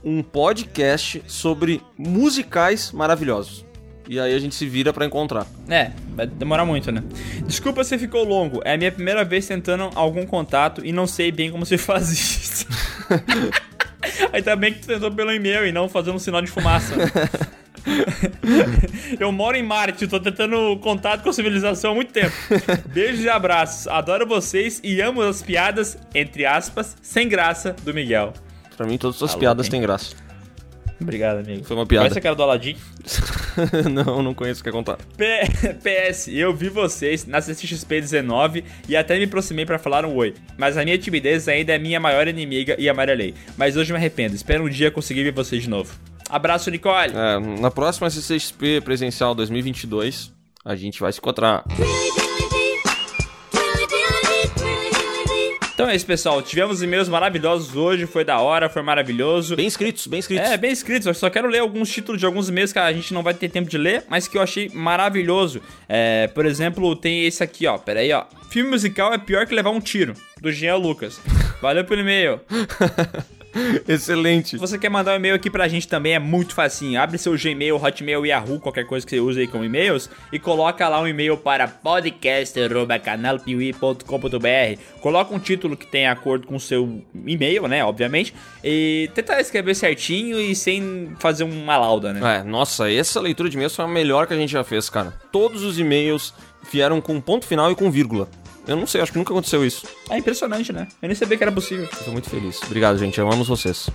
um podcast sobre musicais maravilhosos. E aí a gente se vira pra encontrar. É, vai demorar muito, né? Desculpa se ficou longo, é a minha primeira vez tentando algum contato e não sei bem como se faz isso. Ainda bem que tu tentou pelo e-mail e não fazendo um sinal de fumaça. Eu moro em Marte, tô tentando contato com a civilização há muito tempo. Beijos e abraços, adoro vocês e amo as piadas, entre aspas, sem graça, do Miguel. Pra mim, todas as suas Tá piadas têm graça. Obrigado, amigo. Foi uma piada. Conhece a cara do Aladdin? não, não conheço, quer contar. P- PS, eu vi vocês na CCXP 19 e até me aproximei pra falar um oi. Mas a minha timidez ainda é minha maior inimiga e amarelei. Mas hoje me arrependo, espero um dia conseguir ver vocês de novo. Abraço, Nicole! É, na próxima CCXP presencial 2022, a gente vai se encontrar. Então é isso, pessoal. Tivemos e-mails maravilhosos hoje, foi da hora, foi maravilhoso. Bem escritos, bem escritos. É, bem escritos. Eu só quero ler alguns títulos de alguns e-mails que a gente não vai ter tempo de ler, mas que eu achei maravilhoso. É, por exemplo, tem esse aqui, ó. Pera aí, ó. Filme musical é pior que levar um tiro, do Jean Lucas. Valeu pelo e-mail. Excelente. Se você quer mandar um e-mail aqui pra gente também, é muito facinho. Abre seu Gmail, Hotmail, Yahoo, qualquer coisa que você use aí como e-mails e coloca lá um e-mail para podcast.canalpiuí.com.br. Coloca um título que tenha acordo com o seu e-mail, né, obviamente, e tenta escrever certinho e sem fazer uma lauda, né? É, nossa, essa leitura de e-mails foi a melhor que a gente já fez, cara. Todos os e-mails vieram com ponto final e com vírgula. Eu não sei, acho que nunca aconteceu isso. É impressionante, né? Eu nem sabia que era possível. Eu tô muito feliz. Obrigado, gente. Amamos vocês.